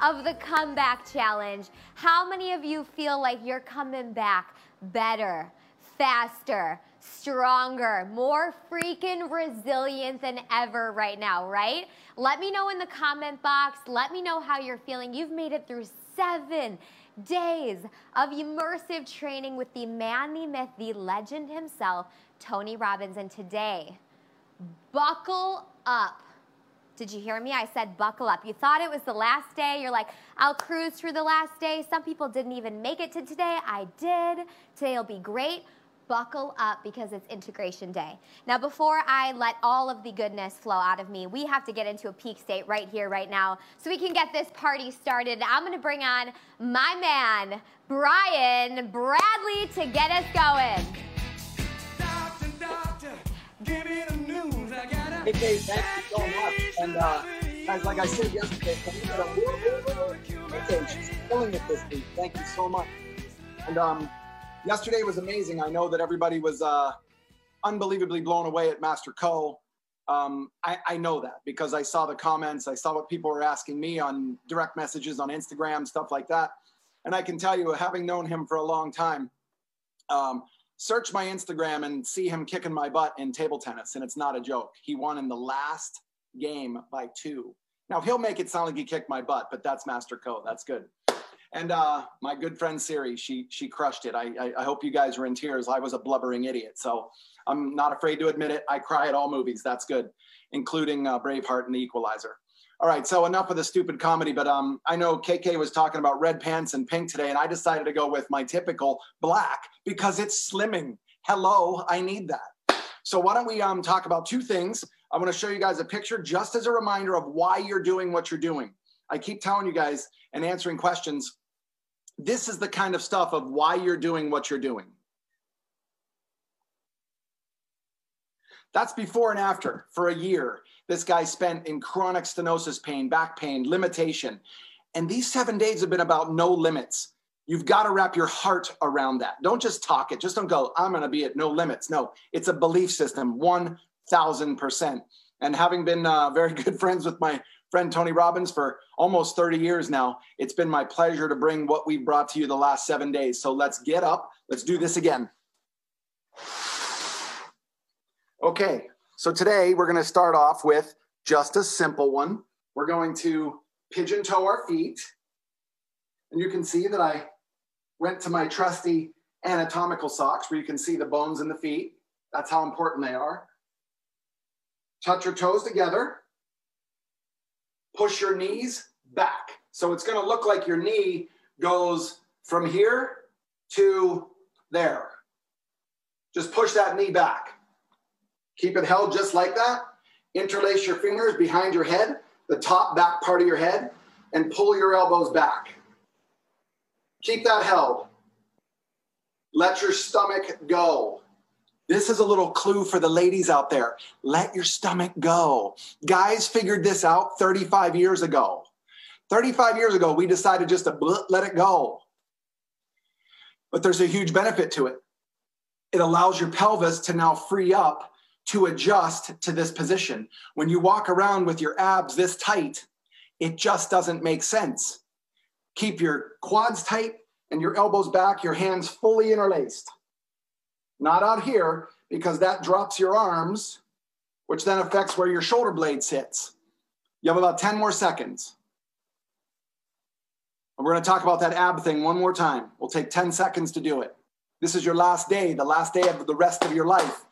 of the comeback challenge. How many of you feel like you're coming back better, faster, stronger, more freaking resilient than ever right now, right? Let me know in the comment box. Let me know how you're feeling. You've made it through seven days of immersive training with the man, the myth, the legend himself, Tony Robbins. And today, buckle up. Did you hear me? I said buckle up. You thought it was the last day. You're like, I'll cruise through the last day. Some people didn't even make it to today. I did. Today will be great. Buckle up because it's integration day. Now, before I let all of the goodness flow out of me, we have to get into a peak state right here, right now, so we can get this party started. I'm gonna bring on my man, Brian Bradley, to get us going. Doctor, doctor, give me the news. I got a Hey, Dave, thank you so much. And uh, guys, like I said yesterday, can she's killing it this week. Thank you so much. And um, yesterday was amazing. I know that everybody was uh, unbelievably blown away at Master Co. Um, I, I know that because I saw the comments, I saw what people were asking me on direct messages on Instagram, stuff like that. And I can tell you, having known him for a long time, um, search my Instagram and see him kicking my butt in table tennis, and it's not a joke. He won in the last game by two. Now he'll make it sound like he kicked my butt, but that's Master Co. That's good. And uh, my good friend Siri, she she crushed it. I, I I hope you guys were in tears. I was a blubbering idiot, so I'm not afraid to admit it. I cry at all movies. That's good, including uh, Braveheart and The Equalizer. All right, so enough of the stupid comedy, but um, I know KK was talking about red pants and pink today, and I decided to go with my typical black because it's slimming. Hello, I need that. So why don't we um, talk about two things? I'm going to show you guys a picture just as a reminder of why you're doing what you're doing. I keep telling you guys and answering questions. This is the kind of stuff of why you're doing what you're doing. That's before and after for a year. This guy spent in chronic stenosis pain, back pain, limitation. And these seven days have been about no limits. You've got to wrap your heart around that. Don't just talk it. Just don't go, I'm going to be at no limits. No, it's a belief system, 1000%. And having been uh, very good friends with my friend Tony Robbins for almost 30 years now, it's been my pleasure to bring what we brought to you the last seven days. So let's get up. Let's do this again. Okay, so today we're going to start off with just a simple one. We're going to pigeon toe our feet. And you can see that I went to my trusty anatomical socks where you can see the bones in the feet. That's how important they are. Touch your toes together. Push your knees back. So it's going to look like your knee goes from here to there. Just push that knee back. Keep it held just like that. Interlace your fingers behind your head, the top back part of your head, and pull your elbows back. Keep that held. Let your stomach go. This is a little clue for the ladies out there. Let your stomach go. Guys figured this out 35 years ago. 35 years ago, we decided just to let it go. But there's a huge benefit to it. It allows your pelvis to now free up to adjust to this position. When you walk around with your abs this tight, it just doesn't make sense. Keep your quads tight and your elbows back, your hands fully interlaced. Not out here, because that drops your arms, which then affects where your shoulder blade sits. You have about 10 more seconds. And we're going to talk about that ab thing one more time. We'll take 10 seconds to do it. This is your last day, the last day of the rest of your life.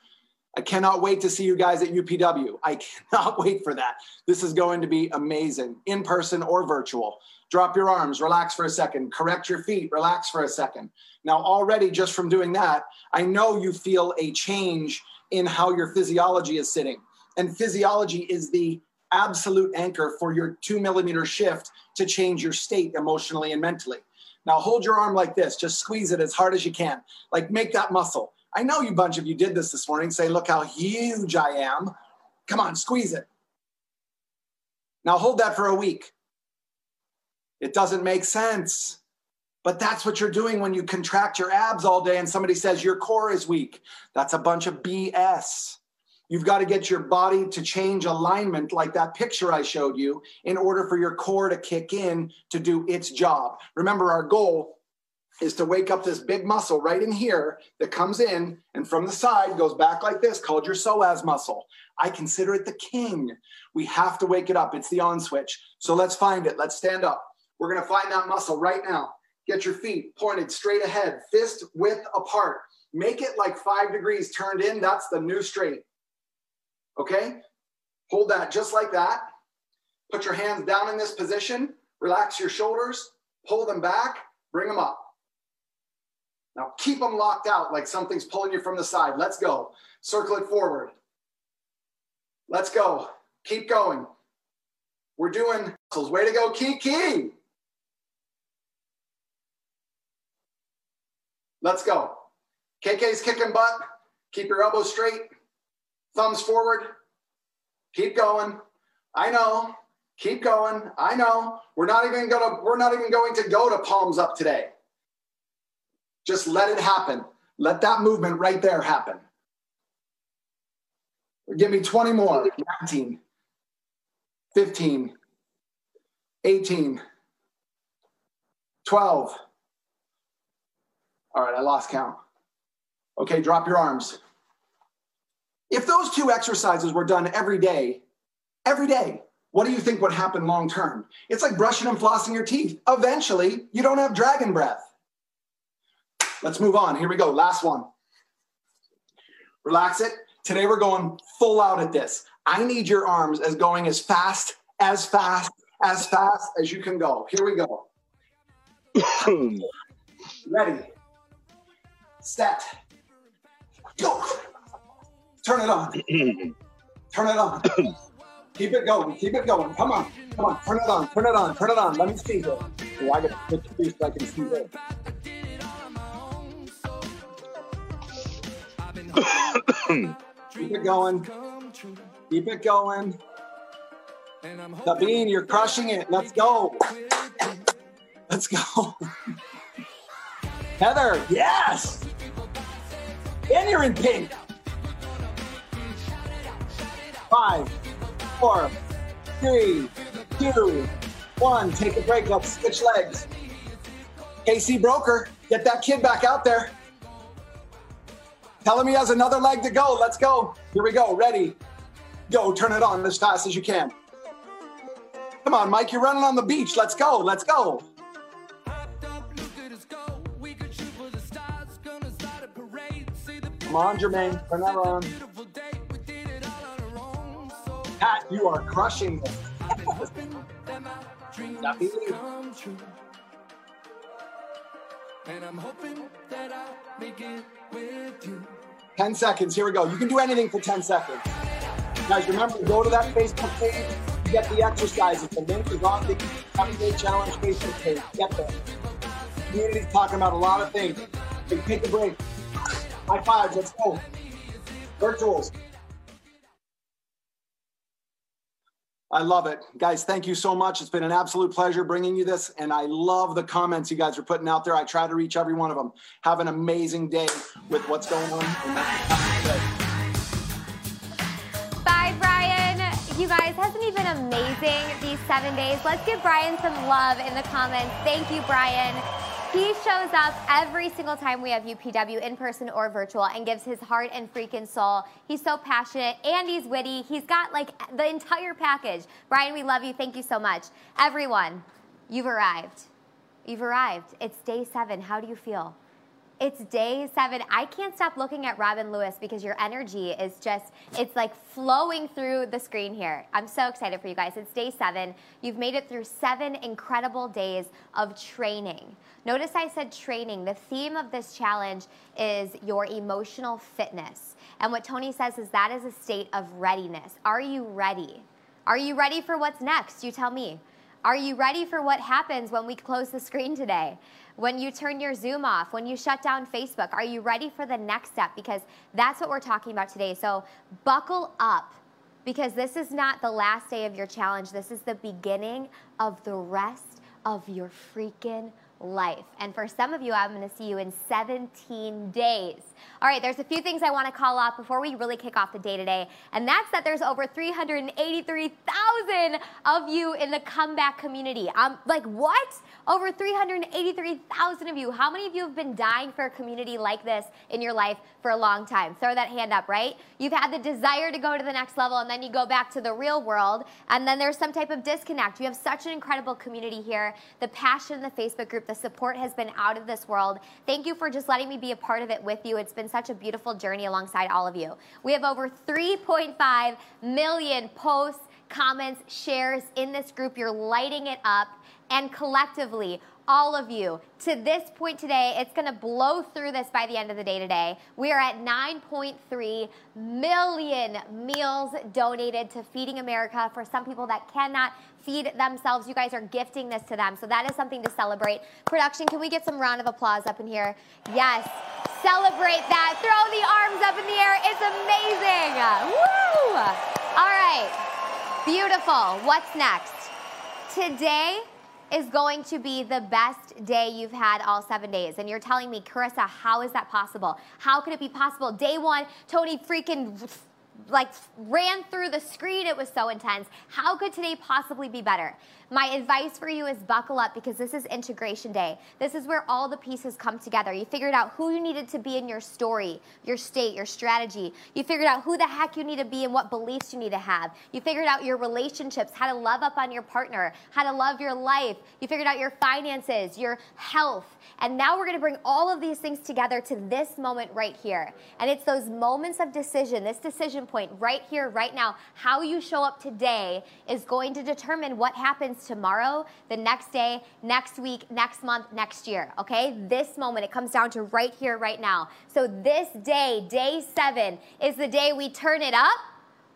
I cannot wait to see you guys at UPW. I cannot wait for that. This is going to be amazing, in person or virtual. Drop your arms, relax for a second, correct your feet, relax for a second. Now, already just from doing that, I know you feel a change in how your physiology is sitting. And physiology is the absolute anchor for your two millimeter shift to change your state emotionally and mentally. Now, hold your arm like this, just squeeze it as hard as you can. Like, make that muscle. I know you bunch of you did this this morning, say, Look how huge I am. Come on, squeeze it. Now, hold that for a week. It doesn't make sense. But that's what you're doing when you contract your abs all day and somebody says your core is weak. That's a bunch of BS. You've got to get your body to change alignment, like that picture I showed you, in order for your core to kick in to do its job. Remember, our goal is to wake up this big muscle right in here that comes in and from the side goes back like this, called your psoas muscle. I consider it the king. We have to wake it up. It's the on switch. So let's find it. Let's stand up. We're going to find that muscle right now. Get your feet pointed straight ahead, fist width apart. Make it like five degrees turned in. That's the new straight. Okay? Hold that just like that. Put your hands down in this position. Relax your shoulders. Pull them back. Bring them up. Now keep them locked out like something's pulling you from the side. Let's go. Circle it forward. Let's go. Keep going. We're doing muscles. Way to go, Kiki. Let's go. KK's kicking butt. Keep your elbows straight. Thumbs forward. Keep going. I know. Keep going. I know. We're not even gonna, we're not even going to go to palms up today. Just let it happen. Let that movement right there happen. Give me 20 more. 19, 15, 18, 12. All right, I lost count. Okay, drop your arms. If those two exercises were done every day, every day, what do you think would happen long term? It's like brushing and flossing your teeth. Eventually, you don't have dragon breath. Let's move on. Here we go. Last one. Relax it. Today we're going full out at this. I need your arms as going as fast, as fast, as fast as you can go. Here we go. Ready. Set. Go. Turn it on. Turn it on. Keep it going. Keep it going. Come on. Come on. Turn it on. Turn it on. Turn it on. Let me see it. Oh, I got to put the so I can see it. Keep it going. Keep it going. Sabine, you're crushing it. Let's go. Let's go. Heather, yes. And you're in pink. Five, four, three, two, one. Take a break. Let's switch legs. KC Broker, get that kid back out there. Tell him he has another leg to go. Let's go. Here we go. Ready. Go. Turn it on as fast as you can. Come on, Mike. You're running on the beach. Let's go. Let's go. Come on, Jermaine. Turn that on. Pat, you are crushing. Duffy. And I'm hoping that I make it. 10 seconds. Here we go. You can do anything for 10 seconds. Guys, remember, go to that Facebook page, get the exercises. The link is on the Happy Day Challenge Facebook page. Get there. Community's talking about a lot of things. Hey, take a break. High fives. Let's go. Virtuals. I love it. Guys, thank you so much. It's been an absolute pleasure bringing you this. And I love the comments you guys are putting out there. I try to reach every one of them. Have an amazing day with what's going on. Bye, Brian. You guys, hasn't he been amazing these seven days? Let's give Brian some love in the comments. Thank you, Brian. He shows up every single time we have UPW in person or virtual and gives his heart and freaking soul. He's so passionate and he's witty. He's got like the entire package. Brian, we love you. Thank you so much. Everyone, you've arrived. You've arrived. It's day seven. How do you feel? It's day seven. I can't stop looking at Robin Lewis because your energy is just, it's like flowing through the screen here. I'm so excited for you guys. It's day seven. You've made it through seven incredible days of training. Notice I said training. The theme of this challenge is your emotional fitness. And what Tony says is that is a state of readiness. Are you ready? Are you ready for what's next? You tell me. Are you ready for what happens when we close the screen today? When you turn your Zoom off, when you shut down Facebook? Are you ready for the next step? Because that's what we're talking about today. So buckle up because this is not the last day of your challenge. This is the beginning of the rest of your freaking life. And for some of you, I'm going to see you in 17 days. All right, there's a few things I want to call off before we really kick off the day today, and that's that there's over 383,000 of you in the comeback community. Um, like what? Over 383,000 of you. How many of you have been dying for a community like this in your life for a long time? Throw that hand up, right? You've had the desire to go to the next level, and then you go back to the real world, and then there's some type of disconnect. You have such an incredible community here. The passion the Facebook group, the support has been out of this world. Thank you for just letting me be a part of it with you. It's been such a beautiful journey alongside all of you. We have over 3.5 million posts, comments, shares in this group. You're lighting it up. And collectively, all of you. To this point today, it's going to blow through this by the end of the day today. We are at 9.3 million meals donated to Feeding America for some people that cannot feed themselves. You guys are gifting this to them. So that is something to celebrate. Production, can we get some round of applause up in here? Yes. Celebrate that. Throw the arms up in the air. It's amazing. Woo! All right. Beautiful. What's next? Today, is going to be the best day you've had all seven days. And you're telling me, Carissa, how is that possible? How could it be possible? Day one, Tony freaking like ran through the screen. It was so intense. How could today possibly be better? My advice for you is buckle up because this is integration day. This is where all the pieces come together. You figured out who you needed to be in your story, your state, your strategy. You figured out who the heck you need to be and what beliefs you need to have. You figured out your relationships, how to love up on your partner, how to love your life. You figured out your finances, your health. And now we're going to bring all of these things together to this moment right here. And it's those moments of decision, this decision point right here, right now. How you show up today is going to determine what happens happens tomorrow, the next day, next week, next month, next year. Okay? This moment, it comes down to right here, right now. So this day, day seven, is the day we turn it up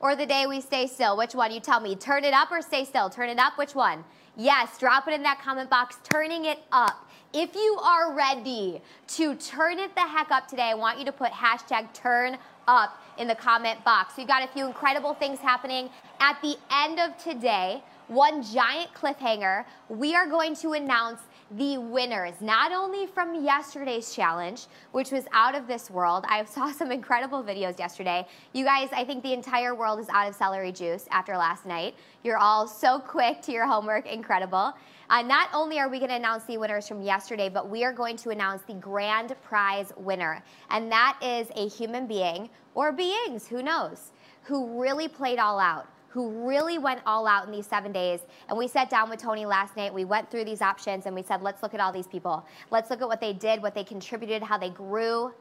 or the day we stay still. Which one? You tell me. Turn it up or stay still? Turn it up. Which one? Yes, drop it in that comment box. Turning it up. If you are ready to turn it the heck up today, I want you to put hashtag turn up in the comment box. We've got a few incredible things happening at the end of today one giant cliffhanger, we are going to announce the winners, not only from yesterday's challenge, which was out of this world. I saw some incredible videos yesterday. You guys, I think the entire world is out of celery juice after last night. You're all so quick to your homework, incredible. Uh, not only are we going to announce the winners from yesterday, but we are going to announce the grand prize winner. And that is a human being, or beings, who knows, who really played all out who really went all out in these seven days. And we sat down with Tony last night. We went through these options and we said, let's look at all these people. Let's look at what they did, what they contributed, how they grew.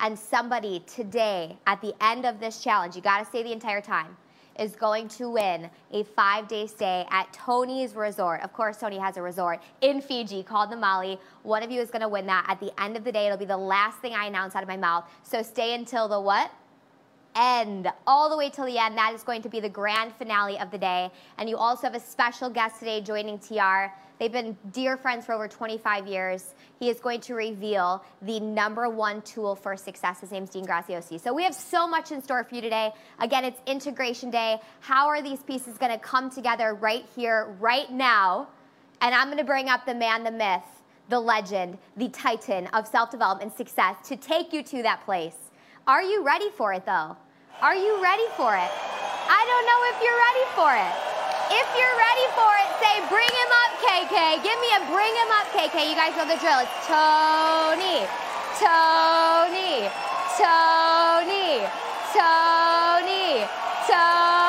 And somebody today, at the end of this challenge, you got to stay the entire time, is going to win a five day stay at Tony's resort. Of course, Tony has a resort in Fiji called Namale. One of you is going to win that. At the end of the day, it'll be the last thing I announce out of my mouth. So stay until the what? End, all the way till the end. That is going to be the grand finale of the day. And you also have a special guest today joining TR. They've been dear friends for over 25 years. He is going to reveal the number one tool for success. His name's Dean Graziosi. So we have so much in store for you today. Again, it's integration day. How are these pieces going to come together right here, right now? And I'm going to bring up the man, the myth, the legend, the titan of self development success to take you to that place. Are you ready for it, though? Are you ready for it? I don't know if you're ready for it. If you're ready for it, say, bring him up, KK. Give me a bring him up, KK. You guys know the drill. It's Tony, Tony, Tony, Tony, Tony.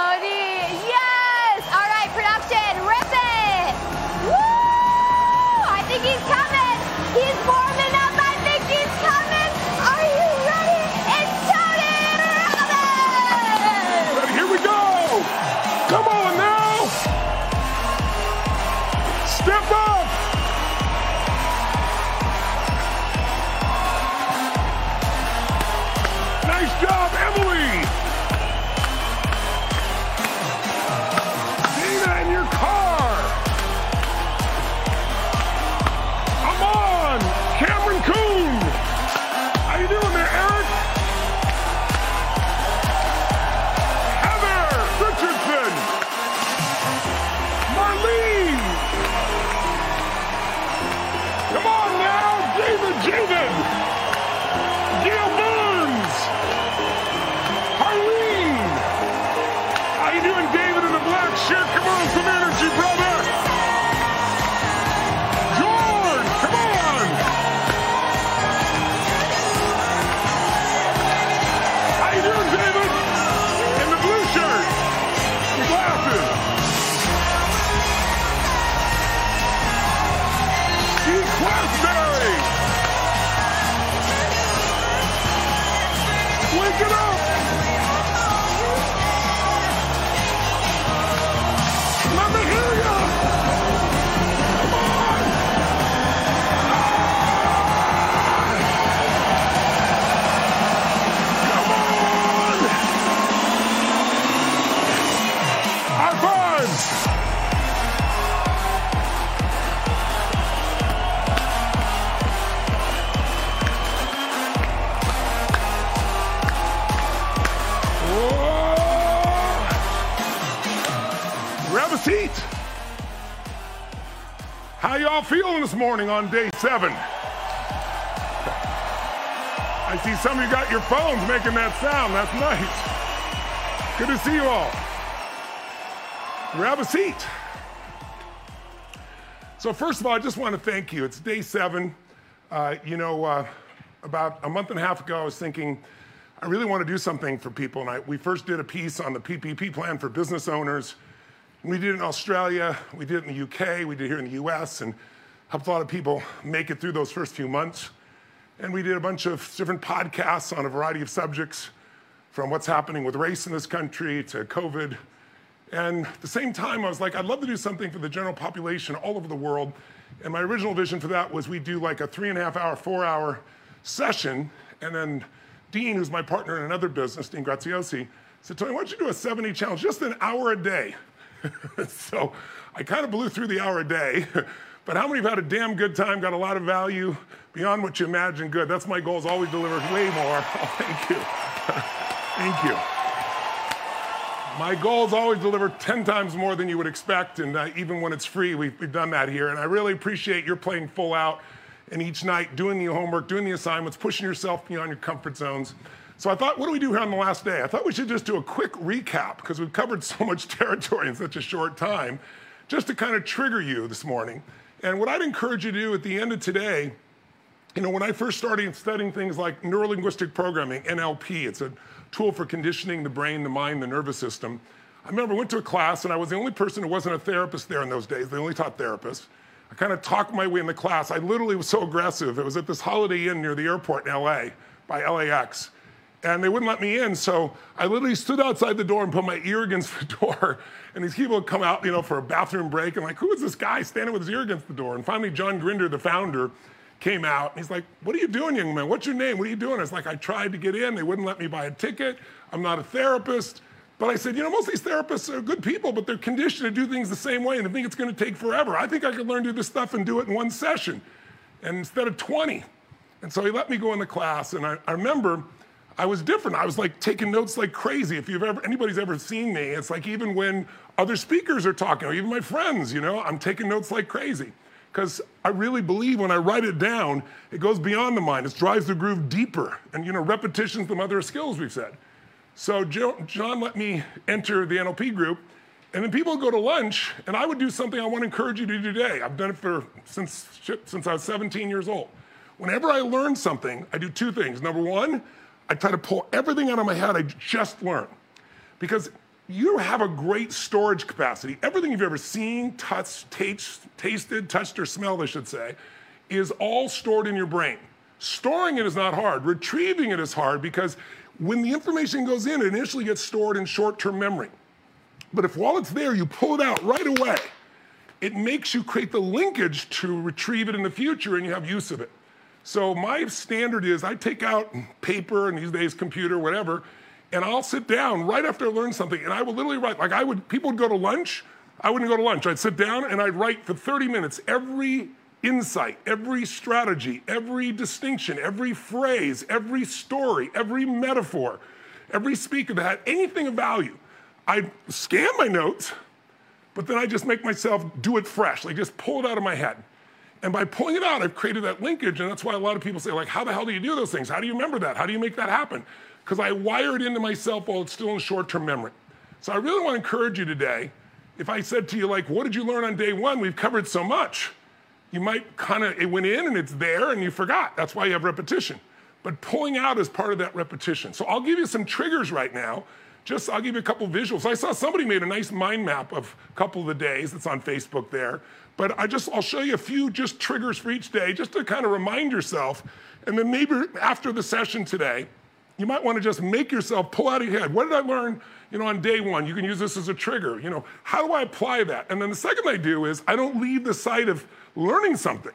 Wake this morning on day seven? I see some of you got your phones making that sound. That's nice. Good to see you all. Grab a seat. So, first of all, I just want to thank you. It's day seven. Uh, you know, uh, about a month and a half ago, I was thinking, I really want to do something for people. And I, we first did a piece on the PPP plan for business owners. We did it in Australia, we did it in the UK, we did it here in the US, and helped a lot of people make it through those first few months. And we did a bunch of different podcasts on a variety of subjects, from what's happening with race in this country to COVID. And at the same time, I was like, I'd love to do something for the general population all over the world. And my original vision for that was we do like a three and a half hour, four hour session. And then Dean, who's my partner in another business, Dean Graziosi, said, Tony, why don't you do a 70 challenge, just an hour a day? so I kind of blew through the hour a day. But how many have had a damn good time, got a lot of value beyond what you imagine good? That's my goal is always deliver way more. Oh, thank you. thank you. My goal is always deliver 10 times more than you would expect. And uh, even when it's free, we've, we've done that here. And I really appreciate your playing full out and each night doing the homework, doing the assignments, pushing yourself beyond your comfort zones. So I thought, what do we do here on the last day? I thought we should just do a quick recap because we've covered so much territory in such a short time, just to kind of trigger you this morning. And what I'd encourage you to do at the end of today, you know, when I first started studying things like neurolinguistic programming, NLP, it's a tool for conditioning the brain, the mind, the nervous system. I remember I went to a class and I was the only person who wasn't a therapist there in those days. They only taught therapists. I kind of talked my way in the class. I literally was so aggressive. It was at this Holiday Inn near the airport in LA by LAX. And they wouldn't let me in, so I literally stood outside the door and put my ear against the door. And these people would come out, you know, for a bathroom break, and like, who is this guy standing with his ear against the door? And finally, John Grinder, the founder, came out. And he's like, What are you doing, young man? What's your name? What are you doing? I was like, I tried to get in. They wouldn't let me buy a ticket. I'm not a therapist. But I said, you know, most of these therapists are good people, but they're conditioned to do things the same way and they think it's going to take forever. I think I could learn to do this stuff and do it in one session and instead of 20. And so he let me go in the class. And I, I remember I was different. I was like taking notes like crazy. If you've ever, anybody's ever seen me, it's like even when other speakers are talking, or even my friends, you know, I'm taking notes like crazy. Because I really believe when I write it down, it goes beyond the mind. It drives the groove deeper. And, you know, repetition's the mother of skills, we've said. So John let me enter the NLP group, and then people go to lunch, and I would do something I want to encourage you to do today. I've done it for since since I was 17 years old. Whenever I learn something, I do two things. Number one, I try to pull everything out of my head I just learned, because you have a great storage capacity. Everything you've ever seen, touched, taste, tasted, touched, or smelled, I should say, is all stored in your brain. Storing it is not hard. Retrieving it is hard because when the information goes in, it initially gets stored in short term memory. But if while it's there, you pull it out right away, it makes you create the linkage to retrieve it in the future and you have use of it. So my standard is I take out paper and these days computer, whatever, and I'll sit down right after I learn something and I will literally write. Like I would, people would go to lunch. I wouldn't go to lunch. I'd sit down and I'd write for 30 minutes every insight, every strategy, every distinction, every phrase, every story, every metaphor, every speaker that had anything of value. I scan my notes, but then I just make myself do it fresh, like just pull it out of my head. And by pulling it out, I've created that linkage, and that's why a lot of people say, like, how the hell do you do those things? How do you remember that? How do you make that happen? Because I wire it into myself while it's still in short-term memory. So I really want to encourage you today. If I said to you, like, what did you learn on day one? We've covered so much you might kind of, it went in and it's there and you forgot. That's why you have repetition. But pulling out is part of that repetition. So I'll give you some triggers right now. Just, I'll give you a couple visuals. I saw somebody made a nice mind map of a couple of the days. It's on Facebook there. But I just, I'll show you a few just triggers for each day, just to kind of remind yourself. And then maybe after the session today, you might want to just make yourself pull out of your head. What did I learn? You know, on day one, you can use this as a trigger. You know, how do I apply that? And then the second I do is I don't leave the site of learning something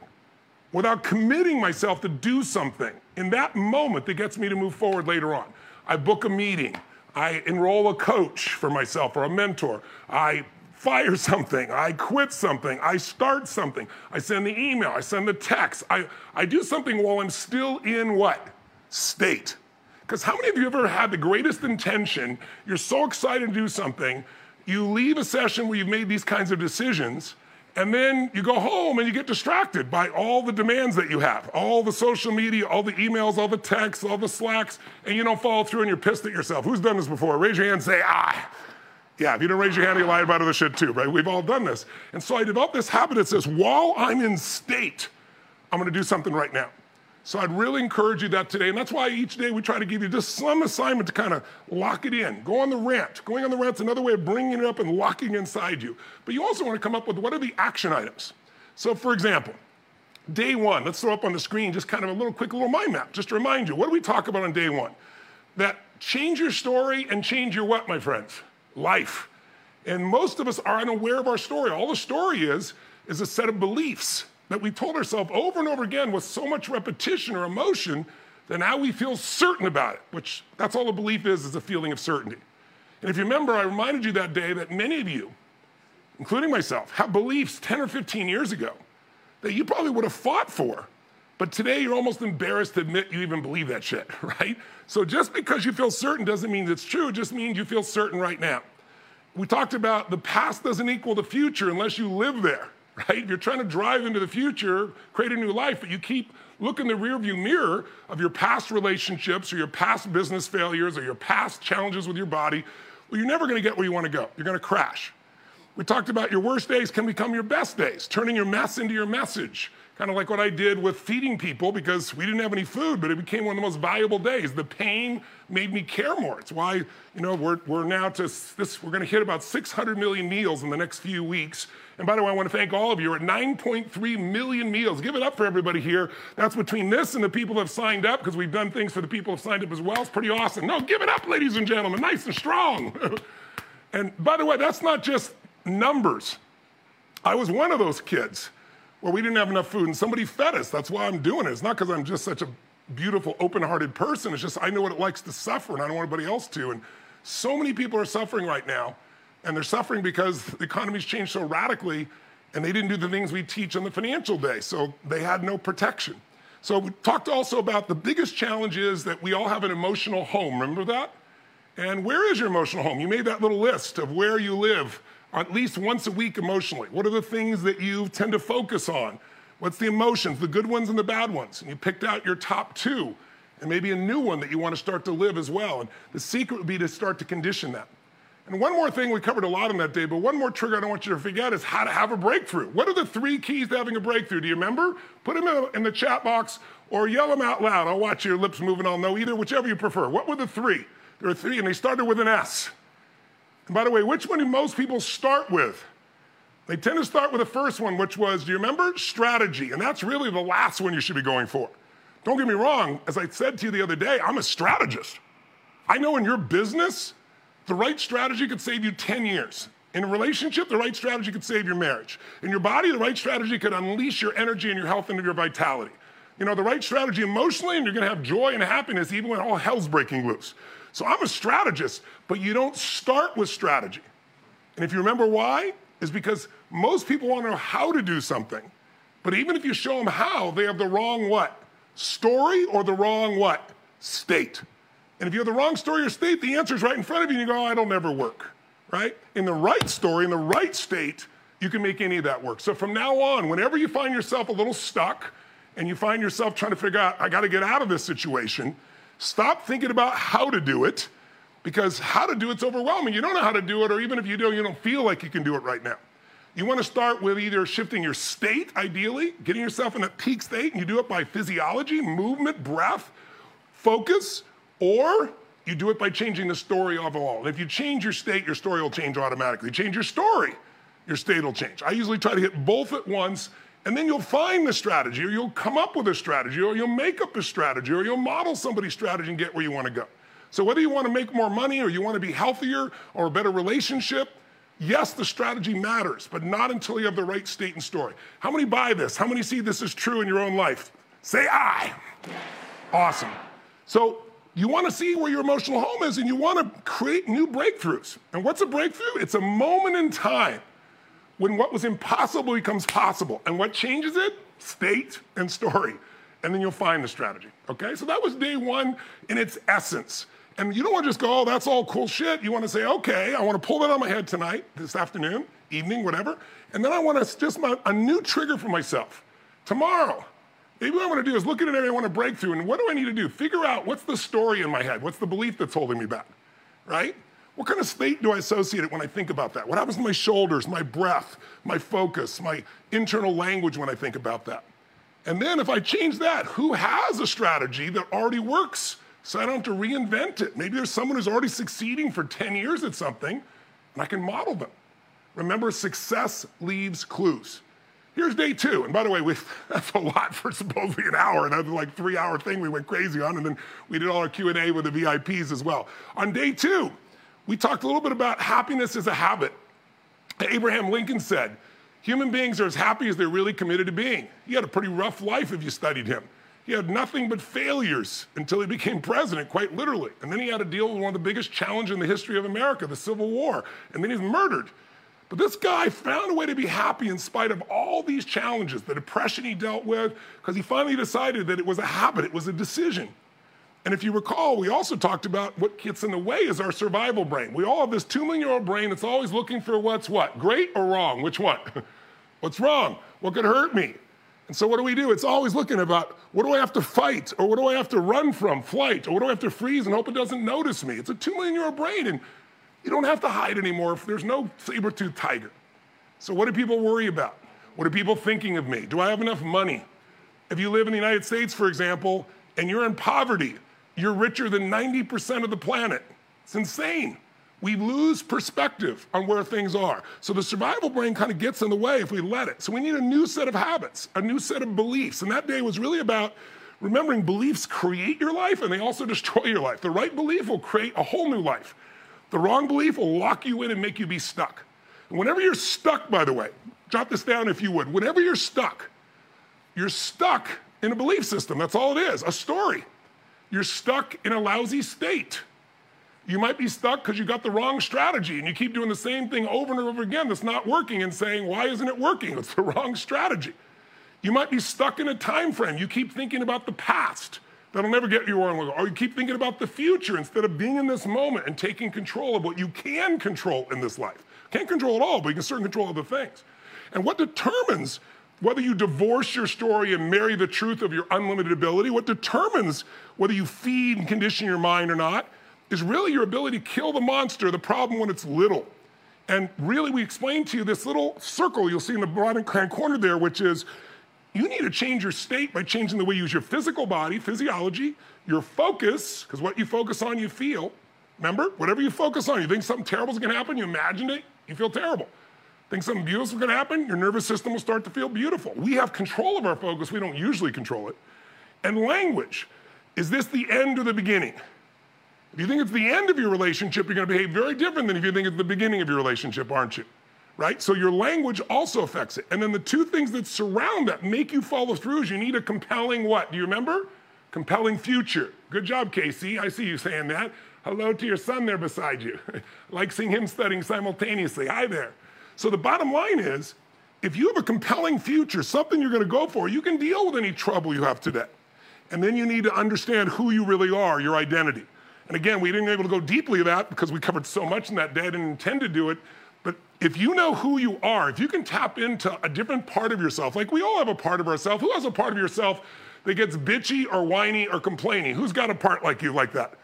without committing myself to do something in that moment that gets me to move forward later on. I book a meeting. I enroll a coach for myself or a mentor. I fire something. I quit something. I start something. I send the email. I send the text. I, I do something while I'm still in what? State. Because how many of you ever had the greatest intention? You're so excited to do something. You leave a session where you've made these kinds of decisions and then you go home and you get distracted by all the demands that you have, all the social media, all the emails, all the texts, all the slacks, and you don't follow through and you're pissed at yourself. Who's done this before? Raise your hand and say, ah. Yeah, if you don't raise your hand, you lie about other shit too, right? We've all done this. And so I developed this habit that says, while I'm in state, I'm gonna do something right now. So I'd really encourage you that today, and that's why each day we try to give you just some assignment to kind of lock it in. Go on the rant. Going on the rant's another way of bringing it up and locking inside you. But you also want to come up with what are the action items. So for example, day one, let's throw up on the screen just kind of a little quick little mind map, just to remind you, what do we talk about on day one? That change your story and change your what, my friends? Life. And most of us are unaware of our story. All the story is, is a set of beliefs that we told ourselves over and over again with so much repetition or emotion that now we feel certain about it, which that's all a belief is, is a feeling of certainty. And if you remember, I reminded you that day that many of you, including myself, have beliefs 10 or 15 years ago that you probably would have fought for. But today you're almost embarrassed to admit you even believe that shit, right? So just because you feel certain doesn't mean it's true, it just means you feel certain right now. We talked about the past doesn't equal the future unless you live there right? If you're trying to drive into the future, create a new life, but you keep looking the rearview mirror of your past relationships or your past business failures or your past challenges with your body, well, you're never going to get where you want to go. You're going to crash. We talked about your worst days can become your best days, turning your mess into your message. Kind of like what I did with feeding people because we didn't have any food, but it became one of the most valuable days. The pain made me care more. It's why, you know, we're, we're now to this, we're going to hit about 600 million meals in the next few weeks and by the way, I want to thank all of you. We're at 9.3 million meals. Give it up for everybody here. That's between this and the people that have signed up, because we've done things for the people who have signed up as well. It's pretty awesome. No, give it up, ladies and gentlemen. Nice and strong. and by the way, that's not just numbers. I was one of those kids where we didn't have enough food and somebody fed us. That's why I'm doing it. It's not because I'm just such a beautiful, open hearted person. It's just I know what it likes to suffer and I don't want anybody else to. And so many people are suffering right now. And they're suffering because the economy's changed so radically and they didn't do the things we teach on the financial day. So they had no protection. So we talked also about the biggest challenge is that we all have an emotional home. Remember that? And where is your emotional home? You made that little list of where you live at least once a week emotionally. What are the things that you tend to focus on? What's the emotions, the good ones and the bad ones? And you picked out your top two and maybe a new one that you want to start to live as well. And the secret would be to start to condition that. And one more thing, we covered a lot on that day, but one more trigger I don't want you to forget is how to have a breakthrough. What are the three keys to having a breakthrough? Do you remember? Put them in the chat box or yell them out loud. I'll watch your lips moving. I'll know either, whichever you prefer. What were the three? There are three, and they started with an S. And by the way, which one do most people start with? They tend to start with the first one, which was, do you remember? Strategy. And that's really the last one you should be going for. Don't get me wrong, as I said to you the other day, I'm a strategist. I know in your business, the right strategy could save you 10 years. In a relationship, the right strategy could save your marriage. In your body, the right strategy could unleash your energy and your health and your vitality. You know, the right strategy emotionally, and you're gonna have joy and happiness even when all hell's breaking loose. So I'm a strategist, but you don't start with strategy. And if you remember why, is because most people wanna know how to do something. But even if you show them how, they have the wrong what? Story or the wrong what? State. And if you have the wrong story or state, the answer is right in front of you, and you go, oh, it'll never work, right? In the right story, in the right state, you can make any of that work. So from now on, whenever you find yourself a little stuck and you find yourself trying to figure out, I got to get out of this situation, stop thinking about how to do it because how to do it's overwhelming. You don't know how to do it, or even if you do, you don't feel like you can do it right now. You want to start with either shifting your state, ideally, getting yourself in a peak state, and you do it by physiology, movement, breath, focus, or you do it by changing the story of all. And if you change your state, your story will change automatically. Change your story, your state will change. I usually try to hit both at once, and then you'll find the strategy, or you'll come up with a strategy, or you'll make up a strategy, or you'll model somebody's strategy and get where you want to go. So whether you want to make more money, or you want to be healthier, or a better relationship, Yes, the strategy matters, but not until you have the right state and story. How many buy this? How many see this is true in your own life? Say I. Awesome. So you want to see where your emotional home is and you want to create new breakthroughs. And what's a breakthrough? It's a moment in time when what was impossible becomes possible. And what changes it? State and story. And then you'll find the strategy. Okay? So that was day one in its essence. And you don't want to just go, oh, that's all cool shit. You want to say, okay, I want to pull that on my head tonight, this afternoon, evening, whatever. And then I want to just my, a new trigger for myself. Tomorrow, Maybe what I want to do is look at an area I want to break through, and what do I need to do? Figure out what's the story in my head? What's the belief that's holding me back, right? What kind of state do I associate it when I think about that? What happens to my shoulders, my breath, my focus, my internal language when I think about that? And then if I change that, who has a strategy that already works so I don't have to reinvent it? Maybe there's someone who's already succeeding for 10 years at something, and I can model them. Remember, success leaves clues. Here's day two. And by the way, we, that's a lot for supposedly an hour. Was like three hour thing we went crazy on. And then we did all our Q&A with the VIPs as well. On day two, we talked a little bit about happiness as a habit. Abraham Lincoln said, human beings are as happy as they're really committed to being. He had a pretty rough life if you studied him. He had nothing but failures until he became president, quite literally. And then he had to deal with one of the biggest challenges in the history of America, the Civil War. And then he's murdered. But this guy found a way to be happy in spite of all these challenges, the depression he dealt with, because he finally decided that it was a habit, it was a decision. And if you recall, we also talked about what gets in the way is our survival brain. We all have this two million year old brain that's always looking for what's what, great or wrong? Which one? what's wrong? What could hurt me? And so what do we do? It's always looking about what do I have to fight or what do I have to run from, flight, or what do I have to freeze and hope it doesn't notice me? It's a two million year old brain. And you don't have to hide anymore if there's no saber-toothed tiger. So what do people worry about? What are people thinking of me? Do I have enough money? If you live in the United States, for example, and you're in poverty, you're richer than 90% of the planet. It's insane. We lose perspective on where things are. So the survival brain kind of gets in the way if we let it. So we need a new set of habits, a new set of beliefs. And that day was really about remembering beliefs create your life and they also destroy your life. The right belief will create a whole new life. The wrong belief will lock you in and make you be stuck. And whenever you're stuck, by the way, jot this down if you would. Whenever you're stuck, You're stuck in a belief system. That's all it is a story. You're stuck in a lousy state. You might be stuck because you got the wrong strategy and you keep doing the same thing over and over again that's not working and saying, why isn't it working? It's the wrong strategy. You might be stuck in a time frame. You keep thinking about the past. That'll never get you where. Or you keep thinking about the future instead of being in this moment and taking control of what you can control in this life. Can't control it all, but you can certainly control other things. And what determines whether you divorce your story and marry the truth of your unlimited ability, what determines whether you feed and condition your mind or not, is really your ability to kill the monster, the problem when it's little. And really, we explain to you this little circle you'll see in the bottom hand corner there, which is you need to change your state by changing the way you use your physical body, physiology, your focus, because what you focus on, you feel. Remember, whatever you focus on, you think something terrible is going to happen, you imagine it, you feel terrible. Think something beautiful is going to happen, your nervous system will start to feel beautiful. We have control of our focus, we don't usually control it. And language is this the end or the beginning? If you think it's the end of your relationship, you're going to behave very different than if you think it's the beginning of your relationship, aren't you? Right? So your language also affects it. And then the two things that surround that make you follow through is you need a compelling what? Do you remember? Compelling future. Good job, Casey. I see you saying that. Hello to your son there beside you. like seeing him studying simultaneously. Hi there. So the bottom line is if you have a compelling future, something you're going to go for, you can deal with any trouble you have today. And then you need to understand who you really are, your identity. And again, we didn't able to go deeply to that because we covered so much in that day. I didn't intend to do it. But if you know who you are, if you can tap into a different part of yourself, like we all have a part of ourselves. Who has a part of yourself that gets bitchy or whiny or complaining? Who's got a part like you like that?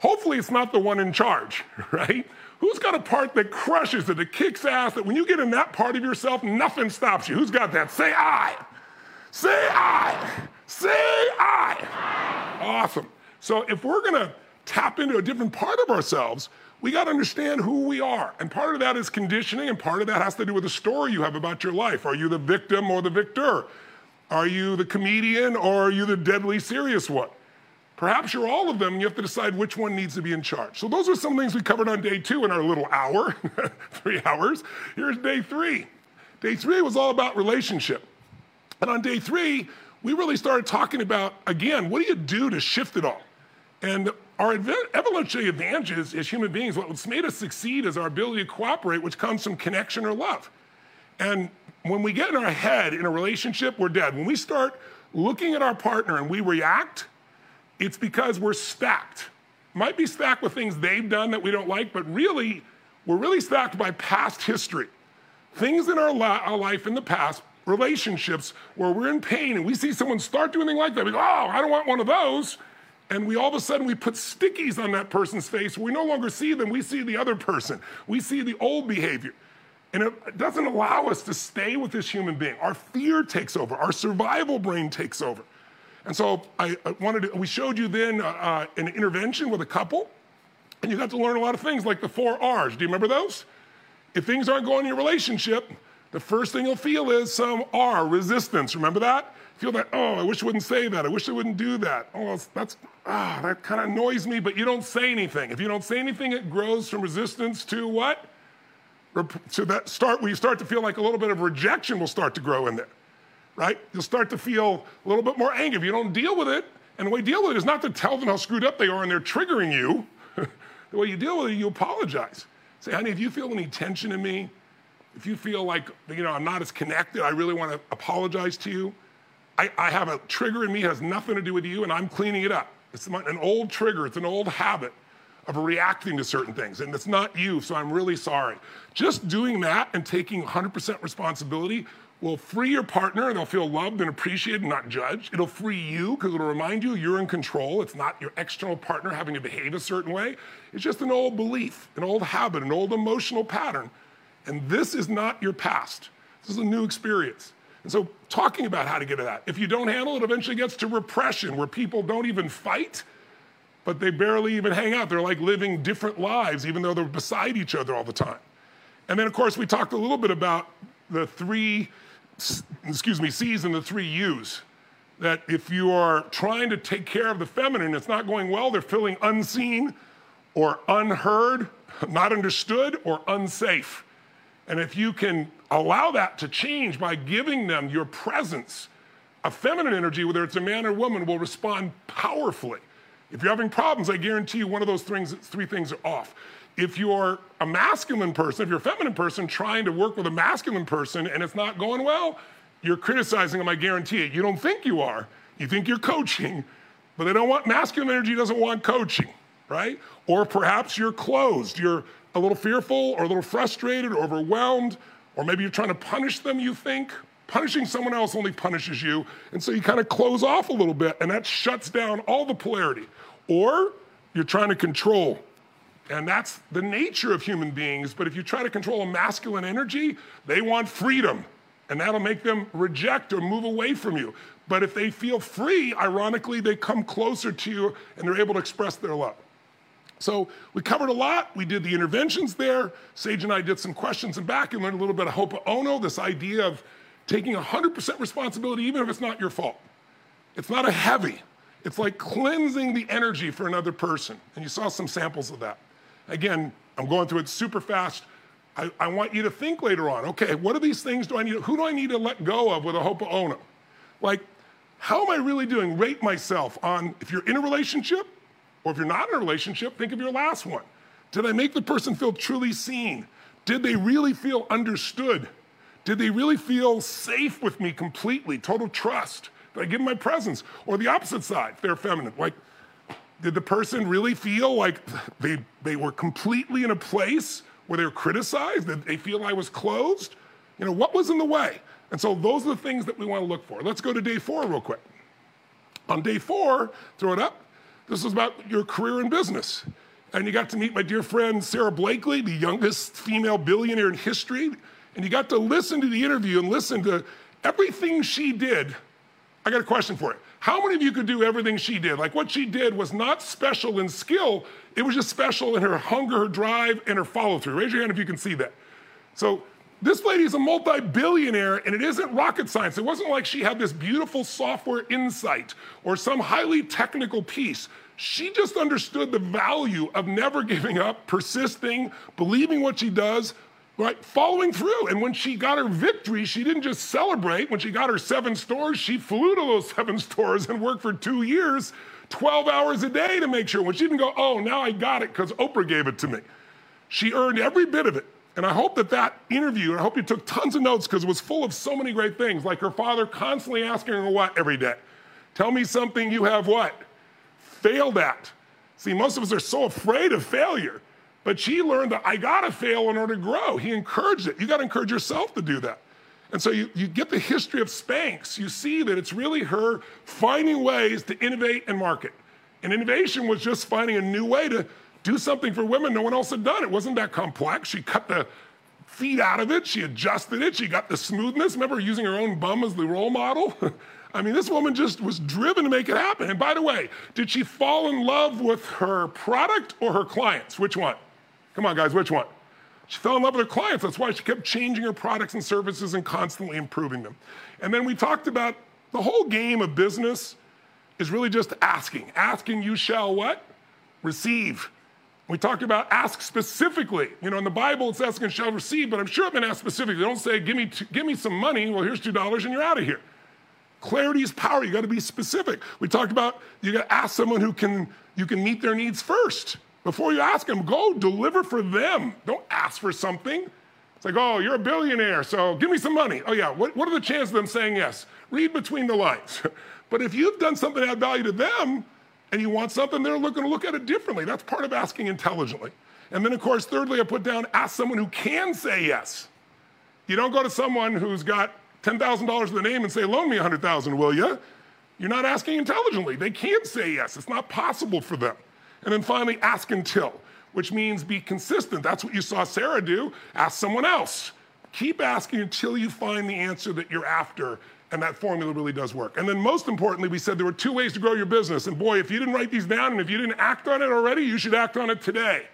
Hopefully, it's not the one in charge, right? Who's got a part that crushes it, that kicks ass, that when you get in that part of yourself, nothing stops you? Who's got that? Say I. Say I. Say I. Awesome. So if we're to tap into a different part of ourselves, we got to understand who we are. And part of that is conditioning, and part of that has to do with the story you have about your life. Are you the victim or the victor? Are you the comedian or are you the deadly serious one? Perhaps you're all of them, and you have to decide which one needs to be in charge. So, those are some things we covered on day two in our little hour, three hours. Here's day three. Day three was all about relationship. And on day three, we really started talking about, again, what do you do to shift it all? And our evolutionary advantages as human beings, what's made us succeed is our ability to cooperate, which comes from connection or love. And when we get in our head in a relationship, we're dead. When we start looking at our partner and we react, it's because we're stacked. Might be stacked with things they've done that we don't like, but really, we're really stacked by past history. Things in our, la- our life in the past, relationships where we're in pain and we see someone start doing anything like that. We go, oh, I don't want one of those and we all of a sudden we put stickies on that person's face. We no longer see them, we see the other person. We see the old behavior. And it doesn't allow us to stay with this human being. Our fear takes over, our survival brain takes over. And so I wanted to, we showed you then uh, uh, an intervention with a couple, and you got to learn a lot of things like the four R's. Do you remember those? If things aren't going in your relationship, the first thing you'll feel is some R, resistance. Remember that? Feel that, oh, I wish I wouldn't say that. I wish I wouldn't do that. Oh, that's, ah, that kind of annoys me, but you don't say anything. If you don't say anything, it grows from resistance to what? To that start where you start to feel like a little bit of rejection will start to grow in there, right? You'll start to feel a little bit more angry If you don't deal with it, and the way you deal with it is not to tell them how screwed up they are and they're triggering you. the way you deal with it, you apologize. Say, honey, if you feel any tension in me, if you feel like, you know, I'm not as connected, I really want to apologize to you. I, I have a trigger in me, has nothing to do with you, and I'm cleaning it up. It's an old trigger, it's an old habit of reacting to certain things, and it's not you, so I'm really sorry. Just doing that and taking 100% responsibility will free your partner and they'll feel loved and appreciated and not judged. It'll free you because it'll remind you you're in control. It's not your external partner having to behave a certain way. It's just an old belief, an old habit, an old emotional pattern. And this is not your past. This is a new experience. And so, talking about how to get to that. If you don't handle it, eventually gets to repression, where people don't even fight, but they barely even hang out. They're like living different lives, even though they're beside each other all the time. And then, of course, we talked a little bit about the three, excuse me, C's and the three U's. That if you are trying to take care of the feminine, it's not going well, they're feeling unseen or unheard, not understood, or unsafe. And if you can allow that to change by giving them your presence, A feminine energy, whether it's a man or woman, will respond powerfully. If you're having problems, I guarantee you one of those things, three things are off. If you're a masculine person, if you're a feminine person trying to work with a masculine person and it's not going well, you're criticizing them, I guarantee it. You don't think you are. You think you're coaching, but they don't want masculine energy doesn't want coaching, right? Or perhaps you're closed. You're a little fearful or a little frustrated or overwhelmed, or maybe you're trying to punish them, you think. Punishing someone else only punishes you. And so you kind of close off a little bit, and that shuts down all the polarity. Or you're trying to control. And that's the nature of human beings. But if you try to control a masculine energy, they want freedom. And that'll make them reject or move away from you. But if they feel free, ironically, they come closer to you and they're able to express their love. So we covered a lot. We did the interventions there. Sage and I did some questions and back and learned a little bit of Ho'oponopono, this idea of taking 100% responsibility, even if it's not your fault. It's not a heavy. It's like cleansing the energy for another person. And you saw some samples of that. Again, I'm going through it super fast. I, I want you to think later on, okay, what are these things do I need, who do I need to let go of with a Ho'oponopono? Like, how am I really doing? Rate myself on if you're in a relationship, or if you're not in a relationship, think of your last one. Did I make the person feel truly seen? Did they really feel understood? Did they really feel safe with me completely? Total trust? Did I give them my presence? Or the opposite side, they're feminine. Like, did the person really feel like they, they were completely in a place where they were criticized? Did they feel I was closed? You know, what was in the way? And so those are the things that we want to look for. Let's go to day four real quick. On day four, throw it up. This is about your career in business. And you got to meet my dear friend Sara Blakely, the youngest female billionaire in history. And you got to listen to the interview and listen to everything she did. I got a question for you. How many of you could do everything she did? Like what she did was not special in skill, it was just special in her hunger, her drive, and her follow through. Raise your hand if you can see that. So this lady is a multi billionaire, and it isn't rocket science. It wasn't like she had this beautiful software insight or some highly technical piece. She just understood the value of never giving up, persisting, believing what she does, right? Following through. And when she got her victory, she didn't just celebrate. When she got her seven stores, she flew to those seven stores and worked for two years, 12 hours a day to make sure. When she didn't go, oh, now I got it because Oprah gave it to me. She earned every bit of it. And I hope that that interview, I hope you took tons of notes because it was full of so many great things, like her father constantly asking her what every day? Tell me something you have what? Failed at. See, most of us are so afraid of failure. But she learned that I gotta fail in order to grow. He encouraged it. You gotta encourage yourself to do that. And so you, you get the history of Spanx. You see that it's really her finding ways to innovate and market. And innovation was just finding a new way to do something for women no one else had done. It wasn't that complex. She cut the feet out of it, she adjusted it, she got the smoothness. Remember using her own bum as the role model? I mean, this woman just was driven to make it happen. And by the way, did she fall in love with her product or her clients? Which one? Come on, guys, which one? She fell in love with her clients. That's why she kept changing her products and services and constantly improving them. And then we talked about the whole game of business is really just asking. Asking, you shall what? Receive. We talked about ask specifically. You know, in the Bible, it's ask and shall receive, but I'm sure I've been asked specifically. They don't say, give me, give me some money. Well, here's $2 and you're out of here. Clarity is power. You got to be specific. We talked about you got to ask someone who can, you can meet their needs first. Before you ask them, go deliver for them. Don't ask for something. It's like, oh, you're a billionaire, so give me some money. Oh, yeah, what, what are the chances of them saying yes? Read between the lines. but if you've done something to add value to them, and you want something, they're going to look at it differently. That's part of asking intelligently. And then, of course, thirdly, I put down ask someone who can say yes. You don't go to someone who's got $10,000 to the name and say, loan me 100,000, will you? You're not asking intelligently. They can't say yes. It's not possible for them. And then finally, ask until, which means be consistent. That's what you saw Sara do. Ask someone else. Keep asking until you find the answer that you're after and that formula really does work. And then, most importantly, we said there were two ways to grow your business. And boy, if you didn't write these down and if you didn't act on it already, you should act on it today.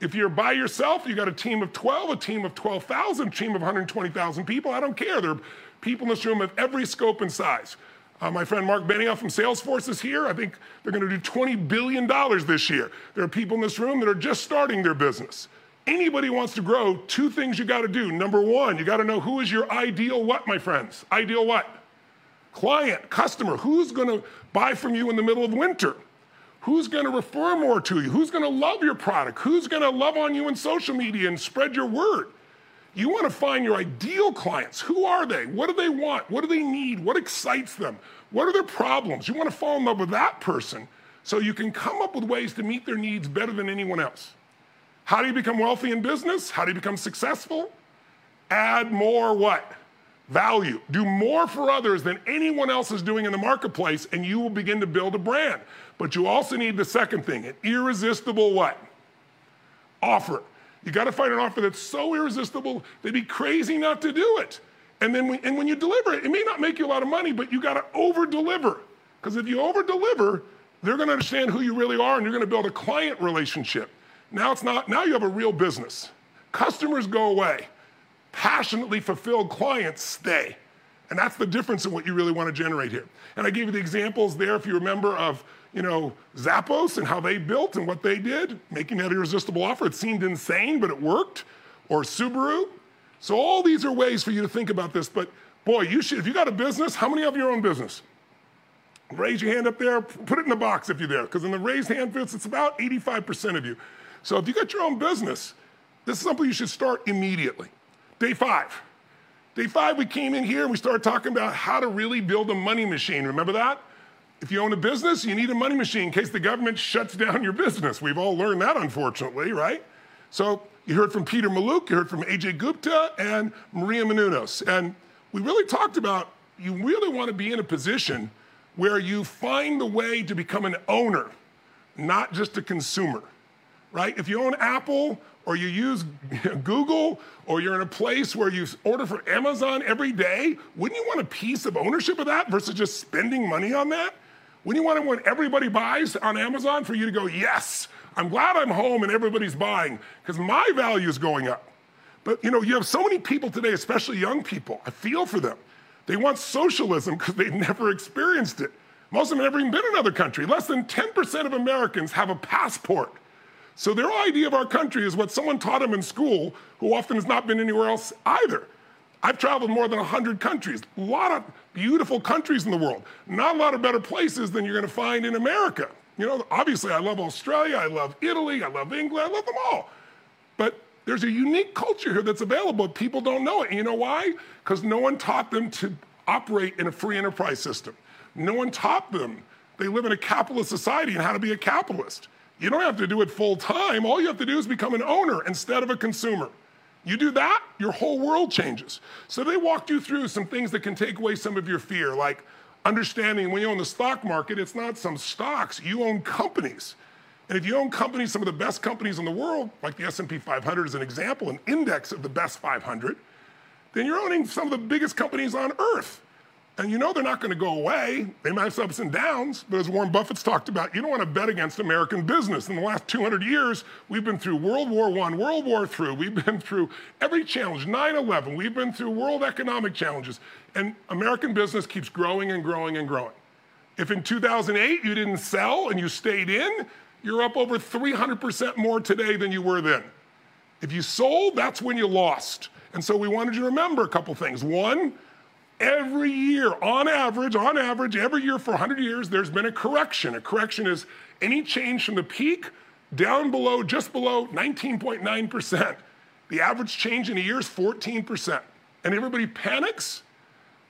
If you're by yourself, you got a team of 12, a team of 12,000, a team of 120,000 people. I don't care. There are people in this room of every scope and size. Uh, my friend Mark Benioff from Salesforce is here. I think they're going to do $20 billion this year. There are people in this room that are just starting their business anybody wants to grow, two things you got to do. Number one, you got to know who is your ideal what, my friends? Ideal what? Client, customer, who's going to buy from you in the middle of winter? Who's going to refer more to you? Who's going to love your product? Who's going to love on you in social media and spread your word? You want to find your ideal clients. Who are they? What do they want? What do they need? What excites them? What are their problems? You want to fall in love with that person so you can come up with ways to meet their needs better than anyone else. How do you become wealthy in business? How do you become successful? Add more what? Value. Do more for others than anyone else is doing in the marketplace, and you will begin to build a brand. But you also need the second thing an irresistible what? Offer. You got to find an offer that's so irresistible, they'd be crazy not to do it. And then when, and when you deliver it, it may not make you a lot of money, but you got to over deliver. Because if you over deliver, they're going to understand who you really are and you're going to build a client relationship. Now it's not, now you have a real business. Customers go away. Passionately fulfilled clients stay. And that's the difference in what you really want to generate here. And I gave you the examples there, if you remember, of you know Zappos and how they built and what they did, making that irresistible offer. It seemed insane, but it worked. Or Subaru. So all these are ways for you to think about this. But boy, you should. If you got a business, how many of your own business? Raise your hand up there. Put it in the box if you're there, because in the raised hand fits, it's about 85% of you. So if you got your own business, this is something you should start immediately. Day five. Day five, we came in here and we started talking about how to really build a money machine. Remember that? If you own a business, you need a money machine in case the government shuts down your business. We've all learned that, unfortunately, right? So you heard from Peter Mallouk, you heard from Ajay Gupta, and Maria Menounos. And we really talked about you really want to be in a position where you find the way to become an owner, not just a consumer, right? If you own Apple or you use Google or you're in a place where you order for Amazon every day, wouldn't you want a piece of ownership of that versus just spending money on that? Wouldn't you want to when everybody buys on Amazon for you to go, yes, I'm glad I'm home and everybody's buying because my value is going up. But you know, you have so many people today, especially young people. I feel for them. They want socialism because they've never experienced it. Most of them have never even been in another country. Less than 10% of Americans have a passport. So their idea of our country is what someone taught them in school, who often has not been anywhere else either. I've traveled more than 100 countries, a lot of beautiful countries in the world, not a lot of better places than you're going to find in America. You know, obviously, I love Australia, I love Italy, I love England, I love them all. But there's a unique culture here that's available. People don't know it. And you know why? Because no one taught them to operate in a free enterprise system. No one taught them. They live in a capitalist society and how to be a capitalist. You don't have to do it full time. All you have to do is become an owner instead of a consumer. You do that, your whole world changes. So they walked you through some things that can take away some of your fear, like understanding when you own the stock market, it's not some stocks, you own companies. And if you own companies, some of the best companies in the world, like the S&P 500 is an example, an index of the best 500, then you're owning some of the biggest companies on earth. And you know they're not going to go away. They might have ups and downs, but as Warren Buffett's talked about, you don't want to bet against American business. In the last 200 years, we've been through World War I, World War III, we've been through every challenge, 9 11, we've been through world economic challenges, and American business keeps growing and growing and growing. If in 2008 you didn't sell and you stayed in, you're up over 300% more today than you were then. If you sold, that's when you lost. And so we wanted you to remember a couple things. One, Every year, on average, on average, every year for 100 years, there's been a correction. A correction is any change from the peak down below, just below 19.9%. The average change in a year is 14%. And everybody panics,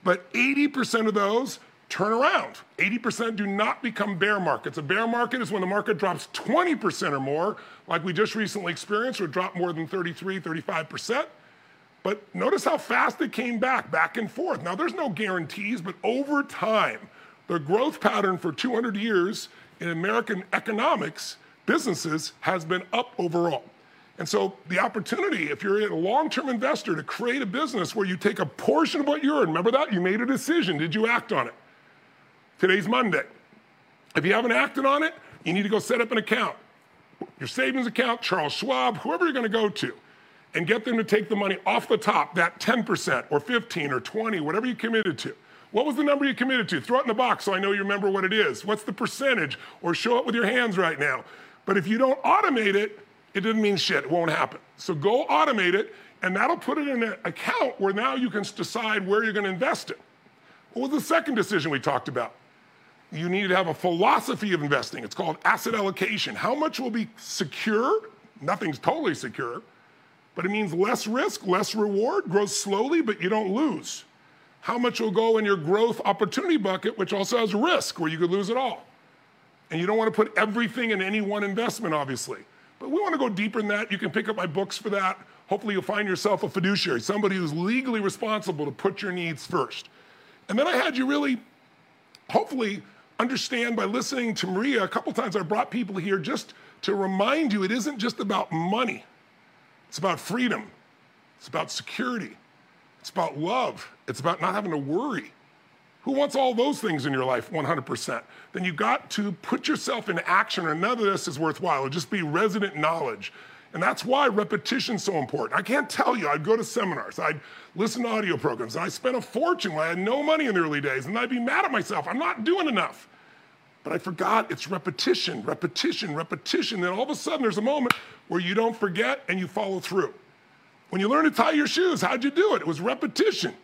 but 80% of those turn around. 80% do not become bear markets. A bear market is when the market drops 20% or more, like we just recently experienced, or dropped more than 33, 35%. But notice how fast it came back, back and forth. Now, there's no guarantees, but over time, the growth pattern for 200 years in American economics, businesses, has been up overall. And so the opportunity, if you're a long-term investor, to create a business where you take a portion of what you earn, remember that? You made a decision. Did you act on it? Today's Monday. If you haven't acted on it, you need to go set up an account. Your savings account, Charles Schwab, whoever you're going to go to and get them to take the money off the top, that 10% or 15 or 20, whatever you committed to. What was the number you committed to? Throw it in the box so I know you remember what it is. What's the percentage? Or show it with your hands right now. But if you don't automate it, it doesn't mean shit. It won't happen. So go automate it, and that'll put it in an account where now you can decide where you're going to invest it. What was the second decision we talked about? You need to have a philosophy of investing. It's called asset allocation. How much will be secure? Nothing's totally secure, but it means less risk, less reward, grows slowly, but you don't lose. How much will go in your growth opportunity bucket, which also has risk, where you could lose it all? And you don't want to put everything in any one investment, obviously. But we want to go deeper than that. You can pick up my books for that. Hopefully, you'll find yourself a fiduciary, somebody who's legally responsible to put your needs first. And then I had you really, hopefully, understand by listening to Maria a couple times. I brought people here just to remind you it isn't just about money, it's about freedom, it's about security, it's about love, it's about not having to worry. Who wants all those things in your life 100%? Then you got to put yourself in action, or none of this is worthwhile. It'll just be resident knowledge. And that's why repetition's so important. I can't tell you, I'd go to seminars, I'd listen to audio programs, and I spent a fortune when I had no money in the early days, and I'd be mad at myself. I'm not doing enough. But I forgot it's repetition, repetition, repetition. Then all of a sudden, there's a moment where you don't forget and you follow through. When you learn to tie your shoes, how'd you do it? It was repetition.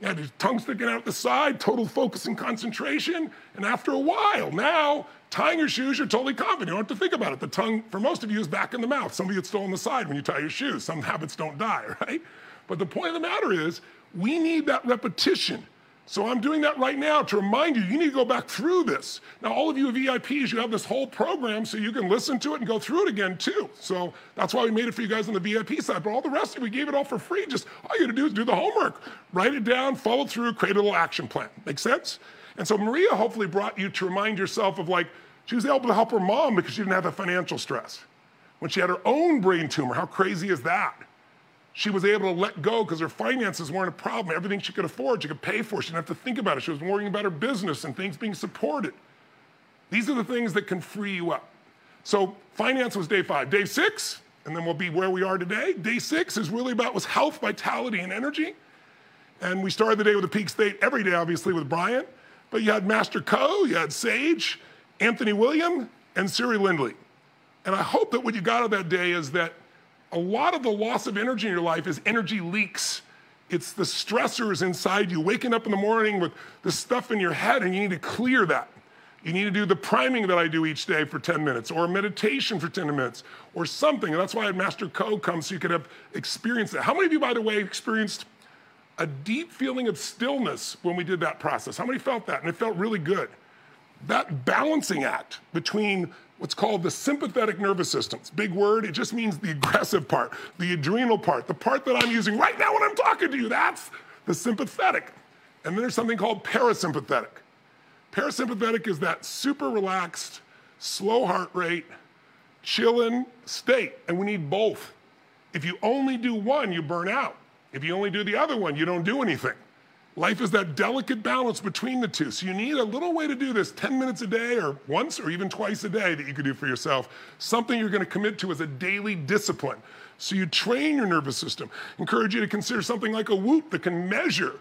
You had your tongue sticking out the side, total focus and concentration. And after a while, now tying your shoes, you're totally confident. You don't have to think about it. The tongue, for most of you, is back in the mouth. Some of you, it's still on the side when you tie your shoes. Some habits don't die, right? But the point of the matter is, we need that repetition. So I'm doing that right now to remind you, you need to go back through this. Now, all of you VIPs, you have this whole program so you can listen to it and go through it again too. So that's why we made it for you guys on the VIP side. But all the rest of it, we gave it all for free. Just all you gotta do is do the homework, write it down, follow through, create a little action plan. Make sense? And so Maria hopefully brought you to remind yourself of like, she was able to help her mom because she didn't have the financial stress. When she had her own brain tumor, how crazy is that? She was able to let go because her finances weren't a problem. Everything she could afford, she could pay for. She didn't have to think about it. She was worrying about her business and things being supported. These are the things that can free you up. So finance was day five. Day six, and then we'll be where we are today. Day six is really about was health, vitality, and energy. And we started the day with a peak state every day, obviously, with Brian. But you had Master Co, you had Sage, Anthony William, and Siri Lindley. And I hope that what you got out of that day is that a lot of the loss of energy in your life is energy leaks. It's the stressors inside you, waking up in the morning with the stuff in your head, and you need to clear that. You need to do the priming that I do each day for 10 minutes, or meditation for 10 minutes, or something. And that's why I had Master Co come so you could have experienced that. How many of you, by the way, experienced a deep feeling of stillness when we did that process? How many felt that? And it felt really good. That balancing act between what's called the sympathetic nervous system. It's big word. It just means the aggressive part, the adrenal part, the part that I'm using right now when I'm talking to you. That's the sympathetic. And then there's something called parasympathetic. Parasympathetic is that super relaxed, slow heart rate, chilling state. And we need both. If you only do one, you burn out. If you only do the other one, you don't do anything. Life is that delicate balance between the two. So you need a little way to do this 10 minutes a day or once or even twice a day that you could do for yourself. Something you're going to commit to as a daily discipline. So you train your nervous system. Encourage you to consider something like a Whoop that can measure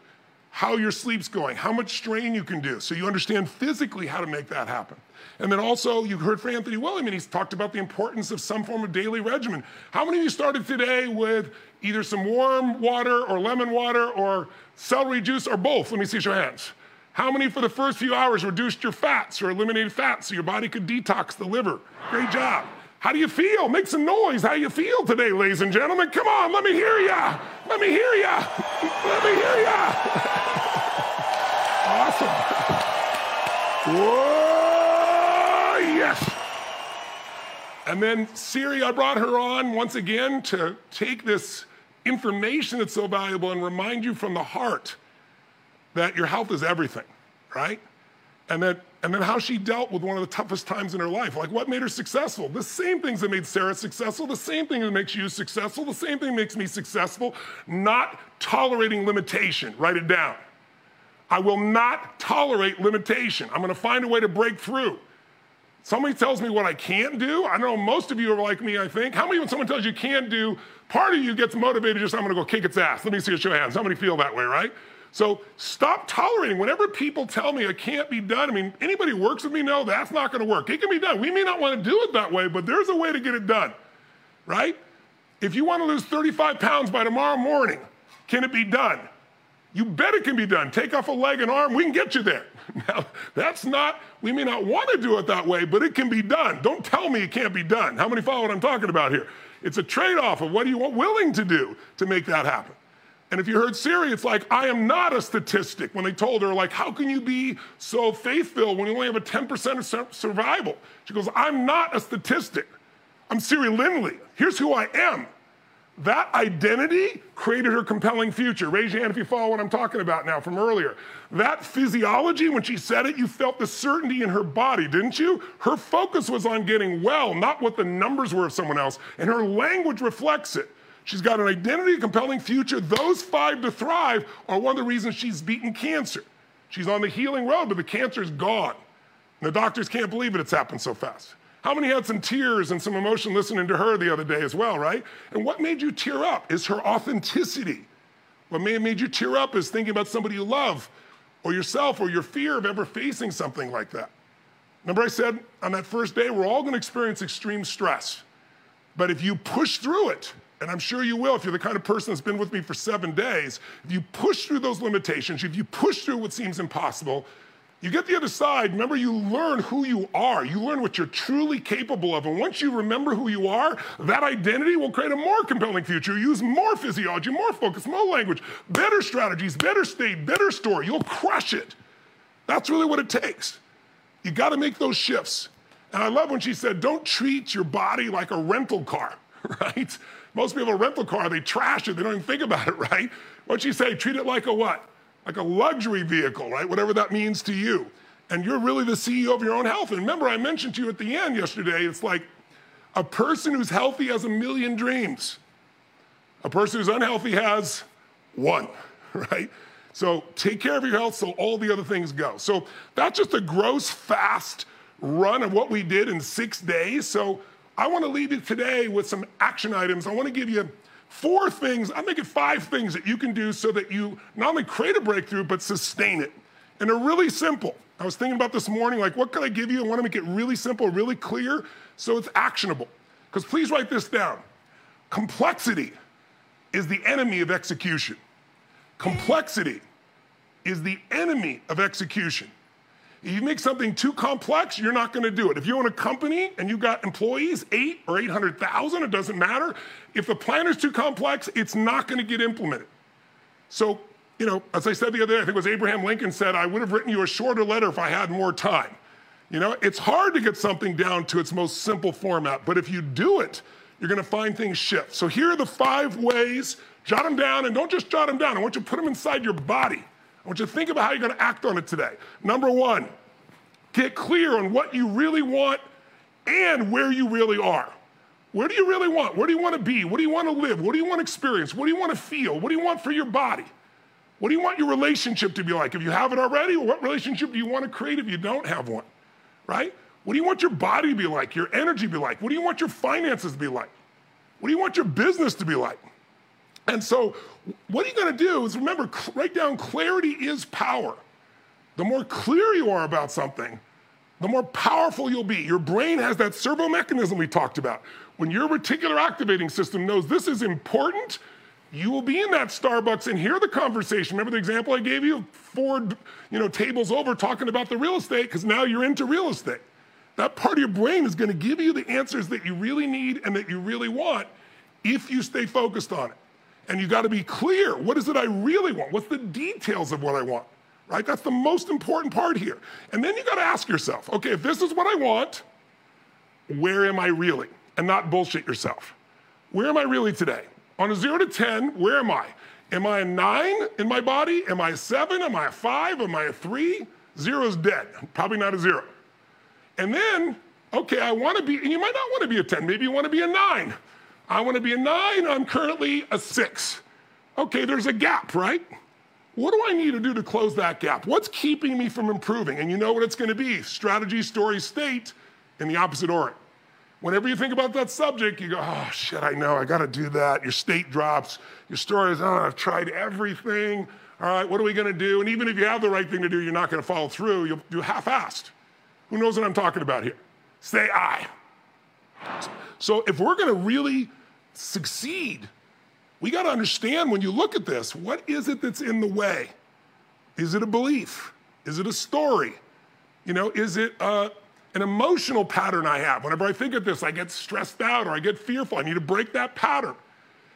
how your sleep's going, how much strain you can do, so you understand physically how to make that happen. And then also, you heard from Anthony William, and he's talked about the importance of some form of daily regimen. How many of you started today with either some warm water or lemon water or celery juice or both? Let me see your hands. How many for the first few hours reduced your fats or eliminated fats so your body could detox the liver? Great job. How do you feel? Make some noise. How you feel today, ladies and gentlemen? Come on, let me hear ya. Let me hear ya. Let me hear ya. awesome. Whoa, yes. And then Siri, I brought her on once again to take this information that's so valuable and remind you from the heart that your health is everything, right? And that and then how she dealt with one of the toughest times in her life. Like what made her successful? The same things that made Sara successful, the same thing that makes you successful, the same thing makes me successful. Not tolerating limitation. Write it down. I will not tolerate limitation. I'm gonna find a way to break through. Somebody tells me what I can't do. I know most of you are like me, I think. How many when someone tells you can't do, part of you gets motivated just, I'm gonna go kick its ass. Let me see a show of hands. How many feel that way, right? So stop tolerating. Whenever people tell me it can't be done, I mean, anybody who works with me know that's not going to work. It can be done. We may not want to do it that way, but there's a way to get it done, right? If you want to lose 35 pounds by tomorrow morning, can it be done? You bet it can be done. Take off a leg and arm, we can get you there. Now, that's not, we may not want to do it that way, but it can be done. Don't tell me it can't be done. How many follow what I'm talking about here? It's a trade off of what are you willing to do to make that happen. And if you heard Siri, it's like, I am not a statistic. When they told her, like, how can you be so faith filled when you only have a 10% of sur- survival? She goes, I'm not a statistic. I'm Siri Lindley. Here's who I am. That identity created her compelling future. Raise your hand if you follow what I'm talking about now from earlier. That physiology, when she said it, you felt the certainty in her body, didn't you? Her focus was on getting well, not what the numbers were of someone else. And her language reflects it. She's got an identity, a compelling future. Those five to thrive are one of the reasons she's beaten cancer. She's on the healing road, but the cancer is gone. And the doctors can't believe it, it's happened so fast. How many had some tears and some emotion listening to her the other day as well, right? And what made you tear up is her authenticity. What may have made you tear up is thinking about somebody you love or yourself or your fear of ever facing something like that. Remember, I said on that first day, we're all going to experience extreme stress. But if you push through it, and I'm sure you will if you're the kind of person that's been with me for seven days, if you push through those limitations, if you push through what seems impossible, you get the other side, remember, you learn who you are. You learn what you're truly capable of. And once you remember who you are, that identity will create a more compelling future. You use more physiology, more focus, more language, better strategies, better state, better story. You'll crush it. That's really what it takes. You got to make those shifts. And I love when she said, don't treat your body like a rental car, right? Most people, a rental car, they trash it. They don't even think about it, right? What'd she say? Treat it like a what? Like a luxury vehicle, right? Whatever that means to you. And you're really the CEO of your own health. And remember, I mentioned to you at the end yesterday, it's like a person who's healthy has a million dreams. A person who's unhealthy has one, right? So take care of your health so all the other things go. So that's just a gross, fast run of what we did in six days. So I want to leave you today with some action items. I want to give you four things, I make it five things that you can do so that you not only create a breakthrough, but sustain it. And they're really simple. I was thinking about this morning, like, what could I give you? I want to make it really simple, really clear, so it's actionable. Because please write this down. Complexity is the enemy of execution. Complexity is the enemy of execution. If you make something too complex, you're not going to do it. If you own a company and you've got employees, eight or 800,000, it doesn't matter. If the plan is too complex, it's not going to get implemented. So, you know, as I said the other day, I think it was Abraham Lincoln said, I would have written you a shorter letter if I had more time. You know, it's hard to get something down to its most simple format, but if you do it, you're going to find things shift. So here are the five ways. Jot them down, and don't just jot them down. I want you to put them inside your body. I want you to think about how you're going to act on it today. Number one, get clear on what you really want and where you really are. Where do you really want? Where do you want to be? What do you want to live? What do you want to experience? What do you want to feel? What do you want for your body? What do you want your relationship to be like? If you have it already, what relationship do you want to create if you don't have one? Right? What do you want your body to be like? Your energy to be like? What do you want your finances to be like? What do you want your business to be like? And so, what are you going to do is remember, write down clarity is power. The more clear you are about something, the more powerful you'll be. Your brain has that servo mechanism we talked about. When your reticular activating system knows this is important, you will be in that Starbucks and hear the conversation. Remember the example I gave you? of Four you know, tables over talking about the real estate, because now you're into real estate. That part of your brain is going to give you the answers that you really need and that you really want if you stay focused on it. And you got to be clear. What is it I really want? What's the details of what I want? Right? That's the most important part here. And then you got to ask yourself, okay, if this is what I want, where am I really? And not bullshit yourself. Where am I really today? On a zero to 10, where am I? Am I a nine in my body? Am I a seven? Am I a five? Am I a three? Zero's dead. Probably not a zero. And then, okay, I want to be, and you might not want to be a 10. Maybe you want to be a nine. I want to be a nine. I'm currently a six. Okay, there's a gap, right? What do I need to do to close that gap? What's keeping me from improving? And you know what it's going to be strategy, story, state in the opposite order. Whenever you think about that subject, you go, oh shit, I know, I got to do that. Your state drops. Your story is, oh, I've tried everything. All right, what are we going to do? And even if you have the right thing to do, you're not going to follow through. You'll do half assed. Who knows what I'm talking about here? Say I. So if we're going to really succeed we got to understand when you look at this, what is it that's in the way? Is it a belief? Is it a story? You know, is it uh, an emotional pattern I have? Whenever I think of this, I get stressed out or I get fearful. I need to break that pattern.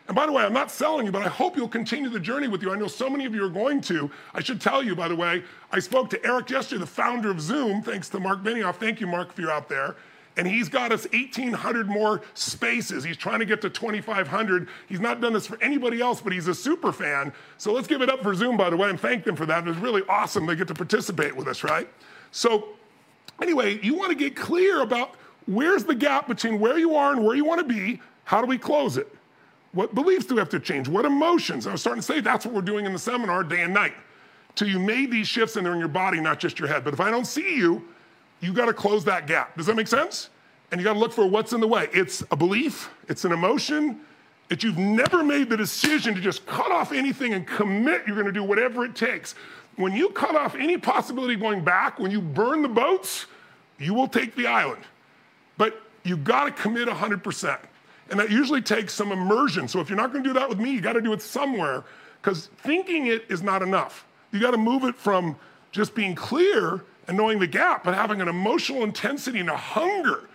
And by the way, I'm not selling you, but I hope you'll continue the journey with you. I know so many of you are going to. I should tell you, by the way, I spoke to Eric yesterday, the founder of Zoom, thanks to Mark Benioff. Thank you, Mark, if you're out there. And he's got us 1,800 more spaces. He's trying to get to 2,500. He's not done this for anybody else, but he's a super fan. So let's give it up for Zoom, by the way, and thank them for that. It was really awesome they get to participate with us, right? So, anyway, you want to get clear about where's the gap between where you are and where you want to be. How do we close it? What beliefs do we have to change? What emotions? I was starting to say that's what we're doing in the seminar day and night. Till you made these shifts and they're in your body, not just your head. But if I don't see you, you got to close that gap. Does that make sense? And you got to look for what's in the way. It's a belief, it's an emotion, that you've never made the decision to just cut off anything and commit you're going to do whatever it takes. When you cut off any possibility of going back, when you burn the boats, you will take the island. But you got to commit 100%. And that usually takes some immersion. So if you're not going to do that with me, you got to do it somewhere because thinking it is not enough. You got to move it from just being clear and knowing the gap, but having an emotional intensity and a hunger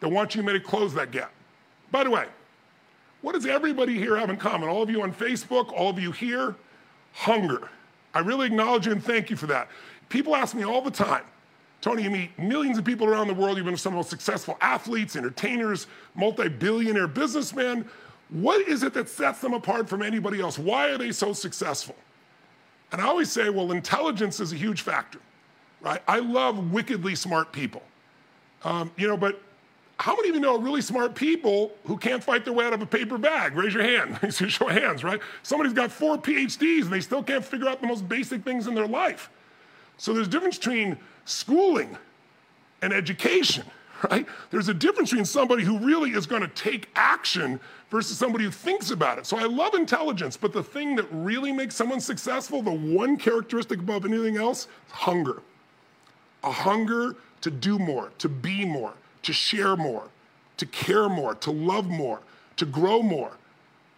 that wants you to close that gap. By the way, what does everybody here have in common? All of you on Facebook, all of you here, hunger. I really acknowledge you and thank you for that. People ask me all the time, Tony, you meet millions of people around the world. You've been some of the most successful athletes, entertainers, multi billionaire businessmen. What is it that sets them apart from anybody else? Why are they so successful? And I always say, well, intelligence is a huge factor, right? I love wickedly smart people. Um, you know, but how many of you know really smart people who can't fight their way out of a paper bag? Raise your hand. Show hands, right? Somebody's got four PhDs and they still can't figure out the most basic things in their life. So there's a difference between schooling and education, right? There's a difference between somebody who really is going to take action versus somebody who thinks about it. So I love intelligence, but the thing that really makes someone successful, the one characteristic above anything else, is hunger. A hunger to do more, to be more, to share more, to care more, to love more, to grow more,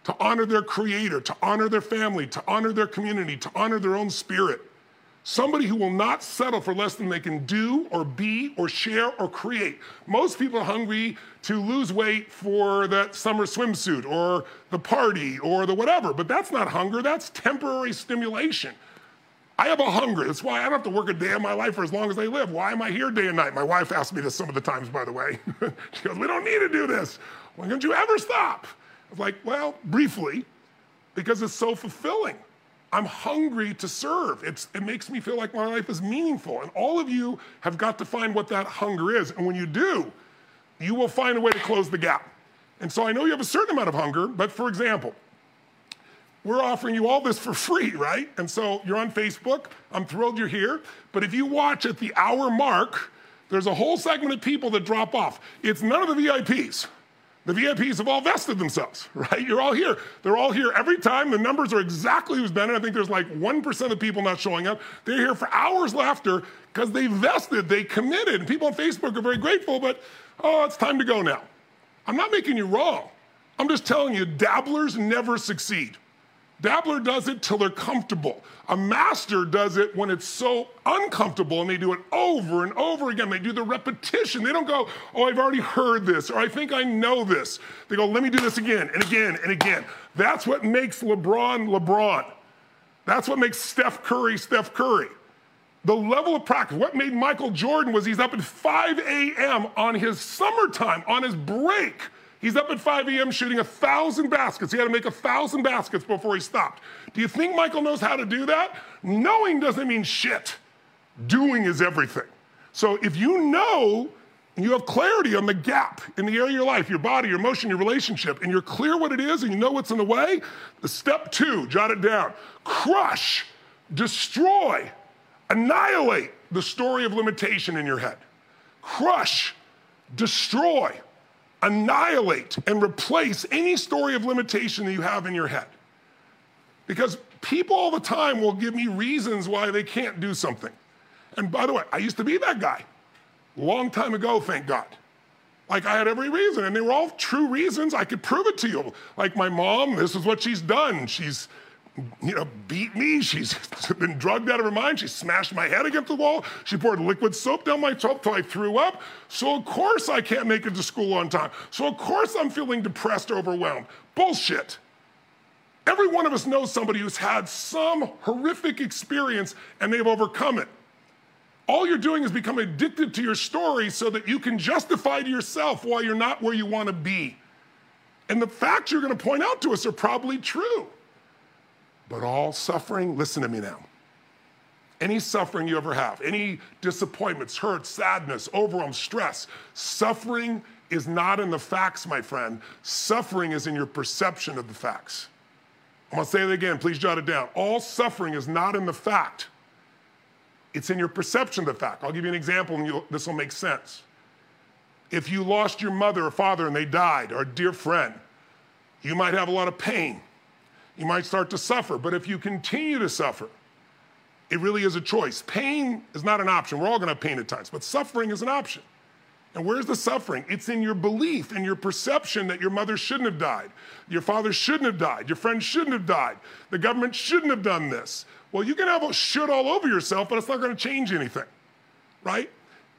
to honor their creator, to honor their family, to honor their community, to honor their own spirit. Somebody who will not settle for less than they can do or be or share or create. Most people are hungry to lose weight for that summer swimsuit or the party or the whatever, but that's not hunger, that's temporary stimulation. I have a hunger. That's why I don't have to work a day in my life for as long as I live. Why am I here day and night? My wife asks me this some of the times, by the way. she goes, We don't need to do this. Why don't you ever stop? I was like, Well, briefly, because it's so fulfilling. I'm hungry to serve. It's, it makes me feel like my life is meaningful. And all of you have got to find what that hunger is. And when you do, you will find a way to close the gap. And so I know you have a certain amount of hunger, but for example, we're offering you all this for free, right? And so you're on Facebook. I'm thrilled you're here. But if you watch at the hour mark, there's a whole segment of people that drop off. It's none of the VIPs. The VIPs have all vested themselves, right? You're all here. They're all here every time. The numbers are exactly who's been. And I think there's like 1% of people not showing up. They're here for hours laughter because they vested, they committed. And people on Facebook are very grateful, but oh, it's time to go now. I'm not making you wrong. I'm just telling you, dabblers never succeed. Dabbler does it till they're comfortable. A master does it when it's so uncomfortable and they do it over and over again. They do the repetition. They don't go, oh, I've already heard this or I think I know this. They go, let me do this again and again and again. That's what makes LeBron LeBron. That's what makes Steph Curry Steph Curry. The level of practice, what made Michael Jordan was he's up at 5 a.m. on his summertime, on his break He's up at 5 a.m. shooting a thousand baskets. He had to make a thousand baskets before he stopped. Do you think Michael knows how to do that? Knowing doesn't mean shit. Doing is everything. So if you know you have clarity on the gap in the area of your life, your body, your emotion, your relationship, and you're clear what it is and you know what's in the way, the step two, jot it down crush, destroy, annihilate the story of limitation in your head. Crush, destroy, annihilate and replace any story of limitation that you have in your head. Because people all the time will give me reasons why they can't do something. And by the way, I used to be that guy. Long time ago, thank God. Like I had every reason, and they were all true reasons. I could prove it to you. Like my mom, this is what she's done. She's, you know, beat me. She's been drugged out of her mind. She smashed my head against the wall. She poured liquid soap down my throat till I threw up. So of course I can't make it to school on time. So of course I'm feeling depressed, overwhelmed. Bullshit. Every one of us knows somebody who's had some horrific experience and they've overcome it. All you're doing is become addicted to your story so that you can justify to yourself why you're not where you want to be. And the facts you're going to point out to us are probably true. But all suffering, listen to me now. Any suffering you ever have, any disappointments, hurt, sadness, overwhelm, stress, suffering is not in the facts, my friend. Suffering is in your perception of the facts. I'm gonna say it again, please jot it down. All suffering is not in the fact. It's in your perception of the fact. I'll give you an example and this will make sense. If you lost your mother or father and they died, or a dear friend, you might have a lot of pain. You might start to suffer. But if you continue to suffer, it really is a choice. Pain is not an option. We're all gonna have pain at times, but suffering is an option. And where's the suffering? It's in your belief and your perception that your mother shouldn't have died, your father shouldn't have died, your friend shouldn't have died, the government shouldn't have done this. Well, you can have a shit all over yourself, but it's not going to change anything, right?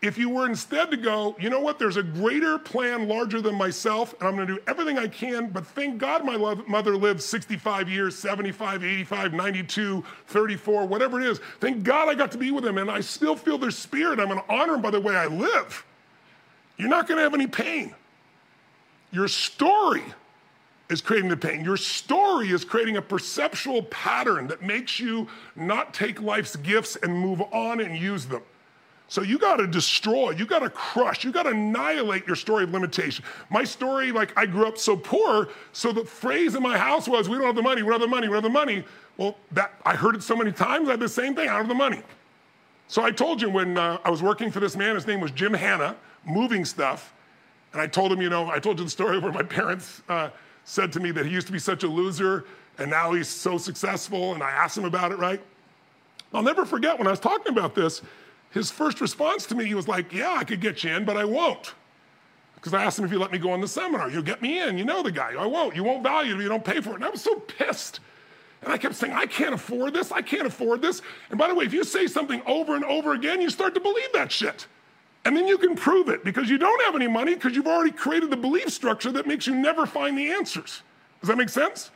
If you were instead to go, you know what, there's a greater plan larger than myself, and I'm going to do everything I can, but thank God my mother lived 65 years, 75, 85, 92, 34, whatever it is. Thank God I got to be with them, and I still feel their spirit. I'm going to honor them by the way I live. You're not going to have any pain. Your story is creating the pain. Your story is creating a perceptual pattern that makes you not take life's gifts and move on and use them. So you got to destroy, you got to crush, you got to annihilate your story of limitation. My story, like I grew up so poor, so the phrase in my house was, "We don't have the money, we don't have the money, we don't have the money." Well, that I heard it so many times. I had the same thing. I don't have the money. So I told you when uh, I was working for this man, his name was Jim Hanna, moving stuff, and I told him, you know, I told you the story where my parents. Uh, said to me that he used to be such a loser and now he's so successful, and I asked him about it, right? I'll never forget when I was talking about this, his first response to me, he was like, Yeah, I could get you in, but I won't. Because I asked him if you let me go on the seminar. You'll get me in. You know the guy. I won't. You won't value it you don't pay for it. And I was so pissed. And I kept saying, I can't afford this. I can't afford this. And by the way, if you say something over and over again, you start to believe that shit. And then you can prove it because you don't have any money because you've already created the belief structure that makes you never find the answers. Does that make sense?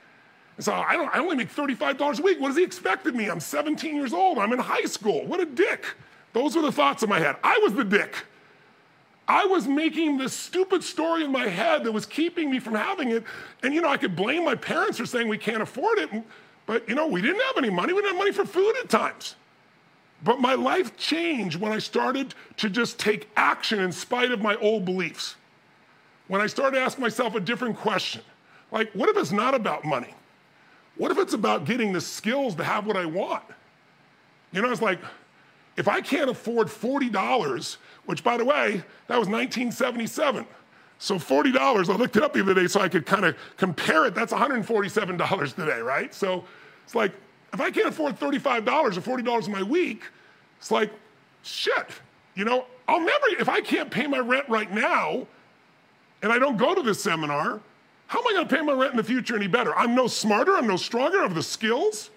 so I, don't, I only make $35 a week. What does he expect of me? I'm 17 years old. I'm in high school. What a dick. Those were the thoughts in my head. I was the dick. I was making this stupid story in my head that was keeping me from having it. And, you know, I could blame my parents for saying we can't afford it. But, you know, we didn't have any money. We didn't have money for food at times. But my life changed when I started to just take action in spite of my old beliefs. When I started to ask myself a different question like, what if it's not about money? What if it's about getting the skills to have what I want? You know, it's like, if I can't afford $40, which by the way, that was 1977. So $40, I looked it up the other day so I could kind of compare it. That's $147 today, right? So it's like, if I can't afford $35 or $40 in my week, it's like, shit, you know, I'll never, if I can't pay my rent right now and I don't go to this seminar, how am I going to pay my rent in the future any better? I'm no smarter, I'm no stronger, I have the skills.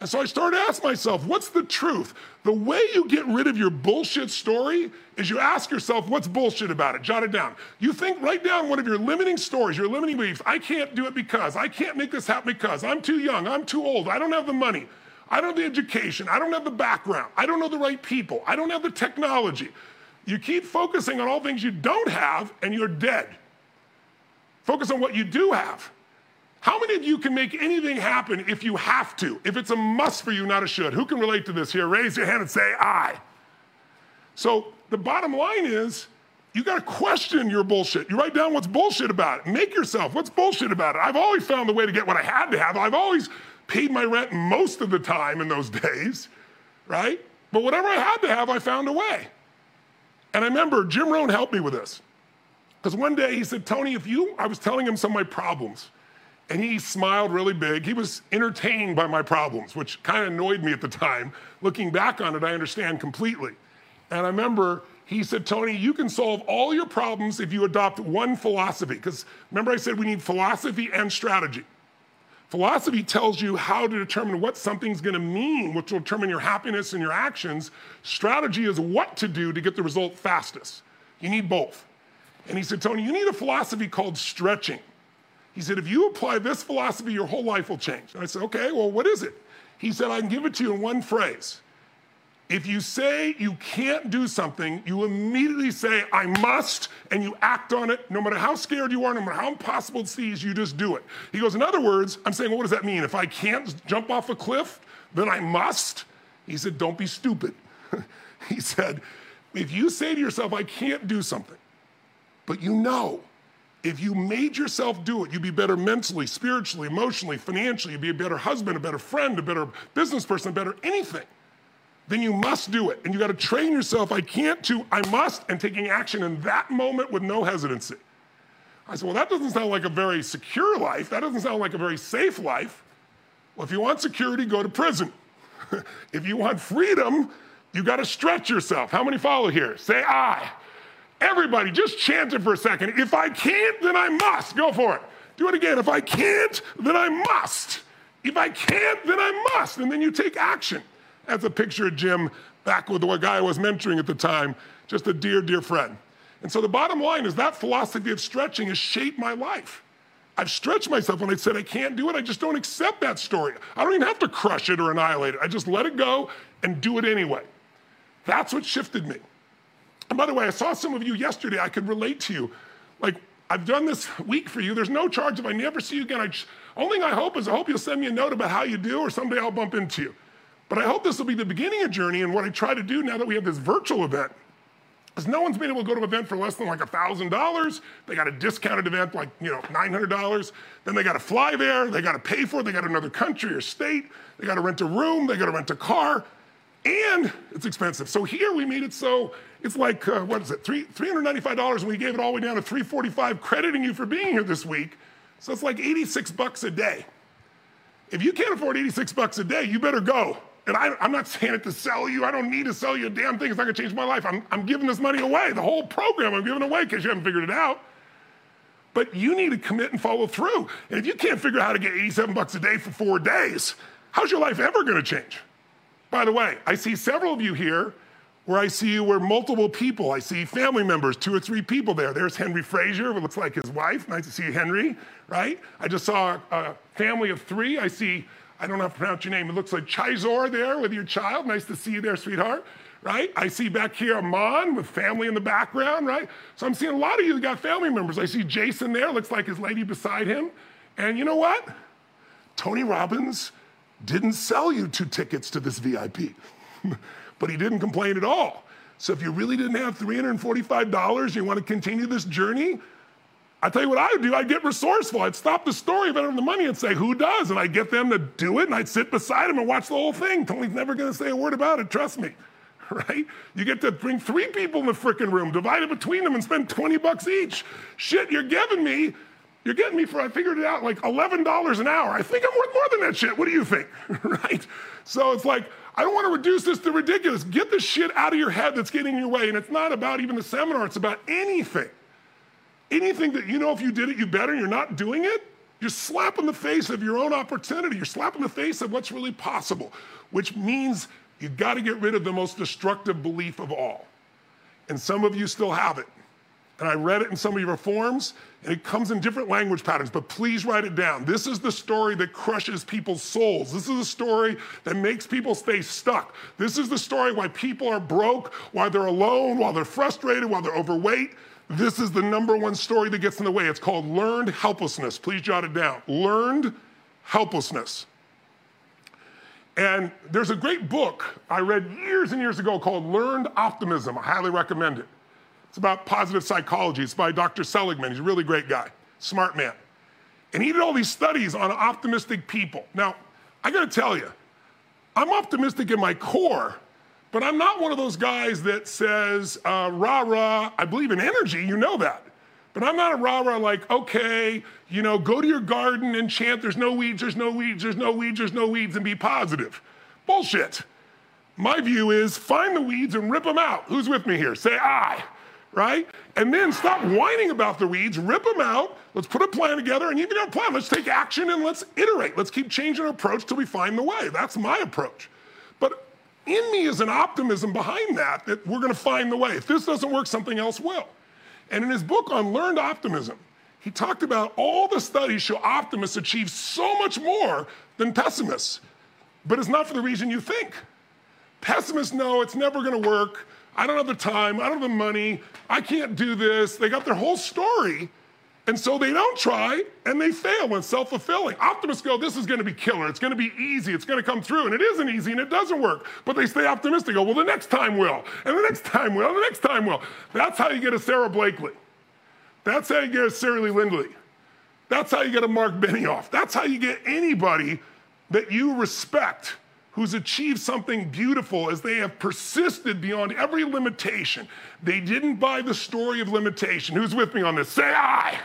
And so I started to ask myself, what's the truth? The way you get rid of your bullshit story is you ask yourself, what's bullshit about it? Jot it down. You think, write down one of your limiting stories, your limiting beliefs. I can't do it because, I can't make this happen because, I'm too young, I'm too old, I don't have the money, I don't have the education, I don't have the background, I don't know the right people, I don't have the technology. You keep focusing on all things you don't have, and you're dead. Focus on what you do have. How many of you can make anything happen if you have to, if it's a must for you, not a should? Who can relate to this here? Raise your hand and say, I. So the bottom line is, you got to question your bullshit. You write down what's bullshit about it. Make yourself, what's bullshit about it? I've always found the way to get what I had to have. I've always paid my rent most of the time in those days, right? But whatever I had to have, I found a way. And I remember Jim Rohn helped me with this. Because one day he said, Tony, if you, I was telling him some of my problems. And he smiled really big. He was entertained by my problems, which kind of annoyed me at the time. Looking back on it, I understand completely. And I remember He said, Tony, you can solve all your problems if you adopt one philosophy. Because remember, I said we need philosophy and strategy. Philosophy tells you how to determine what something's gonna mean, which will determine your happiness and your actions. Strategy is what to do to get the result fastest. You need both. And he said, Tony, you need a philosophy called stretching. He said, if you apply this philosophy, your whole life will change. I said, okay, well, what is it? He said, I can give it to you in one phrase. If you say you can't do something, you immediately say, I must, and you act on it. No matter how scared you are, no matter how impossible it seems, you just do it. He goes, In other words, I'm saying, well, what does that mean? If I can't jump off a cliff, then I must? He said, Don't be stupid. he said, If you say to yourself, I can't do something, but you know, if you made yourself do it, you'd be better mentally, spiritually, emotionally, financially, you'd be a better husband, a better friend, a better business person, a better anything then you must do it. And you got to train yourself. I can't to, I must, and taking action in that moment with no hesitancy. I said, well, that doesn't sound like a very secure life. That doesn't sound like a very safe life. Well, if you want security, go to prison. if you want freedom, you got to stretch yourself. How many follow here? Say I. Everybody, just chant it for a second. If I can't, then I must. Go for it. Do it again. If I can't, then I must. If I can't, then I must. And then you take action. That's a picture of Jim back with the guy I was mentoring at the time, just a dear, dear friend. And so the bottom line is that philosophy of stretching has shaped my life. I've stretched myself when I said I can't do it. I just don't accept that story. I don't even have to crush it or annihilate it. I just let it go and do it anyway. That's what shifted me. And by the way, I saw some of you yesterday. I could relate to you. Like, I've done this week for you. There's no charge if I never see you again. I only thing I hope is I hope you'll send me a note about how you do, or someday I'll bump into you. But I hope this will be the beginning of journey. And what I try to do now that we have this virtual event is no one's been able to go to an event for less than like $1,000. They got a discounted event like, you know, $900. Then they got to fly there. They got to pay for it. They got another country or state. They got to rent a room. They got to rent a car. And it's expensive. So here we made it so it's like, uh, what is it, Three, $395 and we gave it all the way down to 345 crediting you for being here this week. So it's like 86 bucks a day. If you can't afford 86 bucks a day, you better go. And I, am not saying it to sell you. I don't need to sell you a damn thing. It's not to change my life. I'm, I'm giving this money away. The whole program I'm giving away because you haven't figured it out. But you need to commit and follow through. And if you can't figure out how to get 87 bucks a day for four days, how's your life ever to change? By the way, I see several of you here where I see you where multiple people. I see family members, two or three people there. There's Henry Frazier, who looks like his wife. Nice to see you, Henry, right? I just saw a family of three. I see I don't know how to pronounce your name. It looks like Chizor there with your child. Nice to see you there, sweetheart. Right? I see back here Amon with family in the background, right? So I'm seeing a lot of you that got family members. I see Jason there, looks like his lady beside him. And you know what? Tony Robbins didn't sell you two tickets to this VIP, but he didn't complain at all. So if you really didn't have $345, you want to continue this journey, I tell you what I would do. I'd get resourceful. I'd stop the story if I don't have the money and say, who does? And I'd get them to do it, and I'd sit beside them and watch the whole thing. Tony's never going to say a word about it, trust me. Right? You get to bring three people in the freaking room, divide it between them, and spend 20 bucks each. Shit, you're giving me, you're getting me for, I figured it out, like $11 an hour. I think I'm worth more than that shit. What do you think? right? So it's like, I don't want to reduce this to ridiculous. Get the shit out of your head that's getting in your way. And it's not about even the seminar, it's about anything anything that you know if you did it, you better, and you're not doing it, you're slapping the face of your own opportunity. You're slapping the face of what's really possible, which means you got to get rid of the most destructive belief of all. And some of you still have it. And I read it in some of your forms, it comes in different language patterns, but please write it down. This is the story that crushes people's souls. This is the story that makes people stay stuck. This is the story why people are broke, why they're alone, while they're frustrated, while they're overweight. This is the number one story that gets in the way. It's called learned helplessness. Please jot it down. Learned helplessness. And there's a great book I read years and years ago called Learned Optimism. I highly recommend it. It's about positive psychology. It's by Dr. Seligman. He's a really great guy, smart man. And he did all these studies on optimistic people. Now, I gotta tell you, I'm optimistic in my core, but I'm not one of those guys that says, uh, rah, rah, I believe in energy, you know that. But I'm not a rah, rah like, okay, you know, go to your garden and chant, there's no weeds, there's no weeds, there's no weeds, there's no weeds, and be positive. Bullshit. My view is find the weeds and rip them out. Who's with me here? Say I, right? And then stop whining about the weeds, rip them out. Let's put a plan together, and even a plan. Let's take action and let's iterate. Let's keep changing our approach till we find the way. That's my approach. But in me is an optimism behind that that we're going to find the way. If this doesn't work, something else will. And in his book on learned optimism, he talked about all the studies show optimists achieve so much more than pessimists, but it's not for the reason you think. Pessimists know it's never going to work. I don't have the time. I don't have the money. I can't do this. They got their whole story. And so they don't try and they fail and self fulfilling. Optimists go, this is going to be killer. It's going to be easy. It's going to come through. And it isn't easy and it doesn't work. But they stay optimistic. Go, well, the next time will. And the next time will. And the next time will. That's how you get a Sara Blakely. That's how you get a Sarah Lee Lindley. That's how you get a Mark Benioff. That's how you get anybody that you respect who's achieved something beautiful as they have persisted beyond every limitation. They didn't buy the story of limitation. Who's with me on this? Say I.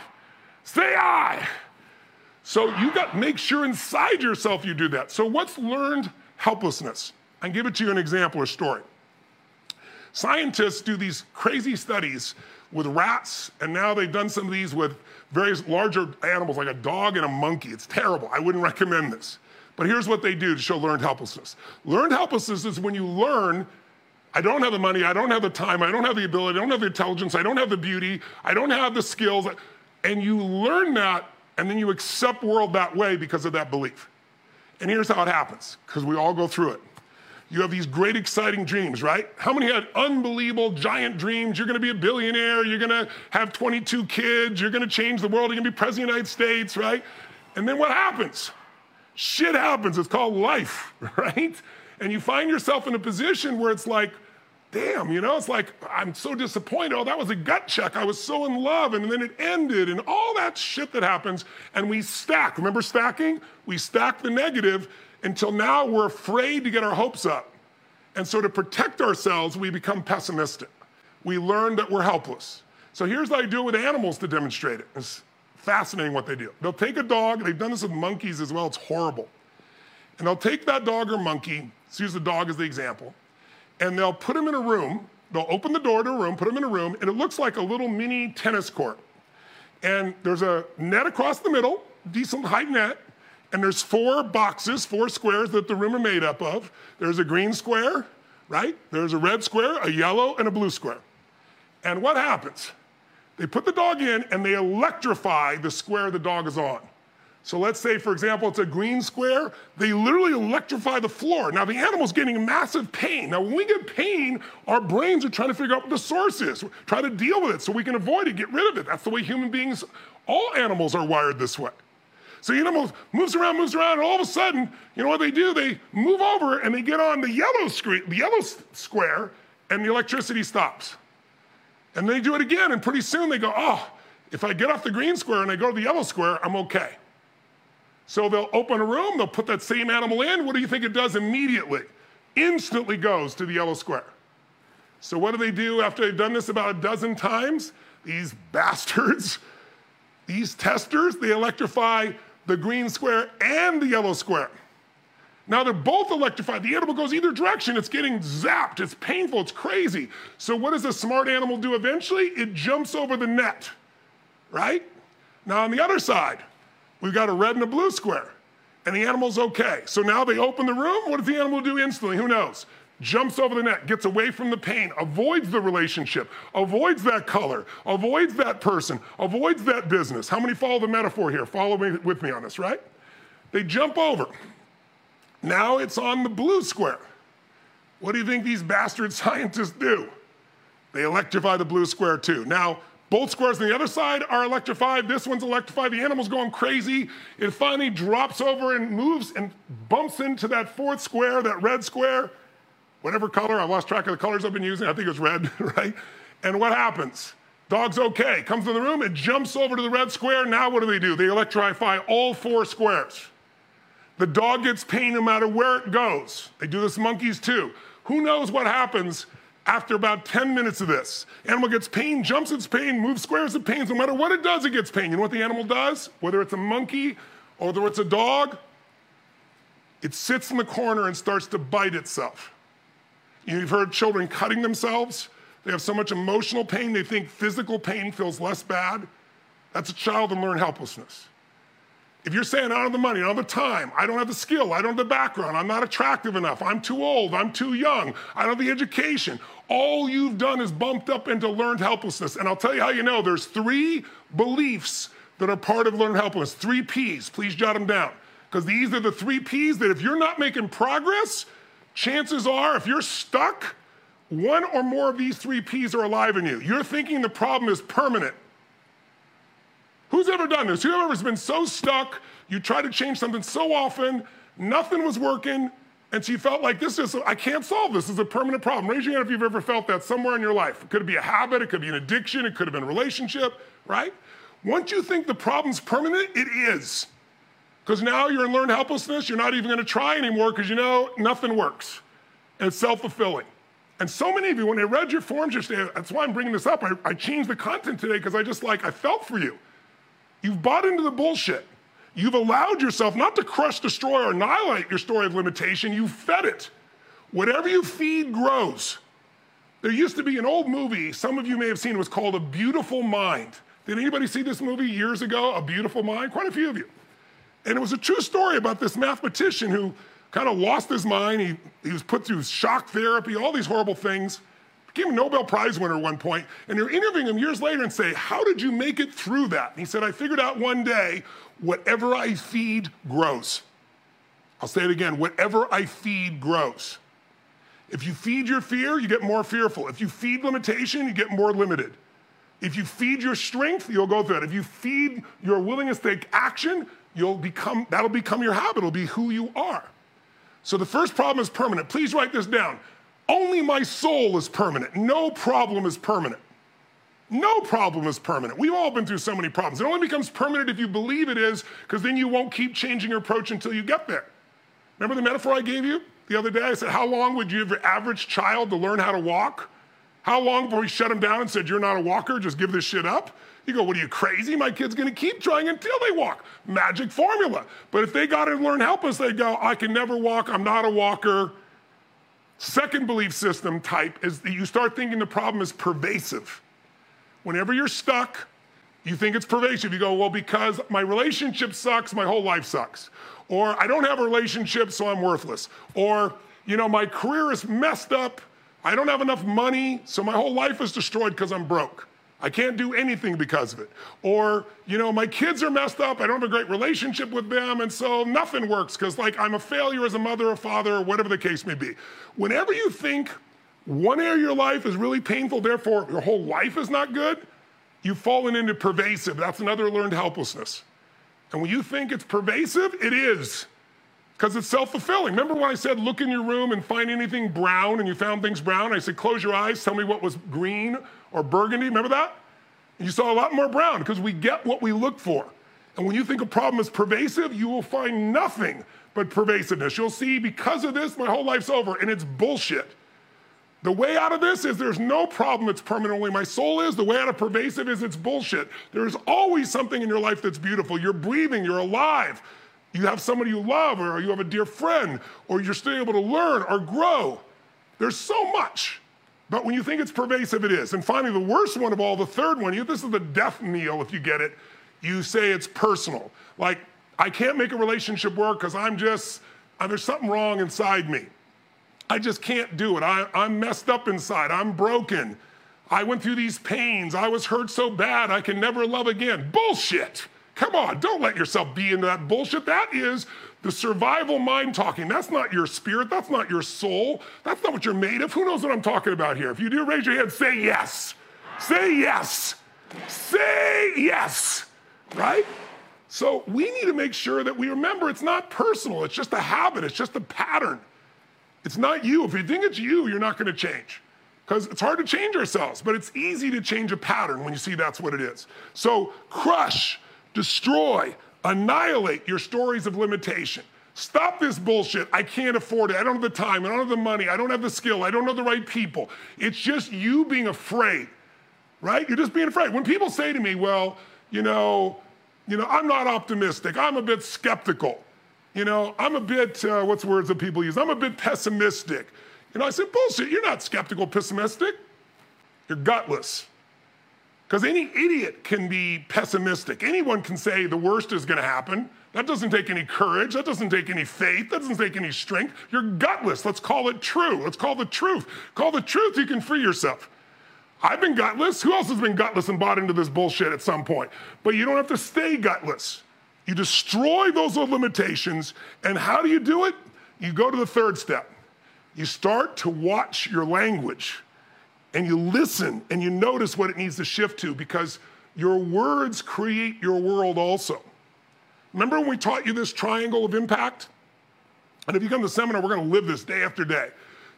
Say I. So you got to make sure inside yourself you do that. So what's learned helplessness? I can give it to you an example or story. Scientists do these crazy studies with rats, and now they've done some of these with various larger animals like a dog and a monkey. It's terrible. I wouldn't recommend this. But here's what they do to show learned helplessness. Learned helplessness is when you learn, I don't have the money, I don't have the time, I don't have the ability, I don't have the intelligence, I don't have the beauty, I don't have the skills, and you learn that, and then you accept world that way because of that belief. And here's how it happens, because we all go through it. You have these great, exciting dreams, right? How many had unbelievable, giant dreams? You're gonna be a billionaire, you're gonna have 22 kids, you're gonna change the world, you're gonna be president of the United States, right? And then what happens? Shit happens. It's called life, right? And you find yourself in a position where it's like, damn, you know, it's like, I'm so disappointed. Oh, that was a gut check. I was so in love. And then it ended, and all that shit that happens. And we stack. Remember stacking? We stack the negative until now we're afraid to get our hopes up. And so to protect ourselves, we become pessimistic. We learn that we're helpless. So here's how I do it with animals to demonstrate it. It's fascinating what they do. They'll take a dog, they've done this with monkeys as well, it's horrible. And they'll take that dog or monkey, let's use the dog as the example, and they'll put him in a room. They'll open the door to a room, put him in a room, and it looks like a little mini tennis court. And there's a net across the middle, decent height net, and there's four boxes, four squares that the room are made up of. There's a green square, right? There's a red square, a yellow, and a blue square. And what happens? They put the dog in and they electrify the square the dog is on. So let's say, for example, it's a green square. They literally electrify the floor. Now, the animal's getting massive pain. Now, when we get pain, our brains are trying to figure out what the source is, try to deal with it so we can avoid it, get rid of it. That's the way human beings, all animals are wired this way. So the animal moves around, moves around, and all of a sudden, you know what they do? They move over and they get on the yellow screen, the yellow square, and the electricity stops. And they do it again, and pretty soon they go, oh, if I get off the green square and I go to the yellow square, I'm okay. So they'll open a room, they'll put that same animal in. What do you think it does immediately? Instantly goes to the yellow square. So what do they do after they've done this about a dozen times? These bastards, these testers, they electrify the green square and the yellow square. Now they're both electrified. The animal goes either direction. It's getting zapped. It's painful. It's crazy. So what does a smart animal do eventually? It jumps over the net, right? Now on the other side, we've got a red and a blue square, and the animal's okay. So now they open the room. What does the animal do instantly? Who knows? Jumps over the net, gets away from the pain, avoids the relationship, avoids that color, avoids that person, avoids that business. How many follow the metaphor here? Follow me with me on this, right? They jump over. Now it's on the blue square. What do you think these bastard scientists do? They electrify the blue square too. Now, both squares on the other side are electrified. This one's electrified. The animal's going crazy. It finally drops over and moves and bumps into that fourth square, that red square, whatever color. I lost track of the colors I've been using. I think it was red, right? And what happens? Dog's okay. Comes in the room, it jumps over to the red square. Now what do they do? They electrify all four squares. The dog gets pain no matter where it goes. They do this monkeys too. Who knows what happens after about 10 minutes of this? Animal gets pain, jumps its pain, moves squares of pain. No matter what it does, it gets pain. You know what the animal does? Whether it's a monkey or whether it's a dog, it sits in the corner and starts to bite itself. You've heard children cutting themselves. They have so much emotional pain, they think physical pain feels less bad. That's a child in learned helplessness. If you're saying, I don't have the money, I don't have the time, I don't have the skill, I don't have the background, I'm not attractive enough, I'm too old, I'm too young, I don't have the education, all you've done is bumped up into learned helplessness. And I'll tell you how you know there's three beliefs that are part of learned helplessness, three P's. Please jot them down. Because these are the three P's that if you're not making progress, chances are if you're stuck, one or more of these three P's are alive in you. You're thinking the problem is permanent. Who's ever done this? Whoever's been so stuck, you try to change something so often, nothing was working, and so you felt like this is, I can't solve this. This is a permanent problem. Raise your hand if you've ever felt that somewhere in your life. It could be a habit, it could be an addiction, it could have been a relationship, right? Once you think the problem's permanent, it is. Because now you're in learned helplessness, you're not even gonna try anymore because you know nothing works. And it's self fulfilling. And so many of you, when I read your forms yesterday, that's why I'm bringing this up. I, I changed the content today because I just like, I felt for you. You've bought into the bullshit. You've allowed yourself not to crush, destroy, or annihilate your story of limitation. You fed it. Whatever you feed grows. There used to be an old movie, some of you may have seen, it was called A Beautiful Mind. Did anybody see this movie years ago, A Beautiful Mind? Quite a few of you. And it was a true story about this mathematician who kind of lost his mind. He, he was put through shock therapy, all these horrible things became a Nobel Prize winner at one point, and they're interviewing him years later and say, How did you make it through that? And he said, I figured out one day, whatever I feed grows. I'll say it again whatever I feed grows. If you feed your fear, you get more fearful. If you feed limitation, you get more limited. If you feed your strength, you'll go through it. If you feed your willingness to take action, you'll become that'll become your habit. It'll be who you are. So the first problem is permanent. Please write this down. Only my soul is permanent. No problem is permanent. No problem is permanent. We've all been through so many problems. It only becomes permanent if you believe it is, because then you won't keep changing your approach until you get there. Remember the metaphor I gave you the other day? I said, How long would you have your average child to learn how to walk? How long before we shut him down and said, You're not a walker, just give this shit up? You go, What are you crazy? My kid's gonna keep trying until they walk. Magic formula. But if they got to learn helpless, they go, I can never walk, I'm not a walker. Second belief system type is that you start thinking the problem is pervasive. Whenever you're stuck, you think it's pervasive. You go, well, because my relationship sucks, my whole life sucks. Or I don't have a relationship, so I'm worthless. Or, you know, my career is messed up. I don't have enough money, so my whole life is destroyed because I'm broke. I can't do anything because of it. Or, you know, my kids are messed up. I don't have a great relationship with them. And so nothing works because, like, I'm a failure as a mother or father or whatever the case may be. Whenever you think one area of your life is really painful, therefore your whole life is not good, you've fallen into pervasive. That's another learned helplessness. And when you think it's pervasive, it is because it's self fulfilling. Remember when I said, look in your room and find anything brown, and you found things brown? I said, close your eyes, tell me what was green or burgundy. Remember that? And you saw a lot more brown because we get what we look for. And when you think a problem is pervasive, you will find nothing but pervasiveness. You'll see, because of this, my whole life's over, and it's bullshit. The way out of this is there's no problem that's permanent, only my soul is. The way out of pervasive is it's bullshit. There's always something in your life that's beautiful. You're breathing, you're alive. You have somebody you love, or you have a dear friend, or you're still able to learn or grow. There's so much. But when you think it's pervasive, it is. And finally, the worst one of all, the third one, you, this is the death knell if you get it. You say it's personal. Like, I can't make a relationship work because I'm just, uh, there's something wrong inside me. I just can't do it. I, I'm messed up inside. I'm broken. I went through these pains. I was hurt so bad I can never love again. Bullshit. Come on, don't let yourself be into that bullshit. That is the survival mind talking. That's not your spirit. That's not your soul. That's not what you're made of. Who knows what I'm talking about here? If you do, raise your hand. Say yes. Say yes. Say yes. Right? So we need to make sure that we remember it's not personal. It's just a habit. It's just a pattern. It's not you. If you think it's you, you're not going to change because it's hard to change ourselves, but it's easy to change a pattern when you see that's what it is. So crush destroy, annihilate your stories of limitation. Stop this bullshit. I can't afford it. I don't have the time. I don't have the money. I don't have the skill. I don't know the right people. It's just you being afraid, right? You're just being afraid. When people say to me, well, you know, you know, I'm not optimistic. I'm a bit skeptical. You know, I'm a bit, uh, what's words that people use? I'm a bit pessimistic. You know, I said, bullshit, you're not skeptical, pessimistic. You're gutless. Because any idiot can be pessimistic. Anyone can say the worst is going to happen. That doesn't take any courage. That doesn't take any faith. That doesn't take any strength. You're gutless. Let's call it true. Let's call the truth. Call the truth, you can free yourself. I've been gutless. Who else has been gutless and bought into this bullshit at some point? But you don't have to stay gutless. You destroy those limitations. And how do you do it? You go to the third step. You start to watch your language and you listen and you notice what it needs to shift to because your words create your world also. Remember when we taught you this triangle of impact? And if you come to the seminar, we're going to live this day after day.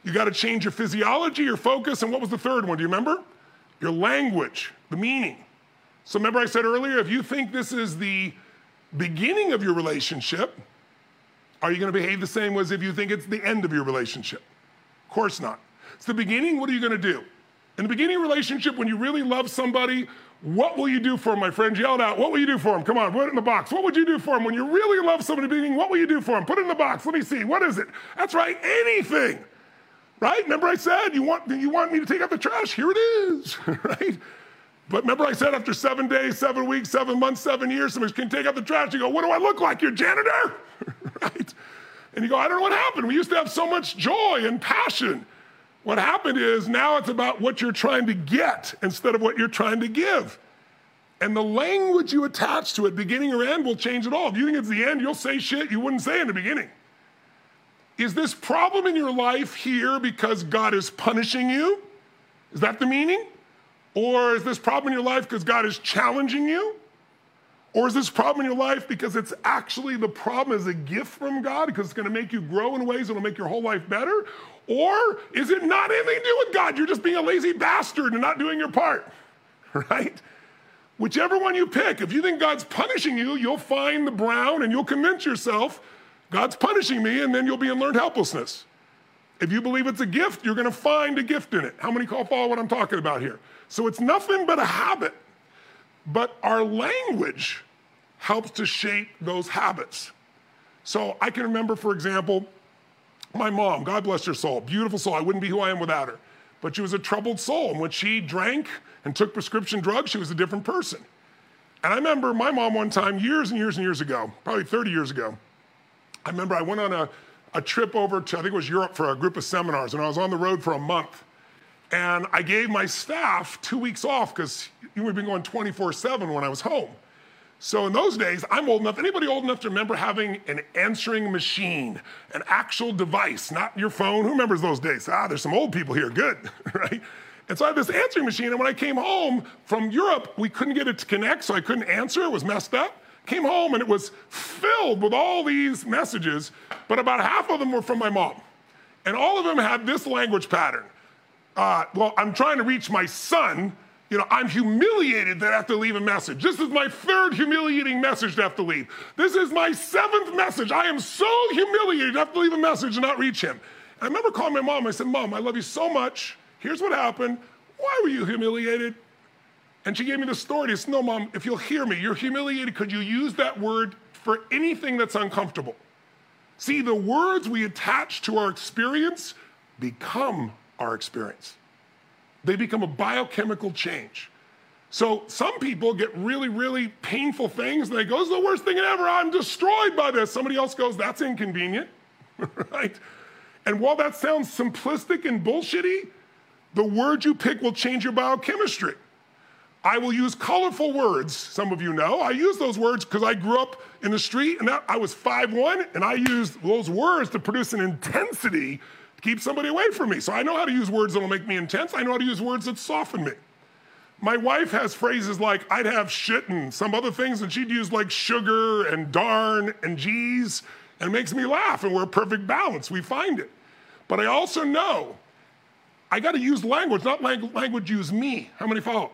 You got to change your physiology, your focus, and what was the third one? Do you remember? Your language, the meaning. So remember, I said earlier, if you think this is the beginning of your relationship, are you going to behave the same as if you think it's the end of your relationship? Of course not. It's the beginning, what are you going to do? In the beginning of relationship, when you really love somebody, what will you do for them? My friend yelled out, What will you do for them? Come on, put it in the box. What would you do for them? When you really love somebody beginning, what will you do for them? Put it in the box. Let me see. What is it? That's right, anything. Right? Remember I said, you want, you want me to take out the trash? Here it is. right? But remember I said after seven days, seven weeks, seven months, seven years, somebody can take out the trash. You go, What do I look like? Your janitor? right? And you go, I don't know what happened. We used to have so much joy and passion. What happened is now it's about what you're trying to get instead of what you're trying to give. And the language you attach to it, beginning or end, will change it all. If you think it's the end, you'll say shit you wouldn't say in the beginning. Is this problem in your life here because God is punishing you? Is that the meaning? Or is this problem in your life because God is challenging you? Or is this problem in your life because it's actually the problem is a gift from God because it's going to make you grow in ways that will make your whole life better? Or is it not anything to do with God? You're just being a lazy bastard and not doing your part, right? Whichever one you pick, if you think God's punishing you, you'll find the brown and you'll convince yourself God's punishing me, and then you'll be in learned helplessness. If you believe it's a gift, you're going to find a gift in it. How many call follow what I'm talking about here? So it's nothing but a habit. But our language helps to shape those habits. So I can remember, for example, my mom, God bless her soul, beautiful soul. I wouldn't be who I am without her. But she was a troubled soul. And when she drank and took prescription drugs, she was a different person. And I remember my mom one time, years and years and years ago, probably 30 years ago, I remember I went on a, a trip over to, I think it was Europe for a group of seminars, and I was on the road for a month. And I gave my staff two weeks off because we've been going 24 7 when I was home. So in those days, I'm old enough. Anybody old enough to remember having an answering machine, an actual device, not your phone? Who remembers those days? Ah, there's some old people here. Good, right? And so I had this answering machine, and when I came home from Europe, we couldn't get it to connect, so I couldn't answer. It was messed up. Came home, and it was filled with all these messages, but about half of them were from my mom. And all of them had this language pattern. Uh, well, I'm trying to reach my son, you know, I'm humiliated that I have to leave a message. This is my third humiliating message to have to leave. This is my seventh message. I am so humiliated to have to leave a message and not reach him. I remember calling my mom. I said, Mom, I love you so much. Here's what happened. Why were you humiliated? And she gave me the story. I said, No, Mom, if you'll hear me, you're humiliated Could you use that word for anything that's uncomfortable. See, the words we attach to our experience become our experience they become a biochemical change. So some people get really, really painful things and they go, it's the worst thing ever. I'm destroyed by this. Somebody else goes, that's inconvenient, right? And while that sounds simplistic and bullshitty, the word you pick will change your biochemistry. I will use colorful words, some of you know. I use those words because I grew up in the street and I was 5'1 and I used those words to produce an intensity keep somebody away from me. So I know how to use words that'll make me intense. I know how to use words that soften me. My wife has phrases like I'd have shit and some other things, and she'd use like sugar and darn and geez, and it makes me laugh, and we're a perfect balance. We find it. But I also know I got to use language, not language use me. How many follow?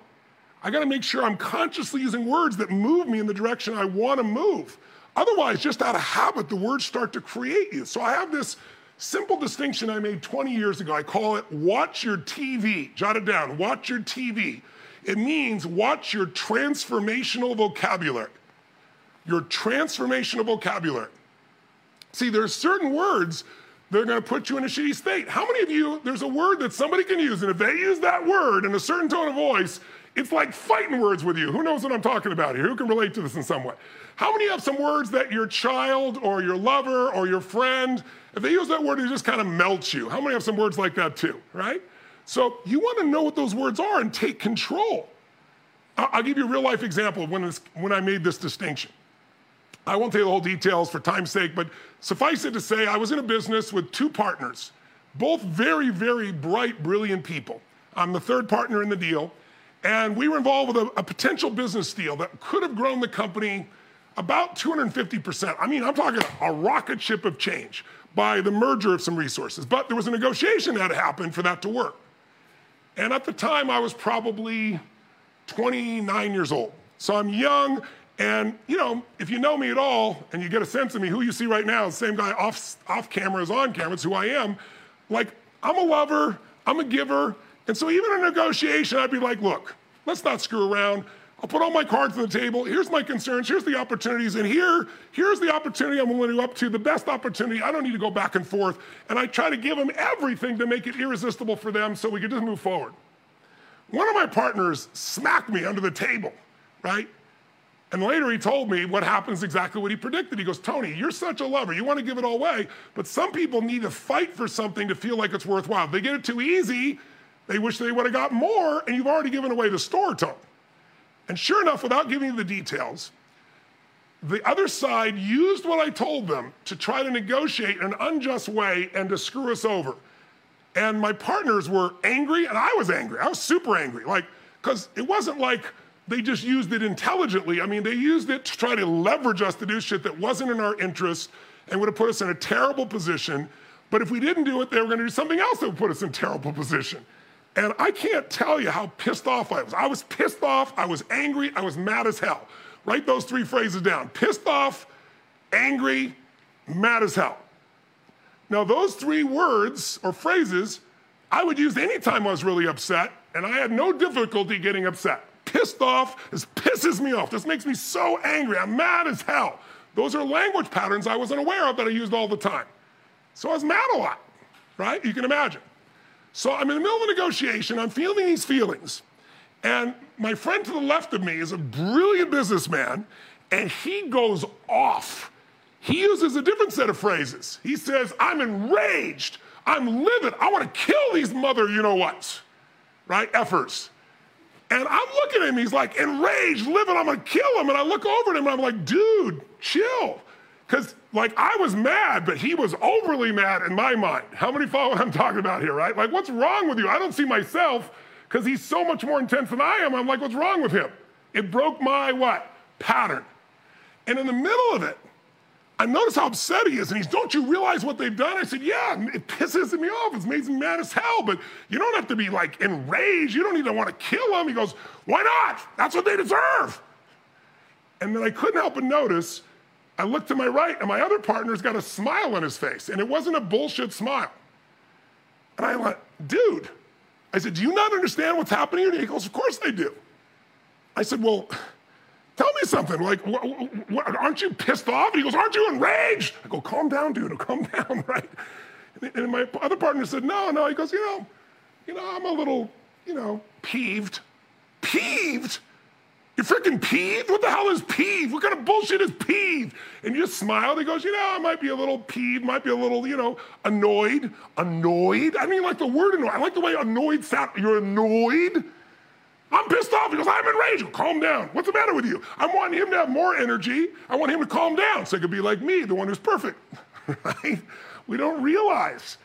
I got to make sure I'm consciously using words that move me in the direction I want to move. Otherwise, just out of habit, the words start to create you. So I have this Simple distinction I made 20 years ago. I call it watch your TV. Jot it down. Watch your TV. It means watch your transformational vocabulary. Your transformational vocabulary. See, there are certain words they're going to put you in a shitty state. How many of you, there's a word that somebody can use, and if they use that word in a certain tone of voice, it's like fighting words with you. Who knows what I'm talking about here? Who can relate to this in some way? How many have some words that your child or your lover or your friend, if they use that word, it just kind of melts you? How many have some words like that too, right? So you want to know what those words are and take control. I'll give you a real life example of when, this, when I made this distinction. I won't tell you the whole details for time's sake, but suffice it to say, I was in a business with two partners, both very, very bright, brilliant people. I'm the third partner in the deal, and we were involved with a, a potential business deal that could have grown the company about 250%. I mean, I'm talking a rocket ship of change by the merger of some resources. But there was a negotiation that had happened for that to work. And at the time, I was probably 29 years old. So I'm young, and you know, if you know me at all and you get a sense of me, who you see right now, the same guy off, off camera as on camera, it's who I am. Like, I'm a lover, I'm a giver, and so even in a negotiation, I'd be like, look, let's not screw around. I'll put all my cards on the table. Here's my concerns. Here's the opportunities. And here, here's the opportunity I'm willing to go up to, the best opportunity. I don't need to go back and forth. And I try to give them everything to make it irresistible for them so we can just move forward. One of my partners smacked me under the table, right? And later he told me what happens exactly what he predicted. He goes, Tony, you're such a lover. You want to give it all away, but some people need to fight for something to feel like it's worthwhile. If they get it too easy, they wish they would have got more, and you've already given away the store to them. And sure enough, without giving you the details, the other side used what I told them to try to negotiate in an unjust way and to screw us over. And my partners were angry, and I was angry. I was super angry. Like, because it wasn't like they just used it intelligently. I mean, they used it to try to leverage us to do shit that wasn't in our interest and would have put us in a terrible position. But if we didn't do it, they were going to do something else that would put us in a terrible position. And I can't tell you how pissed off I was. I was pissed off, I was angry, I was mad as hell. Write those three phrases down pissed off, angry, mad as hell. Now, those three words or phrases I would use anytime I was really upset, and I had no difficulty getting upset. Pissed off, this pisses me off. This makes me so angry. I'm mad as hell. Those are language patterns I wasn't aware of that I used all the time. So I was mad a lot, right? You can imagine. So I'm in the middle of a negotiation, I'm feeling these feelings. And my friend to the left of me is a brilliant businessman, and he goes off. He uses a different set of phrases. He says, I'm enraged, I'm livid, I want to kill these mother, you know what, right? Efforts. And I'm looking at him, he's like, enraged, livid, I'm gonna kill him. And I look over at him and I'm like, dude, chill. Because, like, I was mad, but he was overly mad in my mind. How many follow what I'm talking about here, right? Like, what's wrong with you? I don't see myself because he's so much more intense than I am. I'm like, what's wrong with him? It broke my what? Pattern. And in the middle of it, I notice how upset he is. And he's, don't you realize what they've done? I said, yeah, it pisses me off. It's made me mad as hell, but you don't have to be like enraged. You don't even want to kill him. He goes, why not? That's what they deserve. And then I couldn't help but notice I looked to my right, and my other partner's got a smile on his face, and it wasn't a bullshit smile. And I went, dude, I said, do you not understand what's happening here? He goes, of course I do. I said, well, tell me something. Like, wh- wh- aren't you pissed off? And he goes, aren't you enraged? I go, calm down, dude, calm down, right? And my other partner said, no, no. He goes, you know, you know, I'm a little, you know, peeved. Peeved? You're freaking peeved? What the hell is peeved? What kind of bullshit is peeved? And you just smiled. He goes, you know, I might be a little peeved, might be a little, you know, annoyed. Annoyed? I mean, like the word annoyed. I like the way annoyed sounds. You're annoyed? I'm pissed off. Goes, I'm enraged. Calm down. What's the matter with you? I want him to have more energy. I want him to calm down so he could be like me, the one who's perfect. right? We don't realize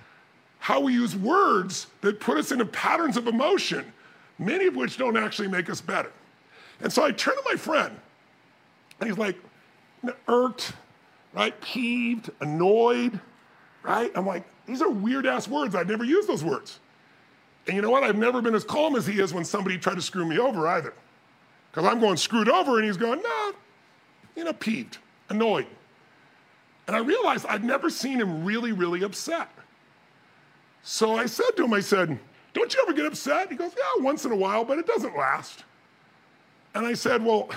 how we use words that put us into patterns of emotion, many of which don't actually make us better. And so I turn to my friend, and he's like, irked, right? Peeved, annoyed, right? I'm like, these are weird ass words. I've never used those words. And you know what? I've never been as calm as he is when somebody tried to screw me over either. Because I'm going screwed over, and he's going, no, you know, peeved, annoyed. And I realized I'd never seen him really, really upset. So I said to him, I said, Don't you ever get upset? He goes, Yeah, once in a while, but it doesn't last. And I said, Well,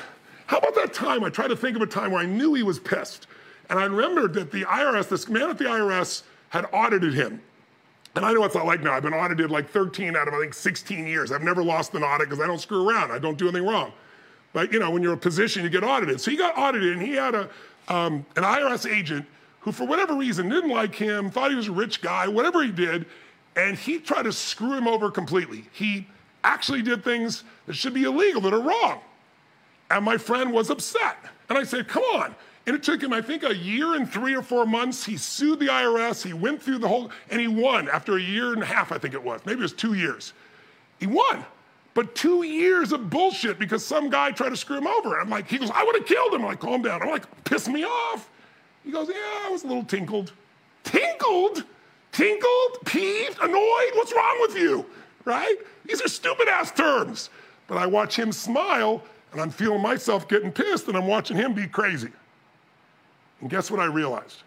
how about that time? I tried to think of a time where I knew he was pissed. And I remembered that the IRS, this man at the IRS, had audited him. And I know it's not like now. I've been audited like 13 out of I think 16 years. I've never lost an audit because I don't screw around. I don't do anything wrong. But you know, when you're a position, you get audited. So he got audited, and he had a um, an IRS agent who, for whatever reason, didn't like him, thought he was a rich guy, whatever he did, and he tried to screw him over completely. He actually did things that should be illegal, that are wrong. And my friend was upset. And I said, come on. And it took him, I think, a year and three or four months. He sued the IRS. He went through the whole, and he won after a year and a half, I think it was. Maybe it was two years. He won. But two years of bullshit because some guy tried to screw him over. And I'm like, he goes, I would have killed him. I'm like, calm down. I'm like, piss me off. He goes, yeah, I was a little tinkled. Tinkled? Tinkled? Peeved? Annoyed? What's wrong with you? Right? These are stupid ass terms. But I watch him smile and I'm feeling myself getting pissed and I'm watching him be crazy. And guess what I realized?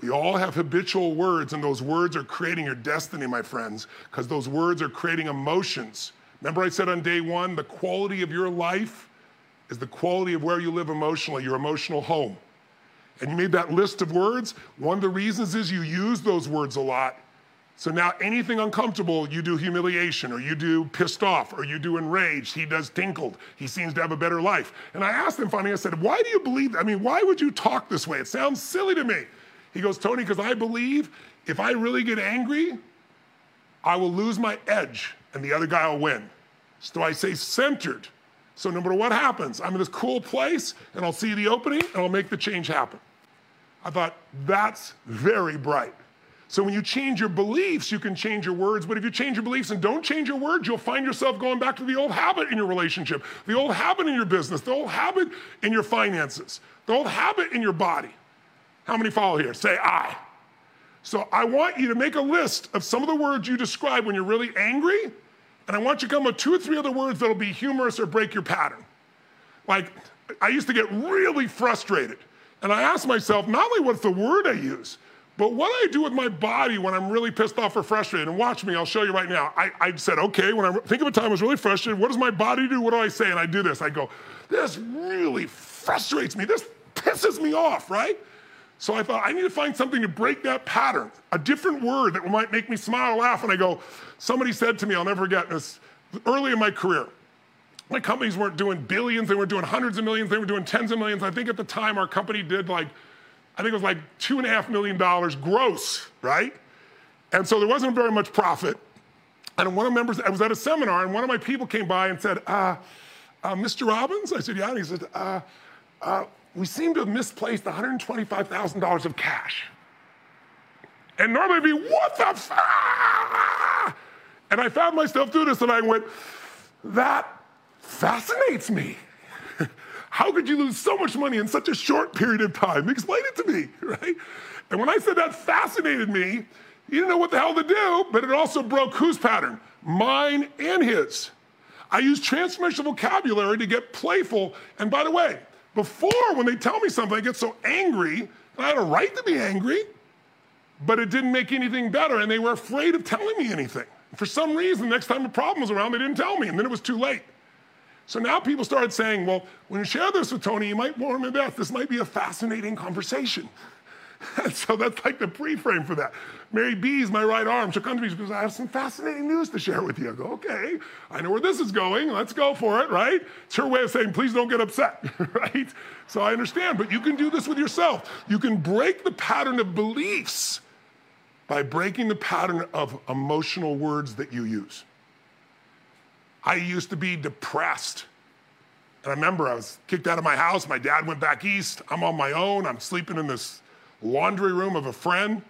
We all have habitual words, and those words are creating your destiny, my friends, because those words are creating emotions. Remember, I said on day one, the quality of your life is the quality of where you live emotionally, your emotional home. And you made that list of words. One of the reasons is you use those words a lot. So now anything uncomfortable, you do humiliation, or you do pissed off, or you do enraged. He does tinkled. He seems to have a better life. And I asked him finally, I said, Why do you believe? I mean, why would you talk this way? It sounds silly to me. He goes, Tony, because I believe if I really get angry, I will lose my edge and the other guy will win. So I say centered. So no matter what happens, I'm in this cool place and I'll see the opening and I'll make the change happen. I thought, that's very bright. So when you change your beliefs, you can change your words. But if you change your beliefs and don't change your words, you'll find yourself going back to the old habit in your relationship, the old habit in your business, the old habit in your finances, the old habit in your body. How many follow here? Say I. So I want you to make a list of some of the words you describe when you're really angry, and I want you to come up with two or three other words that'll be humorous or break your pattern. Like, I used to get really frustrated, and I asked myself not only what's the word I use, but what I do with my body when I'm really pissed off or frustrated? And watch me, I'll show you right now. I, I said, okay, when I think of a time I was really frustrated, what does my body do? What do I say? And I do this. I go, this really frustrates me. This pisses me off, right? So I thought, I need to find something to break that pattern, a different word that might make me smile or laugh. And I go, somebody said to me, I'll never forget this, early in my career, my companies weren't doing billions, they weren't doing hundreds of millions, they were doing tens of millions. I think at the time our company did like, I think it was like two and a half million dollars gross, right? And so there wasn't very much profit. And one of the members, I was at a seminar, and one of my people came by and said, uh, uh, Mr. Robbins? I said, yeah. And he said, uh, uh we seem to have misplaced $125,000 of cash. And normally it'd be, what the f-? And I found myself doing this and I went, that fascinates me. How could you lose so much money in such a short period of time? Explain it to me, right? And when I said that fascinated me, he didn't know what the hell to do, but it also broke whose pattern? Mine and his. I use transformational vocabulary to get playful. And by the way, before, when they tell me something, I get so angry, and I had a right to be angry, but it didn't make anything better, and they were afraid of telling me anything. For some reason, next time a problem was around, they didn't tell me, and then it was too late. So now people started saying, well, when you share this with Tony, you might warm me about this might be a fascinating conversation. so that's like the pre-frame for that. Mary B is my right arm. She'll come to me because I have some fascinating news to share with you. I go, okay, I know where this is going. Let's go for it, right? It's her way of saying, please don't get upset, right? So I understand, but you can do this with yourself. You can break the pattern of beliefs by breaking the pattern of emotional words that you use. I used to be depressed. And I remember I was kicked out of my house. My dad went back east. I'm on my own. I'm sleeping in this laundry room of a friend.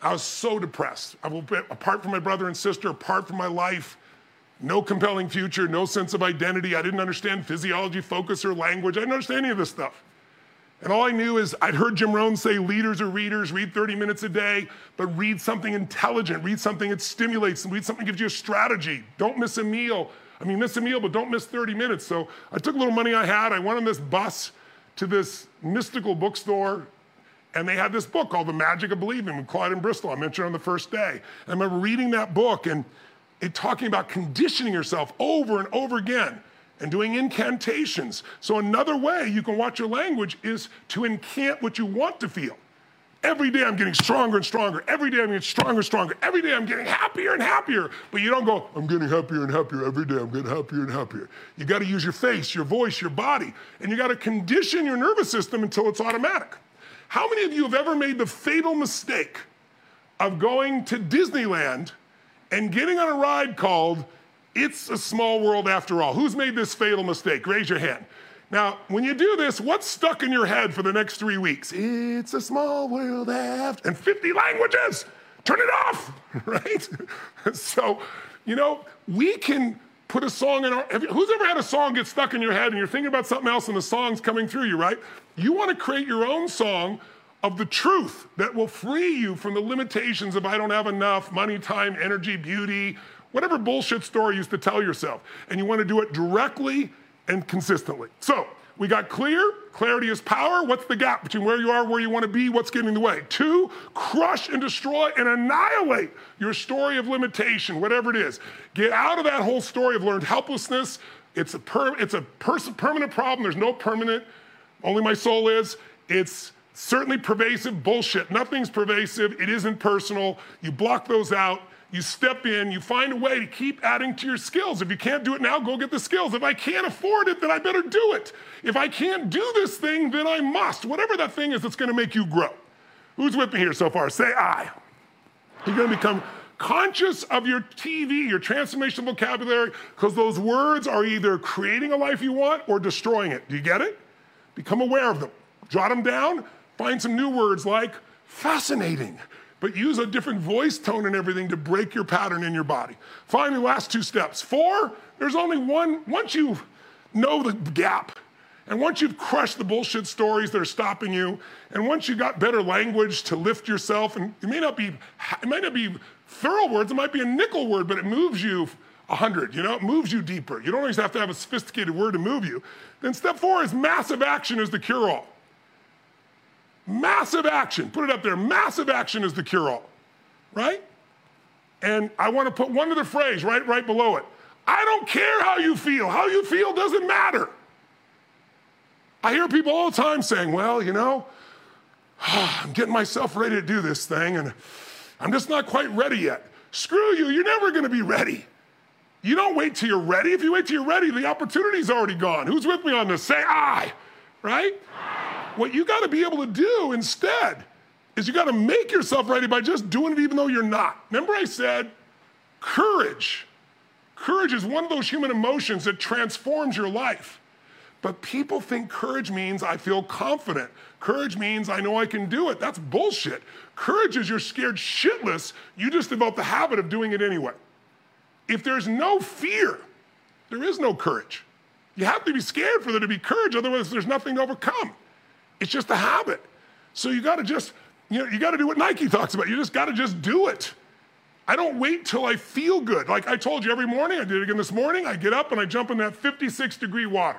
I was so depressed. I apart from my brother and sister, apart from my life, no compelling future, no sense of identity. I didn't understand physiology, focus, or language. I didn't understand any of this stuff. And all I knew is I'd heard Jim Rohn say leaders are readers, read 30 minutes a day, but read something intelligent, read something that stimulates, read something that gives you a strategy. Don't miss a meal. I mean, miss a meal, but don't miss 30 minutes. So I took a little money I had, I went on this bus to this mystical bookstore and they had this book called The Magic of Believing with Claude M. Bristol. I mentioned on the first day. I remember reading that book and it talking about conditioning yourself over and over again and doing incantations. So another way you can watch your language is to incant what you want to feel. Every day I'm getting stronger and stronger. Every day I'm getting stronger and stronger. Every day I'm getting happier and happier. But you don't go, I'm getting happier and happier every day. I'm getting happier and happier. You got to use your face, your voice, your body, and you got to condition your nervous system until it's automatic. How many of you have ever made the fatal mistake of going to Disneyland and getting on a ride called It's a Small World After All? Who's made this fatal mistake? Raise your hand. Now, when you do this, what's stuck in your head for the next three weeks? It's a small world after, and 50 languages. Turn it off, right? so, you know, we can put a song in our. Who's ever had a song get stuck in your head and you're thinking about something else and the song's coming through you, right? You want to create your own song of the truth that will free you from the limitations of I don't have enough money, time, energy, beauty, whatever bullshit story you used to tell yourself. And you want to do it directly and consistently. So we got clear, clarity is power. What's the gap between where you are, where you want to be, what's getting in the way? Two, crush and destroy and annihilate your story of limitation, whatever it is. Get out of that whole story of learned helplessness. It's a, per, it's a permanent problem. There's no permanent, only my soul is. It's certainly pervasive bullshit. Nothing's pervasive. It isn't personal. You block those out you step in, you find a way to keep adding to your skills. If you can't do it now, go get the skills. If I can't afford it, then I better do it. If I can't do this thing, then I must. Whatever that thing is that's gonna make you grow. Who's with me here so far? Say I. You're gonna become conscious of your TV, your transformational vocabulary, because those words are either creating a life you want or destroying it. Do you get it? Become aware of them. Jot them down. Find some new words like fascinating, but use a different voice tone and everything to break your pattern in your body. Finally, last two steps. Four, there's only one, once you know the gap, and once you've crushed the bullshit stories that are stopping you, and once you got better language to lift yourself, and it may not be, it might not be thorough words, it might be a nickel word, but it moves you a hundred, you know, it moves you deeper. You don't always have to have a sophisticated word to move you. Then step four is massive action is the cure-all. Massive action. Put it up there. Massive action is the cure all, right? And I want to put one other phrase right, right below it. I don't care how you feel. How you feel doesn't matter. I hear people all the time saying, well, you know, I'm getting myself ready to do this thing and I'm just not quite ready yet. Screw you, you're never going to be ready. You don't wait till you're ready. If you wait till you're ready, the opportunity's already gone. Who's with me on this? Say I, right? What you got to be able to do instead is you got to make yourself ready by just doing it even though you're not. Remember, I said courage. Courage is one of those human emotions that transforms your life. But people think courage means I feel confident. Courage means I know I can do it. That's bullshit. Courage is you're scared shitless. You just develop the habit of doing it anyway. If there's no fear, there is no courage. You have to be scared for there to be courage, otherwise, there's nothing to overcome. It's just a habit. So you got to just, you know, you got to do what Nike talks about. You just got to just do it. I don't wait till I feel good. Like I told you every morning, I did it again this morning. I get up and I jump in that 56 degree water.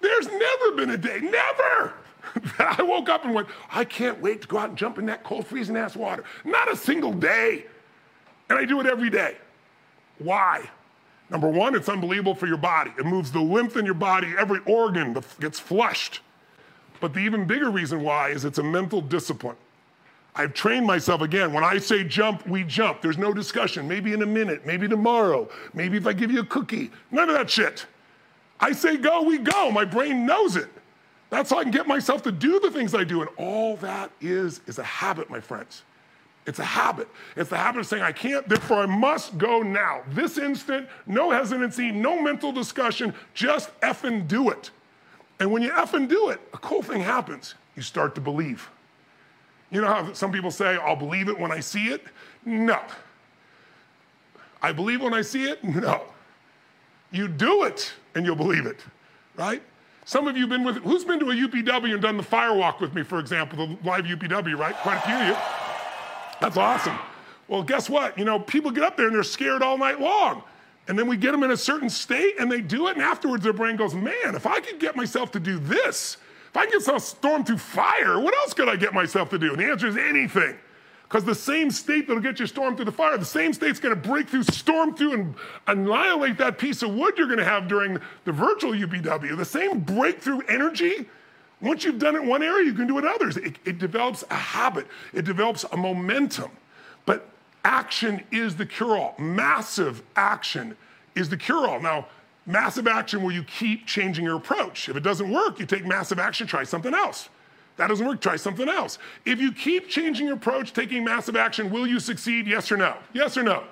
There's never been a day, never, that I woke up and went, I can't wait to go out and jump in that cold, freezing ass water. Not a single day. And I do it every day. Why? Number one, it's unbelievable for your body. It moves the lymph in your body, every organ gets flushed. But the even bigger reason why is it's a mental discipline. I've trained myself again. When I say jump, we jump. There's no discussion. Maybe in a minute, maybe tomorrow, maybe if I give you a cookie. None of that shit. I say go, we go. My brain knows it. That's how I can get myself to do the things I do. And all that is, is a habit, my friends. It's a habit. It's the habit of saying, I can't, therefore I must go now. This instant, no hesitancy, no mental discussion, just effing do it. And when you effing do it, a cool thing happens. You start to believe. You know how some people say, I'll believe it when I see it? No. I believe when I see it? No. You do it and you'll believe it, right? Some of you have been with, who's been to a UPW and done the fire walk with me, for example, the live UPW, right? Quite a few of you. That's awesome. Well, guess what? You know, people get up there and they're scared all night long. And then we get them in a certain state and they do it, and afterwards their brain goes, Man, if I could get myself to do this, if I can get myself storm through fire, what else could I get myself to do? And the answer is anything. Because the same state that'll get you storm through the fire, the same state's gonna break through, storm through, and annihilate that piece of wood you're gonna have during the virtual UPW. The same breakthrough energy Once you've done it in one area, you can do it in others. It, it develops a habit, it develops a momentum. Action is the cure all. Massive action is the cure all. Now, massive action where you keep changing your approach. If it doesn't work, you take massive action, try something else. That doesn't work, try something else. If you keep changing your approach, taking massive action, will you succeed? Yes or no? Yes or no?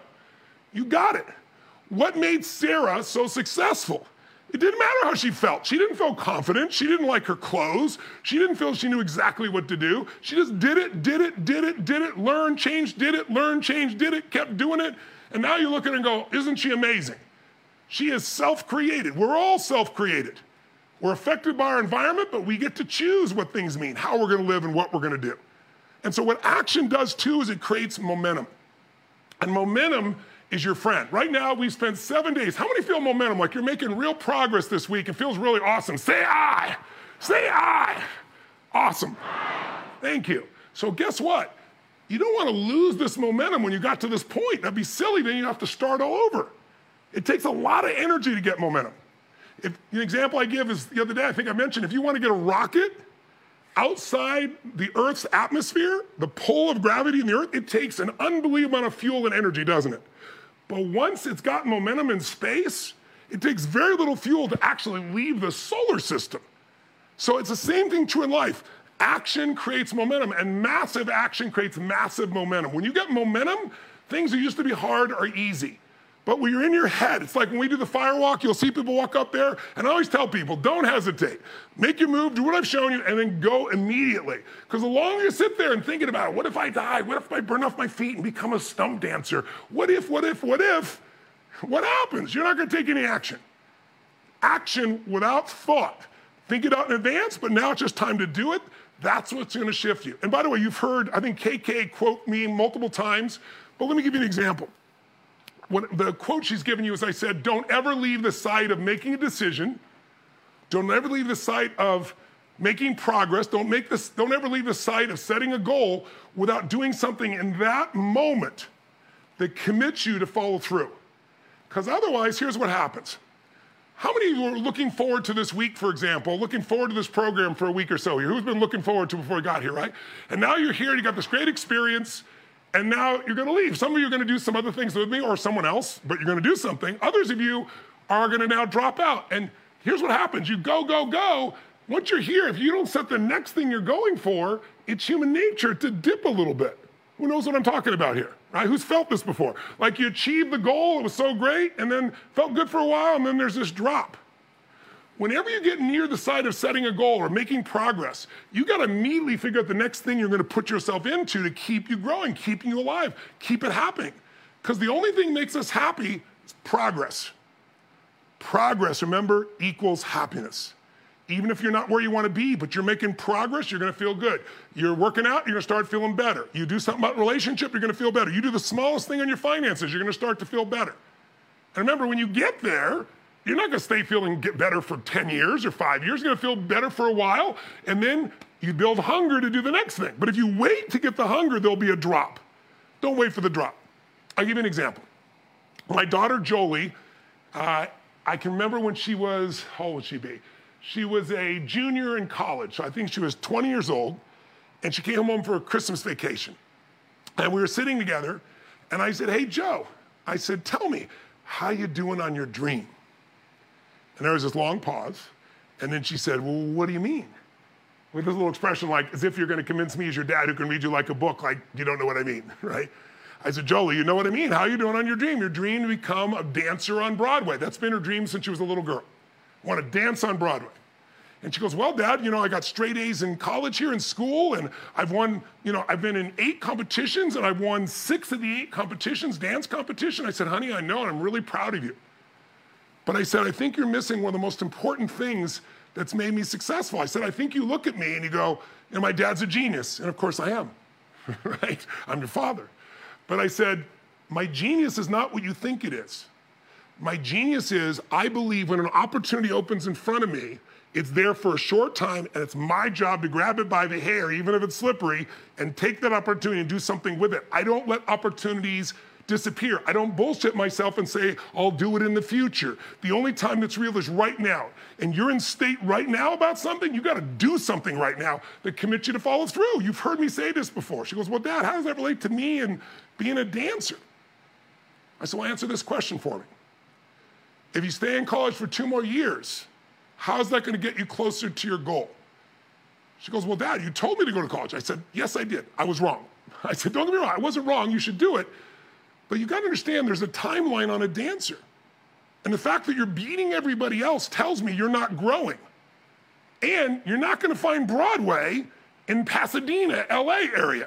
You got it. What made Sara so successful? It didn't matter how she felt. She didn't feel confident. She didn't like her clothes. She didn't feel she knew exactly what to do. She just did it, did it, did it, did it, learned, changed, did it, learned, changed, did it, kept doing it. And now you look at her and go, Isn't she amazing? She is self created. We're all self created. We're affected by our environment, but we get to choose what things mean, how we're going to live, and what we're going to do. And so, what action does too is it creates momentum. And momentum is your friend. Right now, we've spent seven days. How many feel momentum? Like you're making real progress this week. It feels really awesome. Say I. Say I. Awesome. Thank you. So, guess what? You don't want to lose this momentum when you got to this point. That'd be silly. Then you have to start all over. It takes a lot of energy to get momentum. If, the example I give is the other day, I think I mentioned, if you want to get a rocket outside the Earth's atmosphere, the pull of gravity in the Earth, it takes an unbelievable amount of fuel and energy, doesn't it? But once it's got momentum in space, it takes very little fuel to actually leave the solar system. So it's the same thing true in life. Action creates momentum, and massive action creates massive momentum. When you get momentum, things that used to be hard are easy. But when you're in your head, it's like when we do the fire walk, you'll see people walk up there, and I always tell people, don't hesitate. Make your move, do what I've shown you, and then go immediately. Because the longer you sit there and thinking about it, what if I die? What if I burn off my feet and become a stump dancer? What if, what if, what if? What happens? You're not gonna take any action. Action without thought. Think it out in advance, but now it's just time to do it. That's what's gonna shift you. And by the way, you've heard, I think KK quote me multiple times, but let me give you an example what, the quote she's given you is I said, don't ever leave the site of making a decision. Don't ever leave the site of making progress. Don't, make this, don't ever leave the site of setting a goal without doing something in that moment that commits you to follow through. Because otherwise, here's what happens. How many of you are looking forward to this week, for example, looking forward to this program for a week or so here? Who's been looking forward to before you got here, right? And now you're here, you got this great experience, and now you're going to leave. Some of you are going to do some other things with me or someone else, but you're going to do something. Others of you are going to now drop out. And here's what happens you go, go, go. Once you're here, if you don't set the next thing you're going for, it's human nature to dip a little bit. Who knows what I'm talking about here, right? Who's felt this before? Like you achieved the goal, it was so great, and then felt good for a while, and then there's this drop. Whenever you get near the side of setting a goal or making progress, you got to immediately figure out the next thing you're going to put yourself into to keep you growing, keeping you alive, keep it happening. Because the only thing makes us happy is progress. Progress, remember, equals happiness. Even if you're not where you want to be, but you're making progress, you're going to feel good. You're working out, you're going to start feeling better. You do something about relationship, you're going to feel better. You do the smallest thing on your finances, you're going to start to feel better. And remember, when you get there, you're not to stay feeling get better for 10 years or five years. You're to feel better for a while, and then you build hunger to do the next thing. But if you wait to get the hunger, there'll be a drop. Don't wait for the drop. I'll give you an example. My daughter Jolie, uh, I can remember when she was, how old would she be? She was a junior in college, so I think she was 20 years old, and she came home for a Christmas vacation. And we were sitting together, and I said, hey, Joe, I said, tell me, how you doing on your dream? And there was this long pause. And then she said, Well, what do you mean? With this little expression like, as if you're going to convince me as your dad who can read you like a book, like you don't know what I mean, right? I said, Jolie, you know what I mean? How are you doing on your dream? Your dream to become a dancer on Broadway. That's been her dream since she was a little girl. Want to dance on Broadway. And she goes, Well, Dad, you know, I got straight A's in college here in school, and I've won, you know, I've been in eight competitions, and I've won six of the eight competitions, dance competition. I said, Honey, I know, and I'm really proud of you. But I said, I think you're missing one of the most important things that's made me successful. I said, I think you look at me and you go, you know, my dad's a genius. And of course I am, right? I'm your father. But I said, my genius is not what you think it is. My genius is I believe when an opportunity opens in front of me, it's there for a short time, and it's my job to grab it by the hair, even if it's slippery, and take that opportunity and do something with it. I don't let opportunities disappear. I don't bullshit myself and say, I'll do it in the future. The only time that's real is right now. And you're in state right now about something, you got to do something right now that commits you to follow through. You've heard me say this before. She goes, Well, Dad, how does that relate to me and being a dancer? I said, Well, answer this question for me. If you stay in college for two more years, how's that going to get you closer to your goal? She goes, Well, Dad, you told me to go to college. I said, Yes, I did. I was wrong. I said, Don't get me wrong, I wasn't wrong. You should do it. But you got to understand there's a timeline on a dancer. And the fact that you're beating everybody else tells me you're not growing. And you're not going to find Broadway in Pasadena, LA area.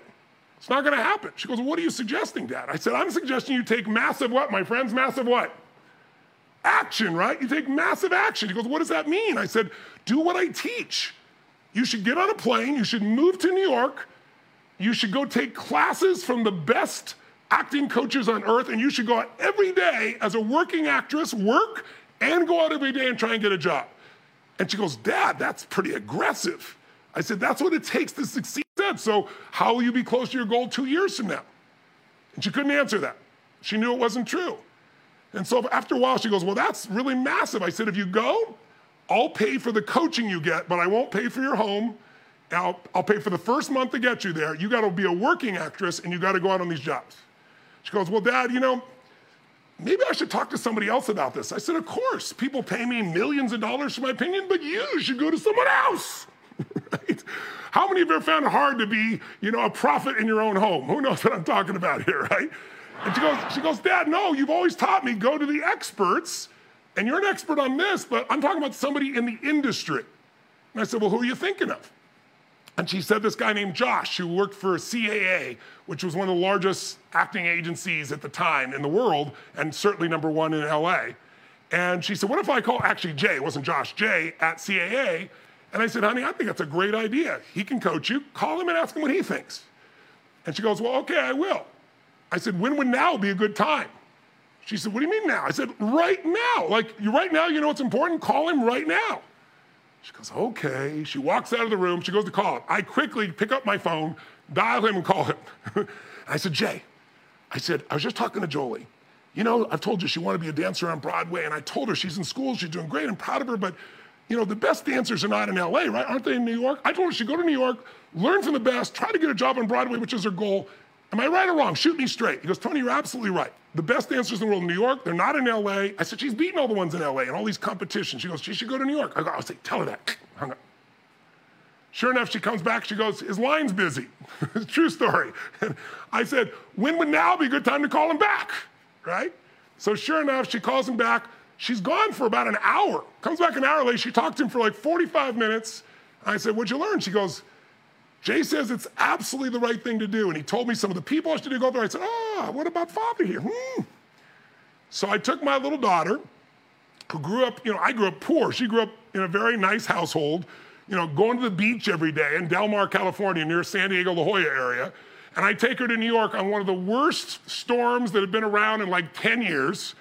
It's not going to happen. She goes, What are you suggesting, Dad? I said, I'm suggesting you take massive what, my friends? Massive what? Action, right? You take massive action. He goes, What does that mean? I said, Do what I teach. You should get on a plane, you should move to New York, you should go take classes from the best acting coaches on earth, and you should go out every day as a working actress, work, and go out every day and try and get a job. And she goes, Dad, that's pretty aggressive. I said, That's what it takes to succeed. So, how will you be close to your goal two years from now? And she couldn't answer that. She knew it wasn't true. And so, after a while, she goes, Well, that's really massive. I said, If you go, I'll pay for the coaching you get, but I won't pay for your home. I'll, I'll pay for the first month to get you there. You got to be a working actress and you got to go out on these jobs. She goes, Well, Dad, you know, maybe I should talk to somebody else about this. I said, Of course. People pay me millions of dollars for my opinion, but you should go to someone else. right? How many of you have found it hard to be, you know, a prophet in your own home? Who knows what I'm talking about here, right? And she goes, she goes, Dad, no, you've always taught me go to the experts, and you're an expert on this, but I'm talking about somebody in the industry. And I said, Well, who are you thinking of? And she said this guy named Josh, who worked for CAA, which was one of the largest acting agencies at the time in the world, and certainly number one in LA. And she said, What if I call, actually, Jay, it wasn't Josh, Jay at CAA. And I said, Honey, I think that's a great idea. He can coach you. Call him and ask him what he thinks. And she goes, Well, okay, I will. I said, When would now be a good time? She said, What do you mean now? I said, Right now. Like, you right now, you know what's important? Call him right now. She goes, okay. She walks out of the room. She goes to call him. I quickly pick up my phone, dial him, and call him. I said, Jay, I said, I was just talking to Jolie. You know, I've told you she wanted to be a dancer on Broadway, and I told her she's in school, she's doing great, I'm proud of her, but you know, the best dancers are not in LA, right? Aren't they in New York? I told her she go to New York, learn from the best, try to get a job on Broadway, which is her goal. Am I right or wrong? Shoot me straight. He goes, Tony, you're absolutely right. The best dancers in the world in New York, they're not in LA. I said, she's beating all the ones in LA and all these competitions. She goes, she should go to New York. I go, I say, tell her that. Hung up. Sure enough, she comes back. She goes, his line's busy. True story. I said, when would now be a good time to call him back? Right? So sure enough, she calls him back. She's gone for about an hour. Comes back an hour later. She talked to him for like 45 minutes. I said, what'd you learn? She goes, Jay says it's absolutely the right thing to do. And he told me some of the people I should go there. I said, oh, ah, what about father here? Hmm. So I took my little daughter, who grew up, you know, I grew up poor. She grew up in a very nice household, you know, going to the beach every day in Del Mar, California, near San Diego, La Jolla area. And I take her to New York on one of the worst storms that had been around in like 10 years.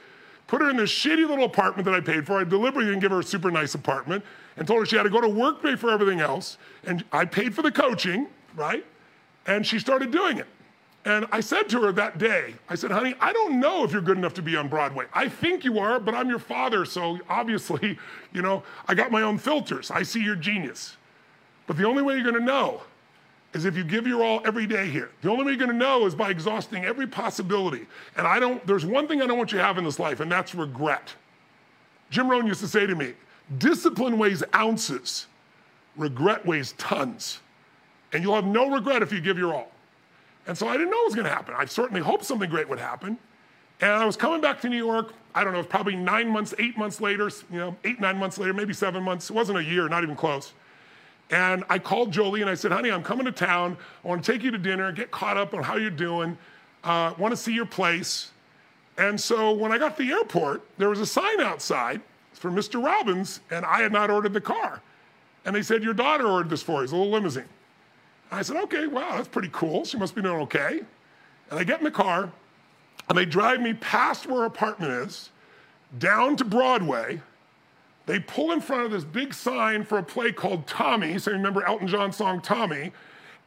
Put her in this shitty little apartment that I paid for. I deliberately didn't give her a super nice apartment and told her she had to go to work, pay for everything else. And I paid for the coaching, right? And she started doing it. And I said to her that day, I said, honey, I don't know if you're good enough to be on Broadway. I think you are, but I'm your father, so obviously, you know, I got my own filters. I see your genius. But the only way you're gonna know is if you give your all every day here. The only way you're gonna know is by exhausting every possibility. And I don't, there's one thing I don't want you to have in this life, and that's regret. Jim Rohn used to say to me, discipline weighs ounces, regret weighs tons. And you'll have no regret if you give your all. And so I didn't know what was going to happen. I certainly hoped something great would happen. And I was coming back to New York, I don't know, probably nine months, eight months later, you know, eight, nine months later, maybe seven months. It wasn't a year, not even close. And I called Jolie and I said, honey, I'm coming to town. I want to take you to dinner, get caught up on how you're doing. Uh, want to see your place. And so when I got to the airport, there was a sign outside for Mr. Robbins, and I had not ordered the car. And they said, Your daughter ordered this for you, it's a little limousine. I said, Okay, wow, that's pretty cool. She must be doing okay. And I get in the car, and they drive me past where her apartment is, down to Broadway. They pull in front of this big sign for a play called Tommy. So you remember Elton John's song Tommy.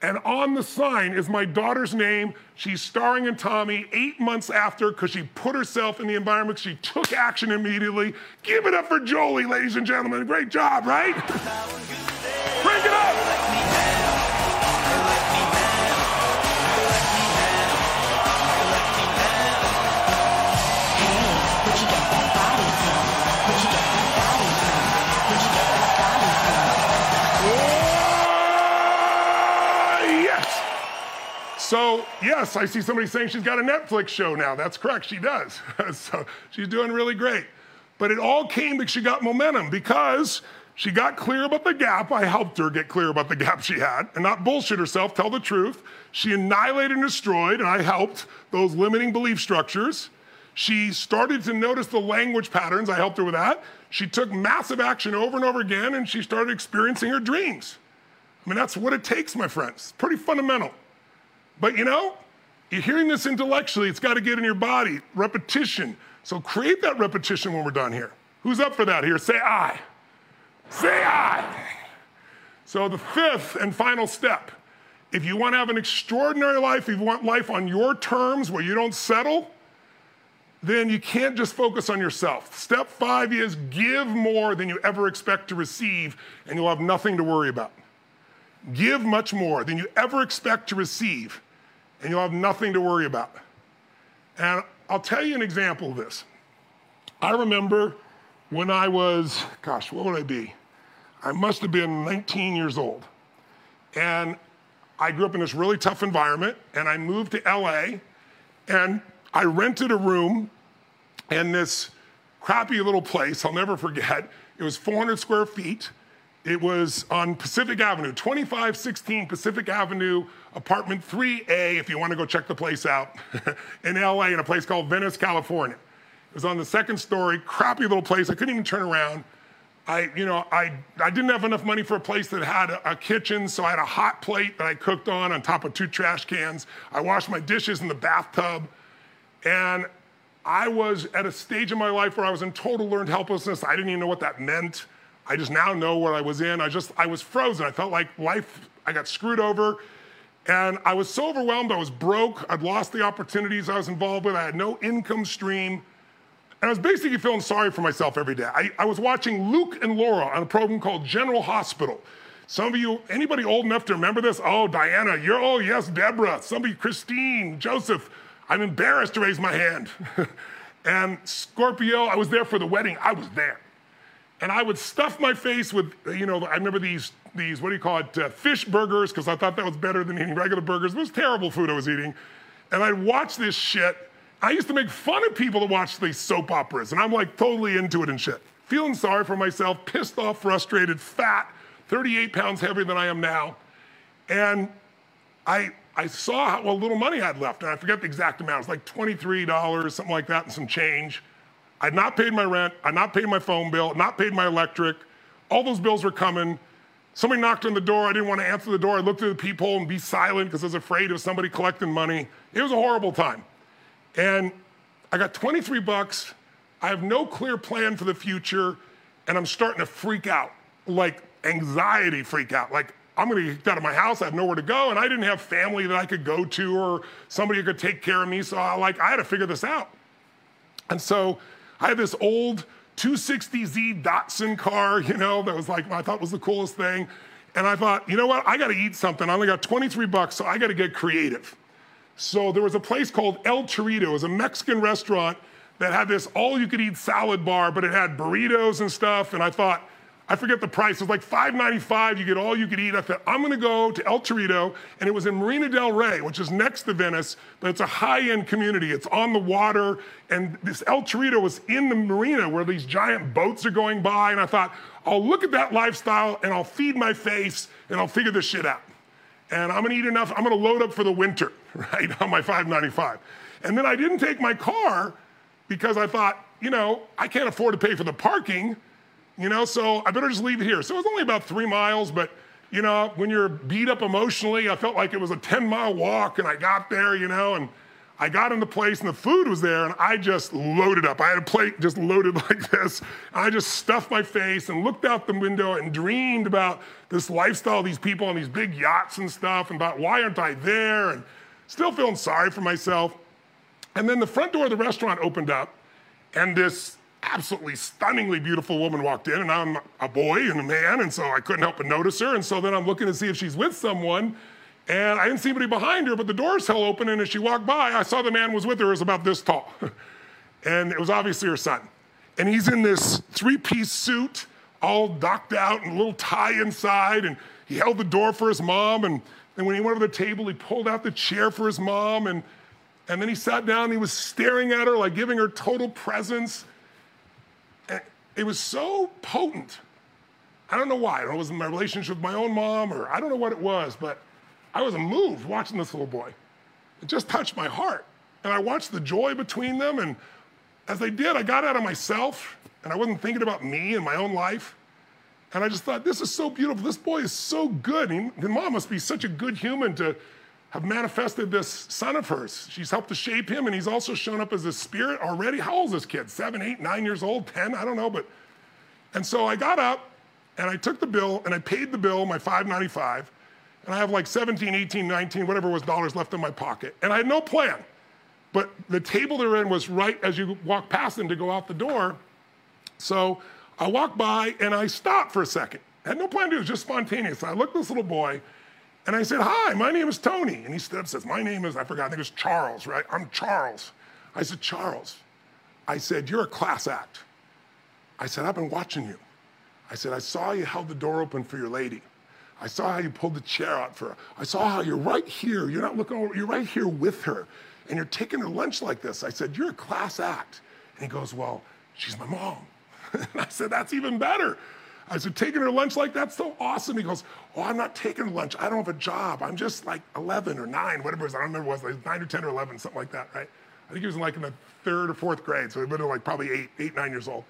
And on the sign is my daughter's name. She's starring in Tommy eight months after because she put herself in the environment. She took action immediately. Give it up for Jolie, ladies and gentlemen. Great job, right? Crank it up. So, yes, I see somebody saying she's got a Netflix show now. That's correct, she does. so she's doing really great. But it all came because she got momentum because she got clear about the gap. I helped her get clear about the gap she had and not bullshit herself, tell the truth. She annihilated and destroyed, and I helped those limiting belief structures. She started to notice the language patterns. I helped her with that. She took massive action over and over again, and she started experiencing her dreams. I mean, that's what it takes, my friends. It's pretty fundamental. But you know, you're hearing this intellectually, it's got to get in your body. Repetition. So create that repetition when we're done here. Who's up for that here? Say I. Say I. So the fifth and final step if you want to have an extraordinary life, if you want life on your terms where you don't settle, then you can't just focus on yourself. Step five is give more than you ever expect to receive, and you'll have nothing to worry about. Give much more than you ever expect to receive, and you'll have nothing to worry about. And I'll tell you an example of this. I remember when I was, gosh, what would I be? I must have been 19 years old. And I grew up in this really tough environment, and I moved to LA, and I rented a room in this crappy little place. I'll never forget. It was 400 square feet. It was on Pacific Avenue, 2516 Pacific Avenue, apartment 3A, if you want to go check the place out, in LA, in a place called Venice, California. It was on the second story, crappy little place. I couldn't even turn around. I, you know, I, I didn't have enough money for a place that had a, a kitchen, so I had a hot plate that I cooked on on top of two trash cans. I washed my dishes in the bathtub. And I was at a stage in my life where I was in total learned helplessness. I didn't even know what that meant. I just now know what I was in. I just, I was frozen. I felt like life, I got screwed over. And I was so overwhelmed. I was broke. I'd lost the opportunities I was involved with. I had no income stream. And I was basically feeling sorry for myself every day. I, I was watching Luke and Laura on a program called General Hospital. Some of you, anybody old enough to remember this? Oh, Diana, you're, oh, yes, Deborah. Somebody, Christine, Joseph. I'm embarrassed to raise my hand. and Scorpio, I was there for the wedding. I was there. And I would stuff my face with, you know, I remember these, these what do you call it, uh, fish burgers, because I thought that was better than eating regular burgers. It was terrible food I was eating. And I'd watch this shit. I used to make fun of people that watch these soap operas, and I'm like totally into it and shit. Feeling sorry for myself, pissed off, frustrated, fat, 38 pounds heavier than I am now. And I, I saw how well, little money I had left, and I forget the exact amount. It was like $23, something like that, and some change. I'd not paid my rent, I'd not paid my phone bill, not paid my electric. All those bills were coming. Somebody knocked on the door. I didn't want to answer the door. I looked through the peephole and be silent because I was afraid of somebody collecting money. It was a horrible time. And I got 23 bucks. I have no clear plan for the future, and I'm starting to freak out, like anxiety freak out. Like I'm gonna get kicked out of my house. I have nowhere to go, and I didn't have family that I could go to or somebody who could take care of me. So I like I had to figure this out. And so I had this old 260Z Datsun car, you know, that was like I thought was the coolest thing. And I thought, you know what? I got to eat something. I only got 23 bucks, so I got to get creative. So there was a place called El Torito. It was a Mexican restaurant that had this all-you-could-eat salad bar, but it had burritos and stuff. And I thought, I forget the price. It was like $5.95. You get all you could eat. I thought, I'm going to go to El Torito. And it was in Marina del Rey, which is next to Venice, but it's a high end community. It's on the water. And this El Torito was in the marina where these giant boats are going by. And I thought, I'll look at that lifestyle and I'll feed my face and I'll figure this shit out. And I'm going to eat enough. I'm going to load up for the winter, right, on my $5.95. And then I didn't take my car because I thought, you know, I can't afford to pay for the parking you know, so I better just leave it here. So it was only about three miles, but you know, when you're beat up emotionally, I felt like it was a 10 mile walk and I got there, you know, and I got in the place and the food was there and I just loaded up. I had a plate just loaded like this. I just stuffed my face and looked out the window and dreamed about this lifestyle, these people on these big yachts and stuff, and about why aren't I there? And still feeling sorry for myself. And then the front door of the restaurant opened up and this absolutely stunningly beautiful woman walked in, and I'm a boy and a man, and so I couldn't help but notice her. And so then I'm looking to see if she's with someone, and I didn't see anybody behind her, but the door's held open, and as she walked by, I saw the man was with her, was about this tall. and it was obviously her son. And he's in this three piece suit, all docked out, and a little tie inside, and he held the door for his mom. And then when he went to the table, he pulled out the chair for his mom, and, and then he sat down, and he was staring at her, like giving her total presence. And it was so potent. I don't know why. I don't know it was my relationship with my own mom, or I don't know what it was, but I was moved watching this little boy. It just touched my heart. And I watched the joy between them. And as they did, I got out of myself and I wasn't thinking about me and my own life. And I just thought, this is so beautiful. This boy is so good. He, mom must be such a good human to have manifested this son of hers. She's helped to shape him, and he's also shown up as a spirit already. How old is this kid? Seven, eight, nine years old, 10? I don't know. But and so I got up and I took the bill and I paid the bill, my 595 and I have like 17, 18, 19, whatever was dollars left in my pocket. And I had no plan. But the table they're in was right as you walk past them to go out the door. So I walked by and I stopped for a second. I had no plan to do it, was just spontaneous. I looked at this little boy and I said, Hi, my name is Tony. And he stood up and says, My name is, I forgot, I think it was Charles, right? I'm Charles. I said, Charles. I said, You're a class act. I said, I've been watching you. I said, I saw you held the door open for your lady. I saw how you pulled the chair out for her. I saw how you're right here. You're not looking over, you're right here with her. And you're taking her lunch like this. I said, You're a class act. And he goes, Well, she's my mom. and I said, That's even better. I said, Taking her lunch like that's so awesome. He goes, Oh, I'm not taking lunch. I don't have a job. I'm just like 11 or 9, whatever it was. I don't remember what it was, like 9 or 10 or 11, something like that, right? I think he was in like in the third or fourth grade. So he'd been like probably eight, eight, nine years old.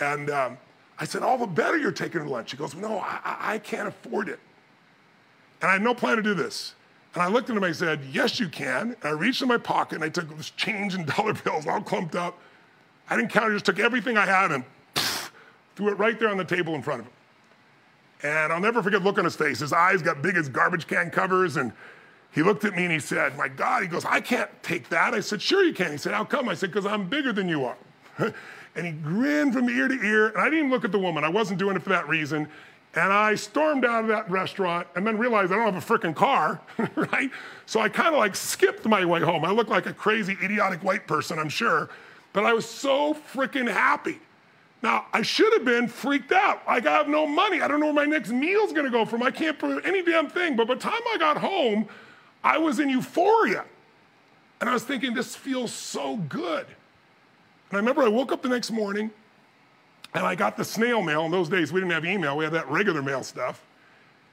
And um, I said, All the better you're taking her lunch. He goes, No, I, I can't afford it. And I had no plan to do this. And I looked at him I said, Yes, you can. And I reached in my pocket and I took this change in dollar bills all clumped up. I didn't count, I just took everything I had and threw it right there on the table in front of him. And I'll never forget the look on his face. His eyes got big as garbage can covers. And he looked at me and he said, My God, he goes, I can't take that. I said, Sure, you can. He said, How come? I said, Because I'm bigger than you are. and he grinned from ear to ear. And I didn't even look at the woman. I wasn't doing it for that reason. And I stormed out of that restaurant and then realized I don't have a freaking car, right? So I kind of like skipped my way home. I looked like a crazy, idiotic white person, I'm sure, but I was so freaking happy. Now, I should have been freaked out. Like, I have no money. I don't know where my next meal's gonna go from. I can't prove any damn thing. But by the time I got home, I was in euphoria. And I was thinking, this feels so good. And I remember I woke up the next morning and I got the snail mail. In those days, we didn't have email, we had that regular mail stuff.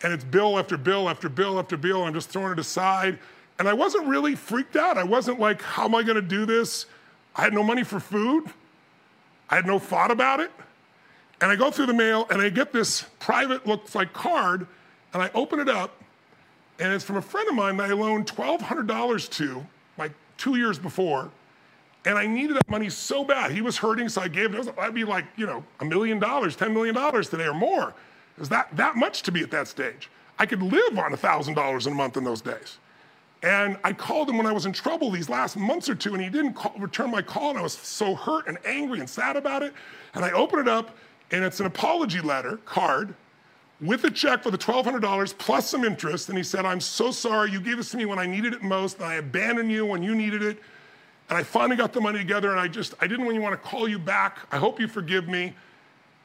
And it's bill after bill after bill after bill. And I'm just throwing it aside. And I wasn't really freaked out. I wasn't like, how am I going to do this? I had no money for food. I had no thought about it. And I go through the mail and I get this private, looks like card, and I open it up. And it's from a friend of mine that I loaned $1,200 to like two years before. And I needed that money so bad. He was hurting, so I gave it. That'd be like, you know, a million dollars, $10 million today or more. It was that, that much to be at that stage. I could live on $1,000 a month in those days. And I called him when I was in trouble these last months or two, and he didn't call, return my call, and I was so hurt and angry and sad about it. And I open it up, and it's an apology letter card with a check for the $1,200 plus some interest. And he said, I'm so sorry. You gave this to me when I needed it most, and I abandoned you when you needed it. And I finally got the money together, and I just, I didn't really want to call you back. I hope you forgive me.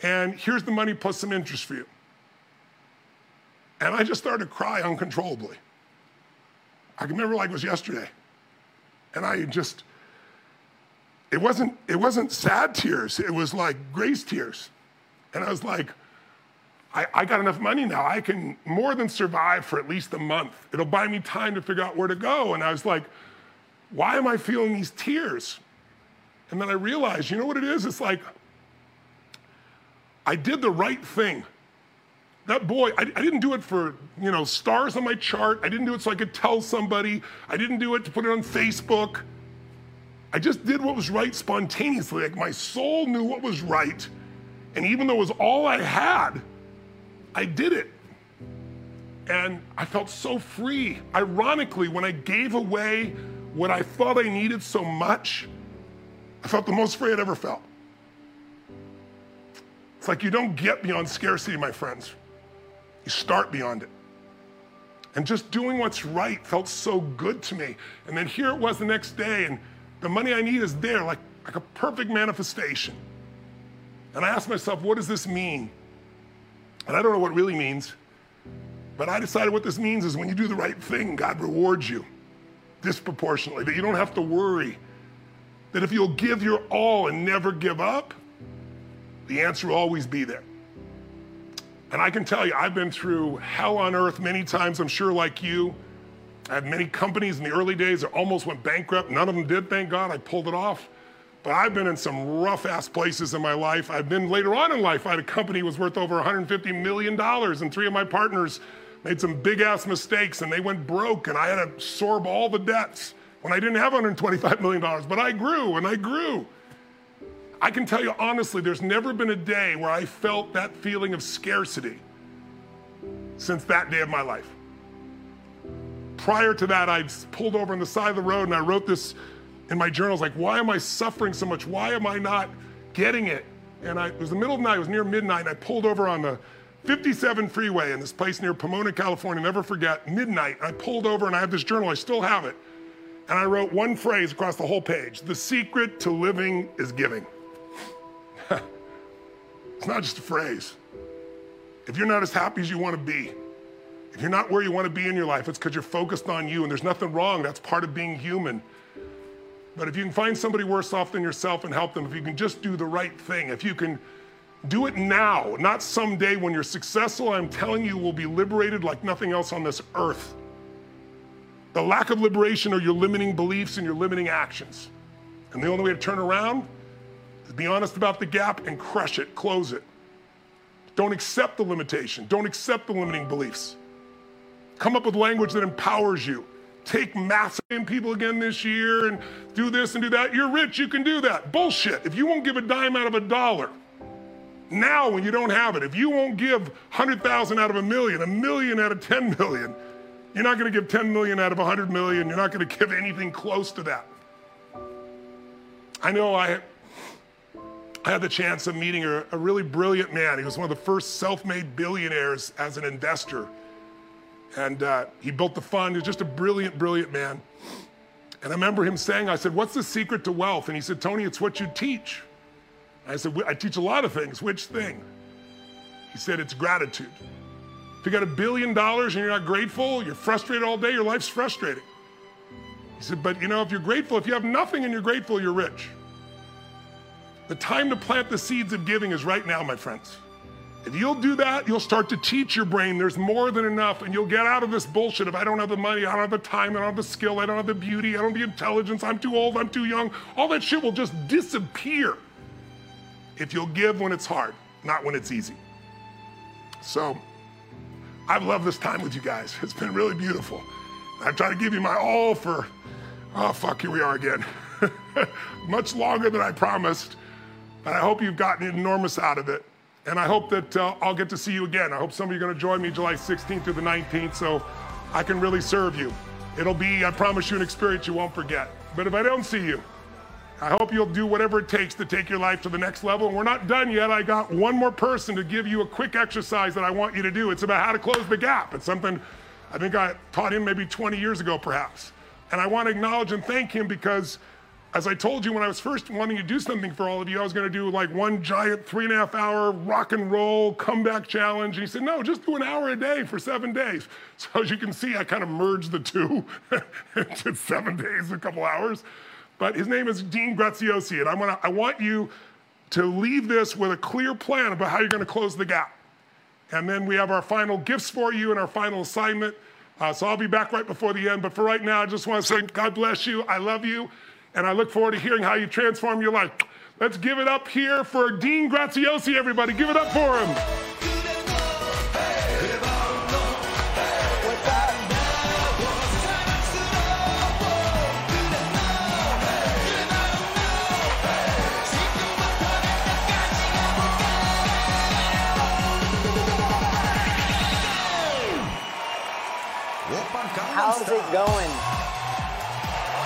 And here's the money plus some interest for you. And I just started to cry uncontrollably. I can remember like it was yesterday. And I just, it wasn't, it wasn't sad tears, it was like grace tears. And I was like, I, I, got enough money now. I can more than survive for at least a month. It'll buy me time to figure out where to go. And I was like, why am I feeling these tears? And then I realized, you know what it is? It's like, I did the right thing. That boy, I, I, didn't do it for, you know, stars on my chart. I didn't do it so I could tell somebody. I didn't do it to put it on Facebook. I just did what was right spontaneously. Like my soul knew what was right. And even though it was all I had, I did it. And I felt so free. Ironically, when I gave away what I thought I needed so much, I felt the most free I'd ever felt. It's like you don't get beyond scarcity, my friends. You start beyond it. And just doing what's right felt so good to me. And then here it was the next day, and the money I need is there, like, like a perfect manifestation. And I asked myself, what does this mean? And I don't know what it really means, but I decided what this means is when you do the right thing, God rewards you disproportionately, that you don't have to worry. That if you'll give your all and never give up, the answer will always be there. And I can tell you, I've been through hell on earth many times, I'm sure, like you. I had many companies in the early days that almost went bankrupt. None of them did, thank God. I pulled it off. But I've been in some rough ass places in my life. I've been later on in life, I had a company that was worth over $150 million, and three of my partners made some big ass mistakes and they went broke, and I had to absorb all the debts when I didn't have $125 million. But I grew and I grew. I can tell you honestly, there's never been a day where I felt that feeling of scarcity since that day of my life. Prior to that, I pulled over on the side of the road and I wrote this in my journals like, why am I suffering so much? Why am I not getting it? And I, it was the middle of the night, it was near midnight, and I pulled over on the 57 freeway in this place near Pomona, California, never forget, midnight. I pulled over and I have this journal, I still have it. And I wrote one phrase across the whole page The secret to living is giving. It's not just a phrase. If you're not as happy as you want to be, if you're not where you want to be in your life, it's because you're focused on you, and there's nothing wrong. That's part of being human. But if you can find somebody worse off than yourself and help them, if you can just do the right thing, if you can do it now, not someday when you're successful, I'm telling you, will be liberated like nothing else on this earth. The lack of liberation are your limiting beliefs and your limiting actions. And the only way to turn around be honest about the gap and crush it, close it. Don't accept the limitation, don't accept the limiting beliefs. Come up with language that empowers you take massive people again this year and do this and do that. You're rich, you can do that. Bullshit. If you won't give a dime out of a dollar, now when you don't have it, if you won't give 100,000 out of a million, a million out of 10 million, you're not going to give 10 million out of 100 million. You're not going to give anything close to that. I know I, I had the chance of meeting a, a really brilliant man. He was one of the first self made billionaires as an investor and uh, he built the fund. He was just a brilliant, brilliant man. And I remember him saying, I said, What's the secret to wealth? And he said, Tony, it's what you teach. I said, I teach a lot of things. Which thing? He said, It's gratitude. If you got a billion dollars and you're not grateful, you're frustrated all day, your life's frustrating. He said, But you know, if you're grateful, if you have nothing and you're grateful, you're rich. The time to plant the seeds of giving is right now, my friends. If you'll do that, you'll start to teach your brain there's more than enough, and you'll get out of this bullshit of I don't have the money, I don't have the time, I don't have the skill, I don't have the beauty, I don't have the intelligence, I'm too old, I'm too young. All that shit will just disappear if you'll give when it's hard, not when it's easy. So, I've loved this time with you guys. It's been really beautiful. I try to give you my all for, oh, fuck, here we are again. Much longer than I promised, but I hope you've gotten enormous out of it. And I hope that uh, I'll get to see you again. I hope some of you are going to join me July 16th through the 19th so I can really serve you. It'll be, I promise you, an experience you won't forget. But if I don't see you, I hope you'll do whatever it takes to take your life to the next level. And we're not done yet. I got one more person to give you a quick exercise that I want you to do. It's about how to close the gap. It's something I think I taught him maybe 20 years ago, perhaps. And I want to acknowledge and thank him because as I told you when I was first wanting to do something for all of you, I was going to do like one giant three and a half hour rock and roll comeback challenge. And he said, no, just do an hour a day for seven days. So as you can see, I kind of merged the two into seven days, a couple hours. But his name is Dean Graziosi, and I want, I want you to leave this with a clear plan about how you're going to close the gap. And then we have our final gifts for you and our final assignment. Uh, so I'll be back right before the end. But for right now, I just want to say, God bless you. I love you and I look forward to hearing how you transform your life. Let's give it up here for Dean Graziosi, everybody. Give it up for him. How's it going?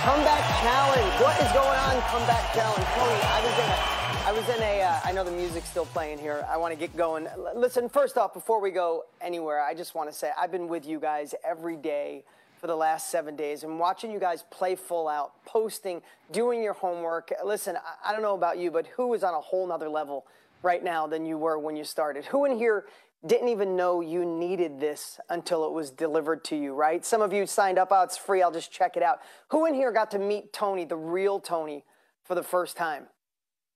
Comeback challenge. What is going on? Comeback challenge. Tony, I was in a, I was in a. Uh, I know the music's still playing here. I want to get going. L- listen, first off, before we go anywhere, I just want to say I've been with you guys every day for the last seven days and watching you guys play full out, posting, doing your homework. Listen, I, I don't know about you, but who is on a whole nother level right now than you were when you started? Who in here didn't even know you needed this until it was delivered to you, right? Some of you signed up, oh, it's free, I'll just check it out. Who in here got to meet Tony, the real Tony, for the first time?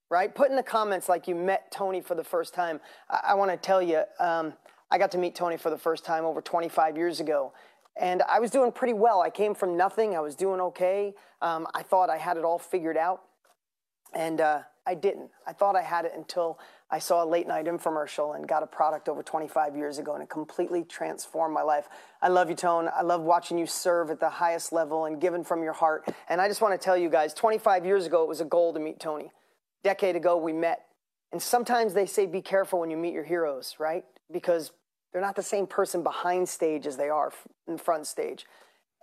Right? Put in the comments like you met Tony for the first time. I, I want to tell you, um, I got to meet Tony for the first time over 25 years ago. And I was doing pretty well. I came from nothing. I was doing okay. Um, I thought I had it all figured out. And uh, I didn't. I thought I had it until I saw a late night infomercial and got a product over 25 years ago, and it completely transformed my life. I love you, Tone. I love watching you serve at the highest level and giving from your heart. And I just want to tell you guys 25 years ago, it was a goal to meet Tony. Decade ago, we met. And sometimes they say be careful when you meet your heroes, right? Because they're not the same person behind stage as they are in front stage.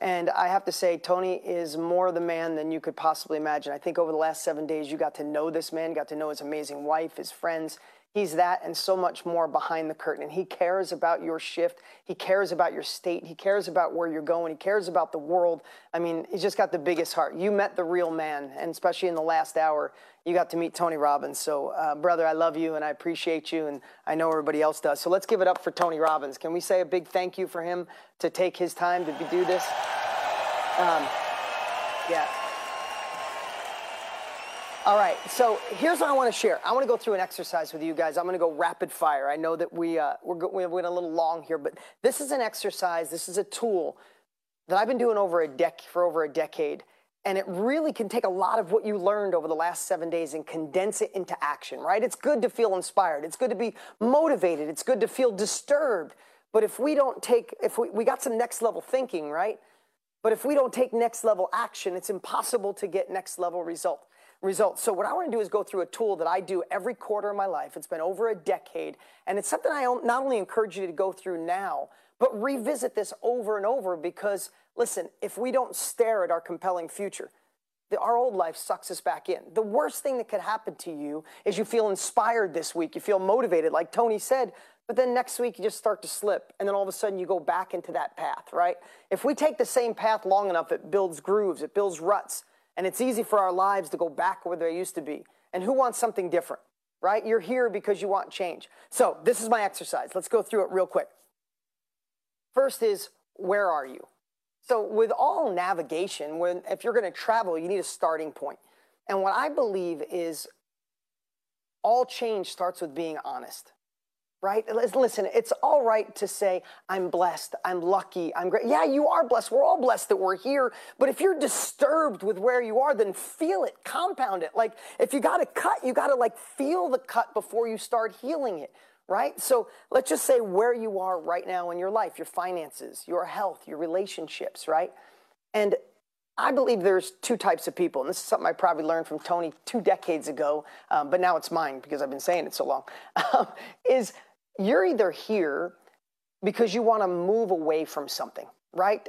And I have to say, Tony is more the man than you could possibly imagine. I think over the last seven days, you got to know this man, got to know his amazing wife, his friends. He's that and so much more behind the curtain. And he cares about your shift. He cares about your state. He cares about where you're going. He cares about the world. I mean, he's just got the biggest heart. You met the real man, and especially in the last hour, you got to meet Tony Robbins. So, uh, brother, I love you and I appreciate you, and I know everybody else does. So, let's give it up for Tony Robbins. Can we say a big thank you for him to take his time to do this? Um, yeah. All right, so here's what I want to share. I want to go through an exercise with you guys. I'm going to go rapid fire. I know that we uh, we're, we went a little long here, but this is an exercise. This is a tool that I've been doing over a dec for over a decade, and it really can take a lot of what you learned over the last seven days and condense it into action. Right? It's good to feel inspired. It's good to be motivated. It's good to feel disturbed. But if we don't take, if we, we got some next level thinking, right? But if we don't take next level action, it's impossible to get next level result results. So what I want to do is go through a tool that I do every quarter of my life. It's been over a decade, and it's something I not only encourage you to go through now, but revisit this over and over because listen, if we don't stare at our compelling future, the, our old life sucks us back in. The worst thing that could happen to you is you feel inspired this week, you feel motivated, like Tony said, but then next week you just start to slip, and then all of a sudden you go back into that path, right? If we take the same path long enough, it builds grooves, it builds ruts. And it's easy for our lives to go back where they used to be. And who wants something different, right? You're here because you want change. So this is my exercise. Let's go through it real quick. First is, where are you? So with all navigation, when if you're going to travel, you need a starting point. And what I believe is all change starts with being honest right? Listen, it's all right to say, I'm blessed, I'm lucky, I'm great. Yeah, you are blessed. We're all blessed that we're here. But if you're disturbed with where you are, then feel it, compound it. Like if you got a cut, you got to like feel the cut before you start healing it. Right? So let's just say where you are right now in your life, your finances, your health, your relationships, right? And I believe there's two types of people, and this is something I probably learned from Tony two decades ago, um, but now it's mine because I've been saying it so long. Um, is you're either here because you want to move away from something, right?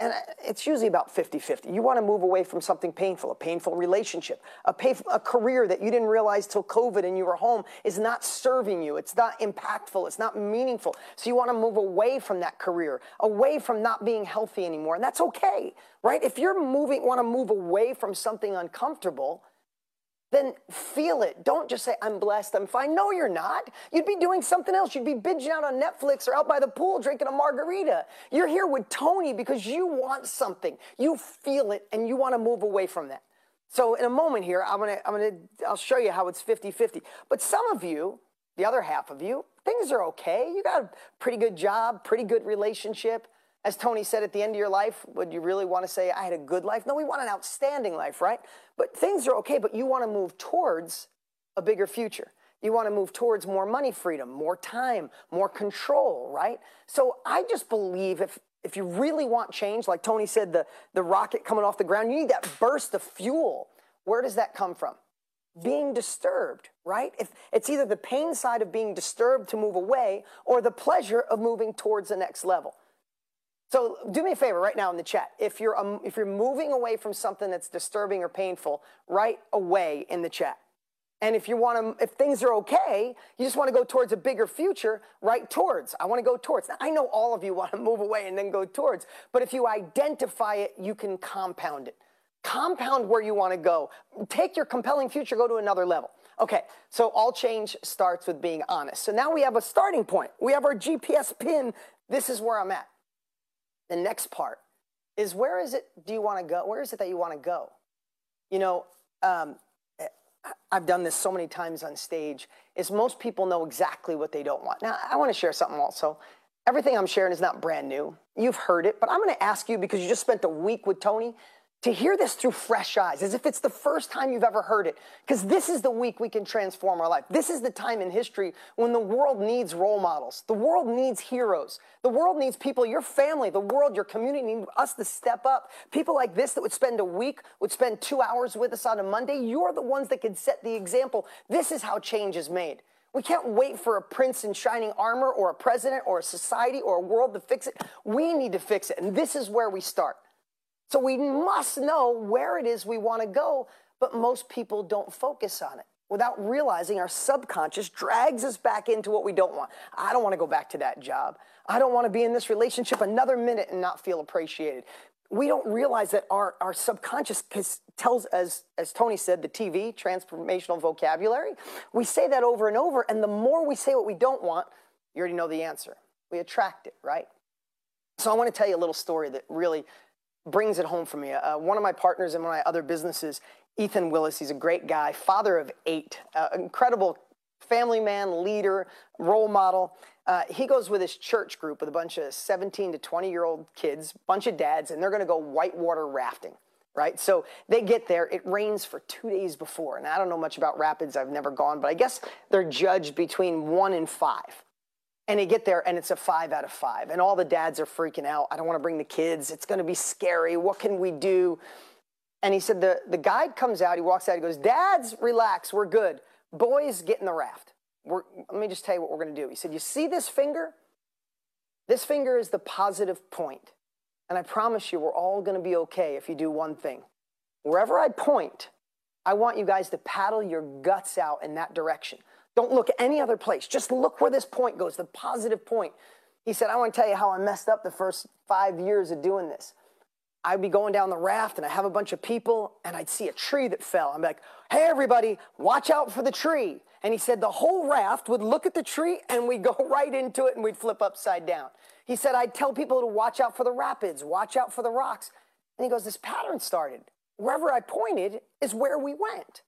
And it's usually about 50 50. You want to move away from something painful, a painful relationship, a, painful, a career that you didn't realize till COVID and you were home is not serving you. It's not impactful. It's not meaningful. So you want to move away from that career, away from not being healthy anymore. And that's okay, right? If you're moving, want to move away from something uncomfortable, then feel it. Don't just say, I'm blessed, I'm fine. No, you're not. You'd be doing something else. You'd be binging out on Netflix or out by the pool drinking a margarita. You're here with Tony because you want something. You feel it and you want to move away from that. So in a moment here, I'm gonna, I'm gonna, I'll show you how it's 50-50. But some of you, the other half of you, things are okay. You got a pretty good job, pretty good relationship. As Tony said at the end of your life, would you really want to say, I had a good life? No, we want an outstanding life, right? But things are okay, but you want to move towards a bigger future. You want to move towards more money freedom, more time, more control, right? So I just believe if, if you really want change, like Tony said, the, the rocket coming off the ground, you need that burst of fuel. Where does that come from? Being disturbed, right? If it's either the pain side of being disturbed to move away or the pleasure of moving towards the next level. So do me a favor right now in the chat. If you're um, if you're moving away from something that's disturbing or painful, write away in the chat. And if you want to, if things are okay, you just want to go towards a bigger future, write towards. I want to go towards. Now, I know all of you want to move away and then go towards, but if you identify it, you can compound it. Compound where you want to go. Take your compelling future, go to another level. Okay, so all change starts with being honest. So now we have a starting point. We have our GPS pin. This is where I'm at. The next part is where is it do you want to go? Where is it that you want to go? You know, um, I've done this so many times on stage, is most people know exactly what they don't want. Now, I want to share something also. Everything I'm sharing is not brand new. You've heard it, but I'm going to ask you because you just spent a week with Tony to hear this through fresh eyes, as if it's the first time you've ever heard it. Because this is the week we can transform our life. This is the time in history when the world needs role models. The world needs heroes. The world needs people, your family, the world, your community need us to step up. People like this that would spend a week, would spend two hours with us on a Monday. You're the ones that can set the example. This is how change is made. We can't wait for a prince in shining armor or a president or a society or a world to fix it. We need to fix it. And this is where we start. So we must know where it is we want to go, but most people don't focus on it without realizing our subconscious drags us back into what we don't want. I don't want to go back to that job. I don't want to be in this relationship another minute and not feel appreciated. We don't realize that our, our subconscious tells, as, as Tony said, the TV, transformational vocabulary. We say that over and over, and the more we say what we don't want, you already know the answer. We attract it, right? So I want to tell you a little story that really brings it home for me. Uh, one of my partners in one of my other businesses, Ethan Willis, he's a great guy, father of eight, uh, incredible family man, leader, role model. Uh, he goes with his church group with a bunch of 17 to 20 year old kids, bunch of dads, and they're going to go whitewater rafting. Right, so they get there. It rains for two days before, and I don't know much about rapids. I've never gone, but I guess they're judged between one and five. And they get there and it's a five out of five. And all the dads are freaking out. I don't want to bring the kids. It's going to be scary. What can we do? And he said, the, the guide comes out. He walks out. He goes, Dads, relax. We're good. Boys, get in the raft. We're, let me just tell you what we're going to do. He said, You see this finger? This finger is the positive point. And I promise you, we're all going to be okay if you do one thing. Wherever I point, I want you guys to paddle your guts out in that direction. Don't look any other place. Just look where this point goes, the positive point. He said, I want to tell you how I messed up the first five years of doing this. I'd be going down the raft and I have a bunch of people and I'd see a tree that fell. I'm like, hey, everybody, watch out for the tree. And he said the whole raft would look at the tree and we'd go right into it and we'd flip upside down. He said, I'd tell people to watch out for the rapids, watch out for the rocks. And he goes, this pattern started. Wherever I pointed is where we went.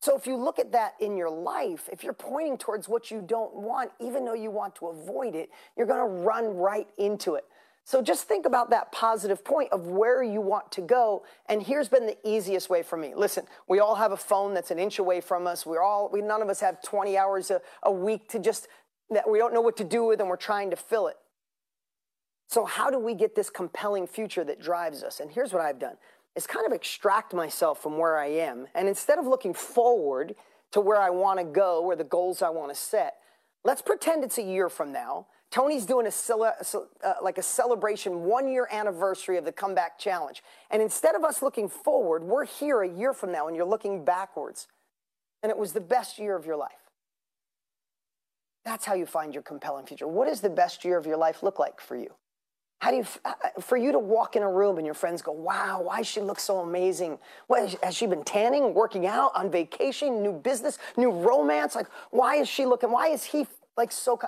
So if you look at that in your life, if you're pointing towards what you don't want, even though you want to avoid it, you're going to run right into it. So just think about that positive point of where you want to go. And here's been the easiest way for me. Listen, we all have a phone that's an inch away from us. We're all, we, none of us have 20 hours a, a week to just, that we don't know what to do with and we're trying to fill it. So how do we get this compelling future that drives us? And here's what I've done is kind of extract myself from where I am. And instead of looking forward to where I want to go, where the goals I want to set, let's pretend it's a year from now. Tony's doing a uh, like a celebration one year anniversary of the comeback challenge. And instead of us looking forward, we're here a year from now and you're looking backwards. And it was the best year of your life. That's how you find your compelling future. What does the best year of your life look like for you? How do you, uh, uh, for you to walk in a room and your friends go, wow, why she look so amazing? What, has she been tanning, working out, on vacation, new business, new romance? Like, why is she looking, why is he like so,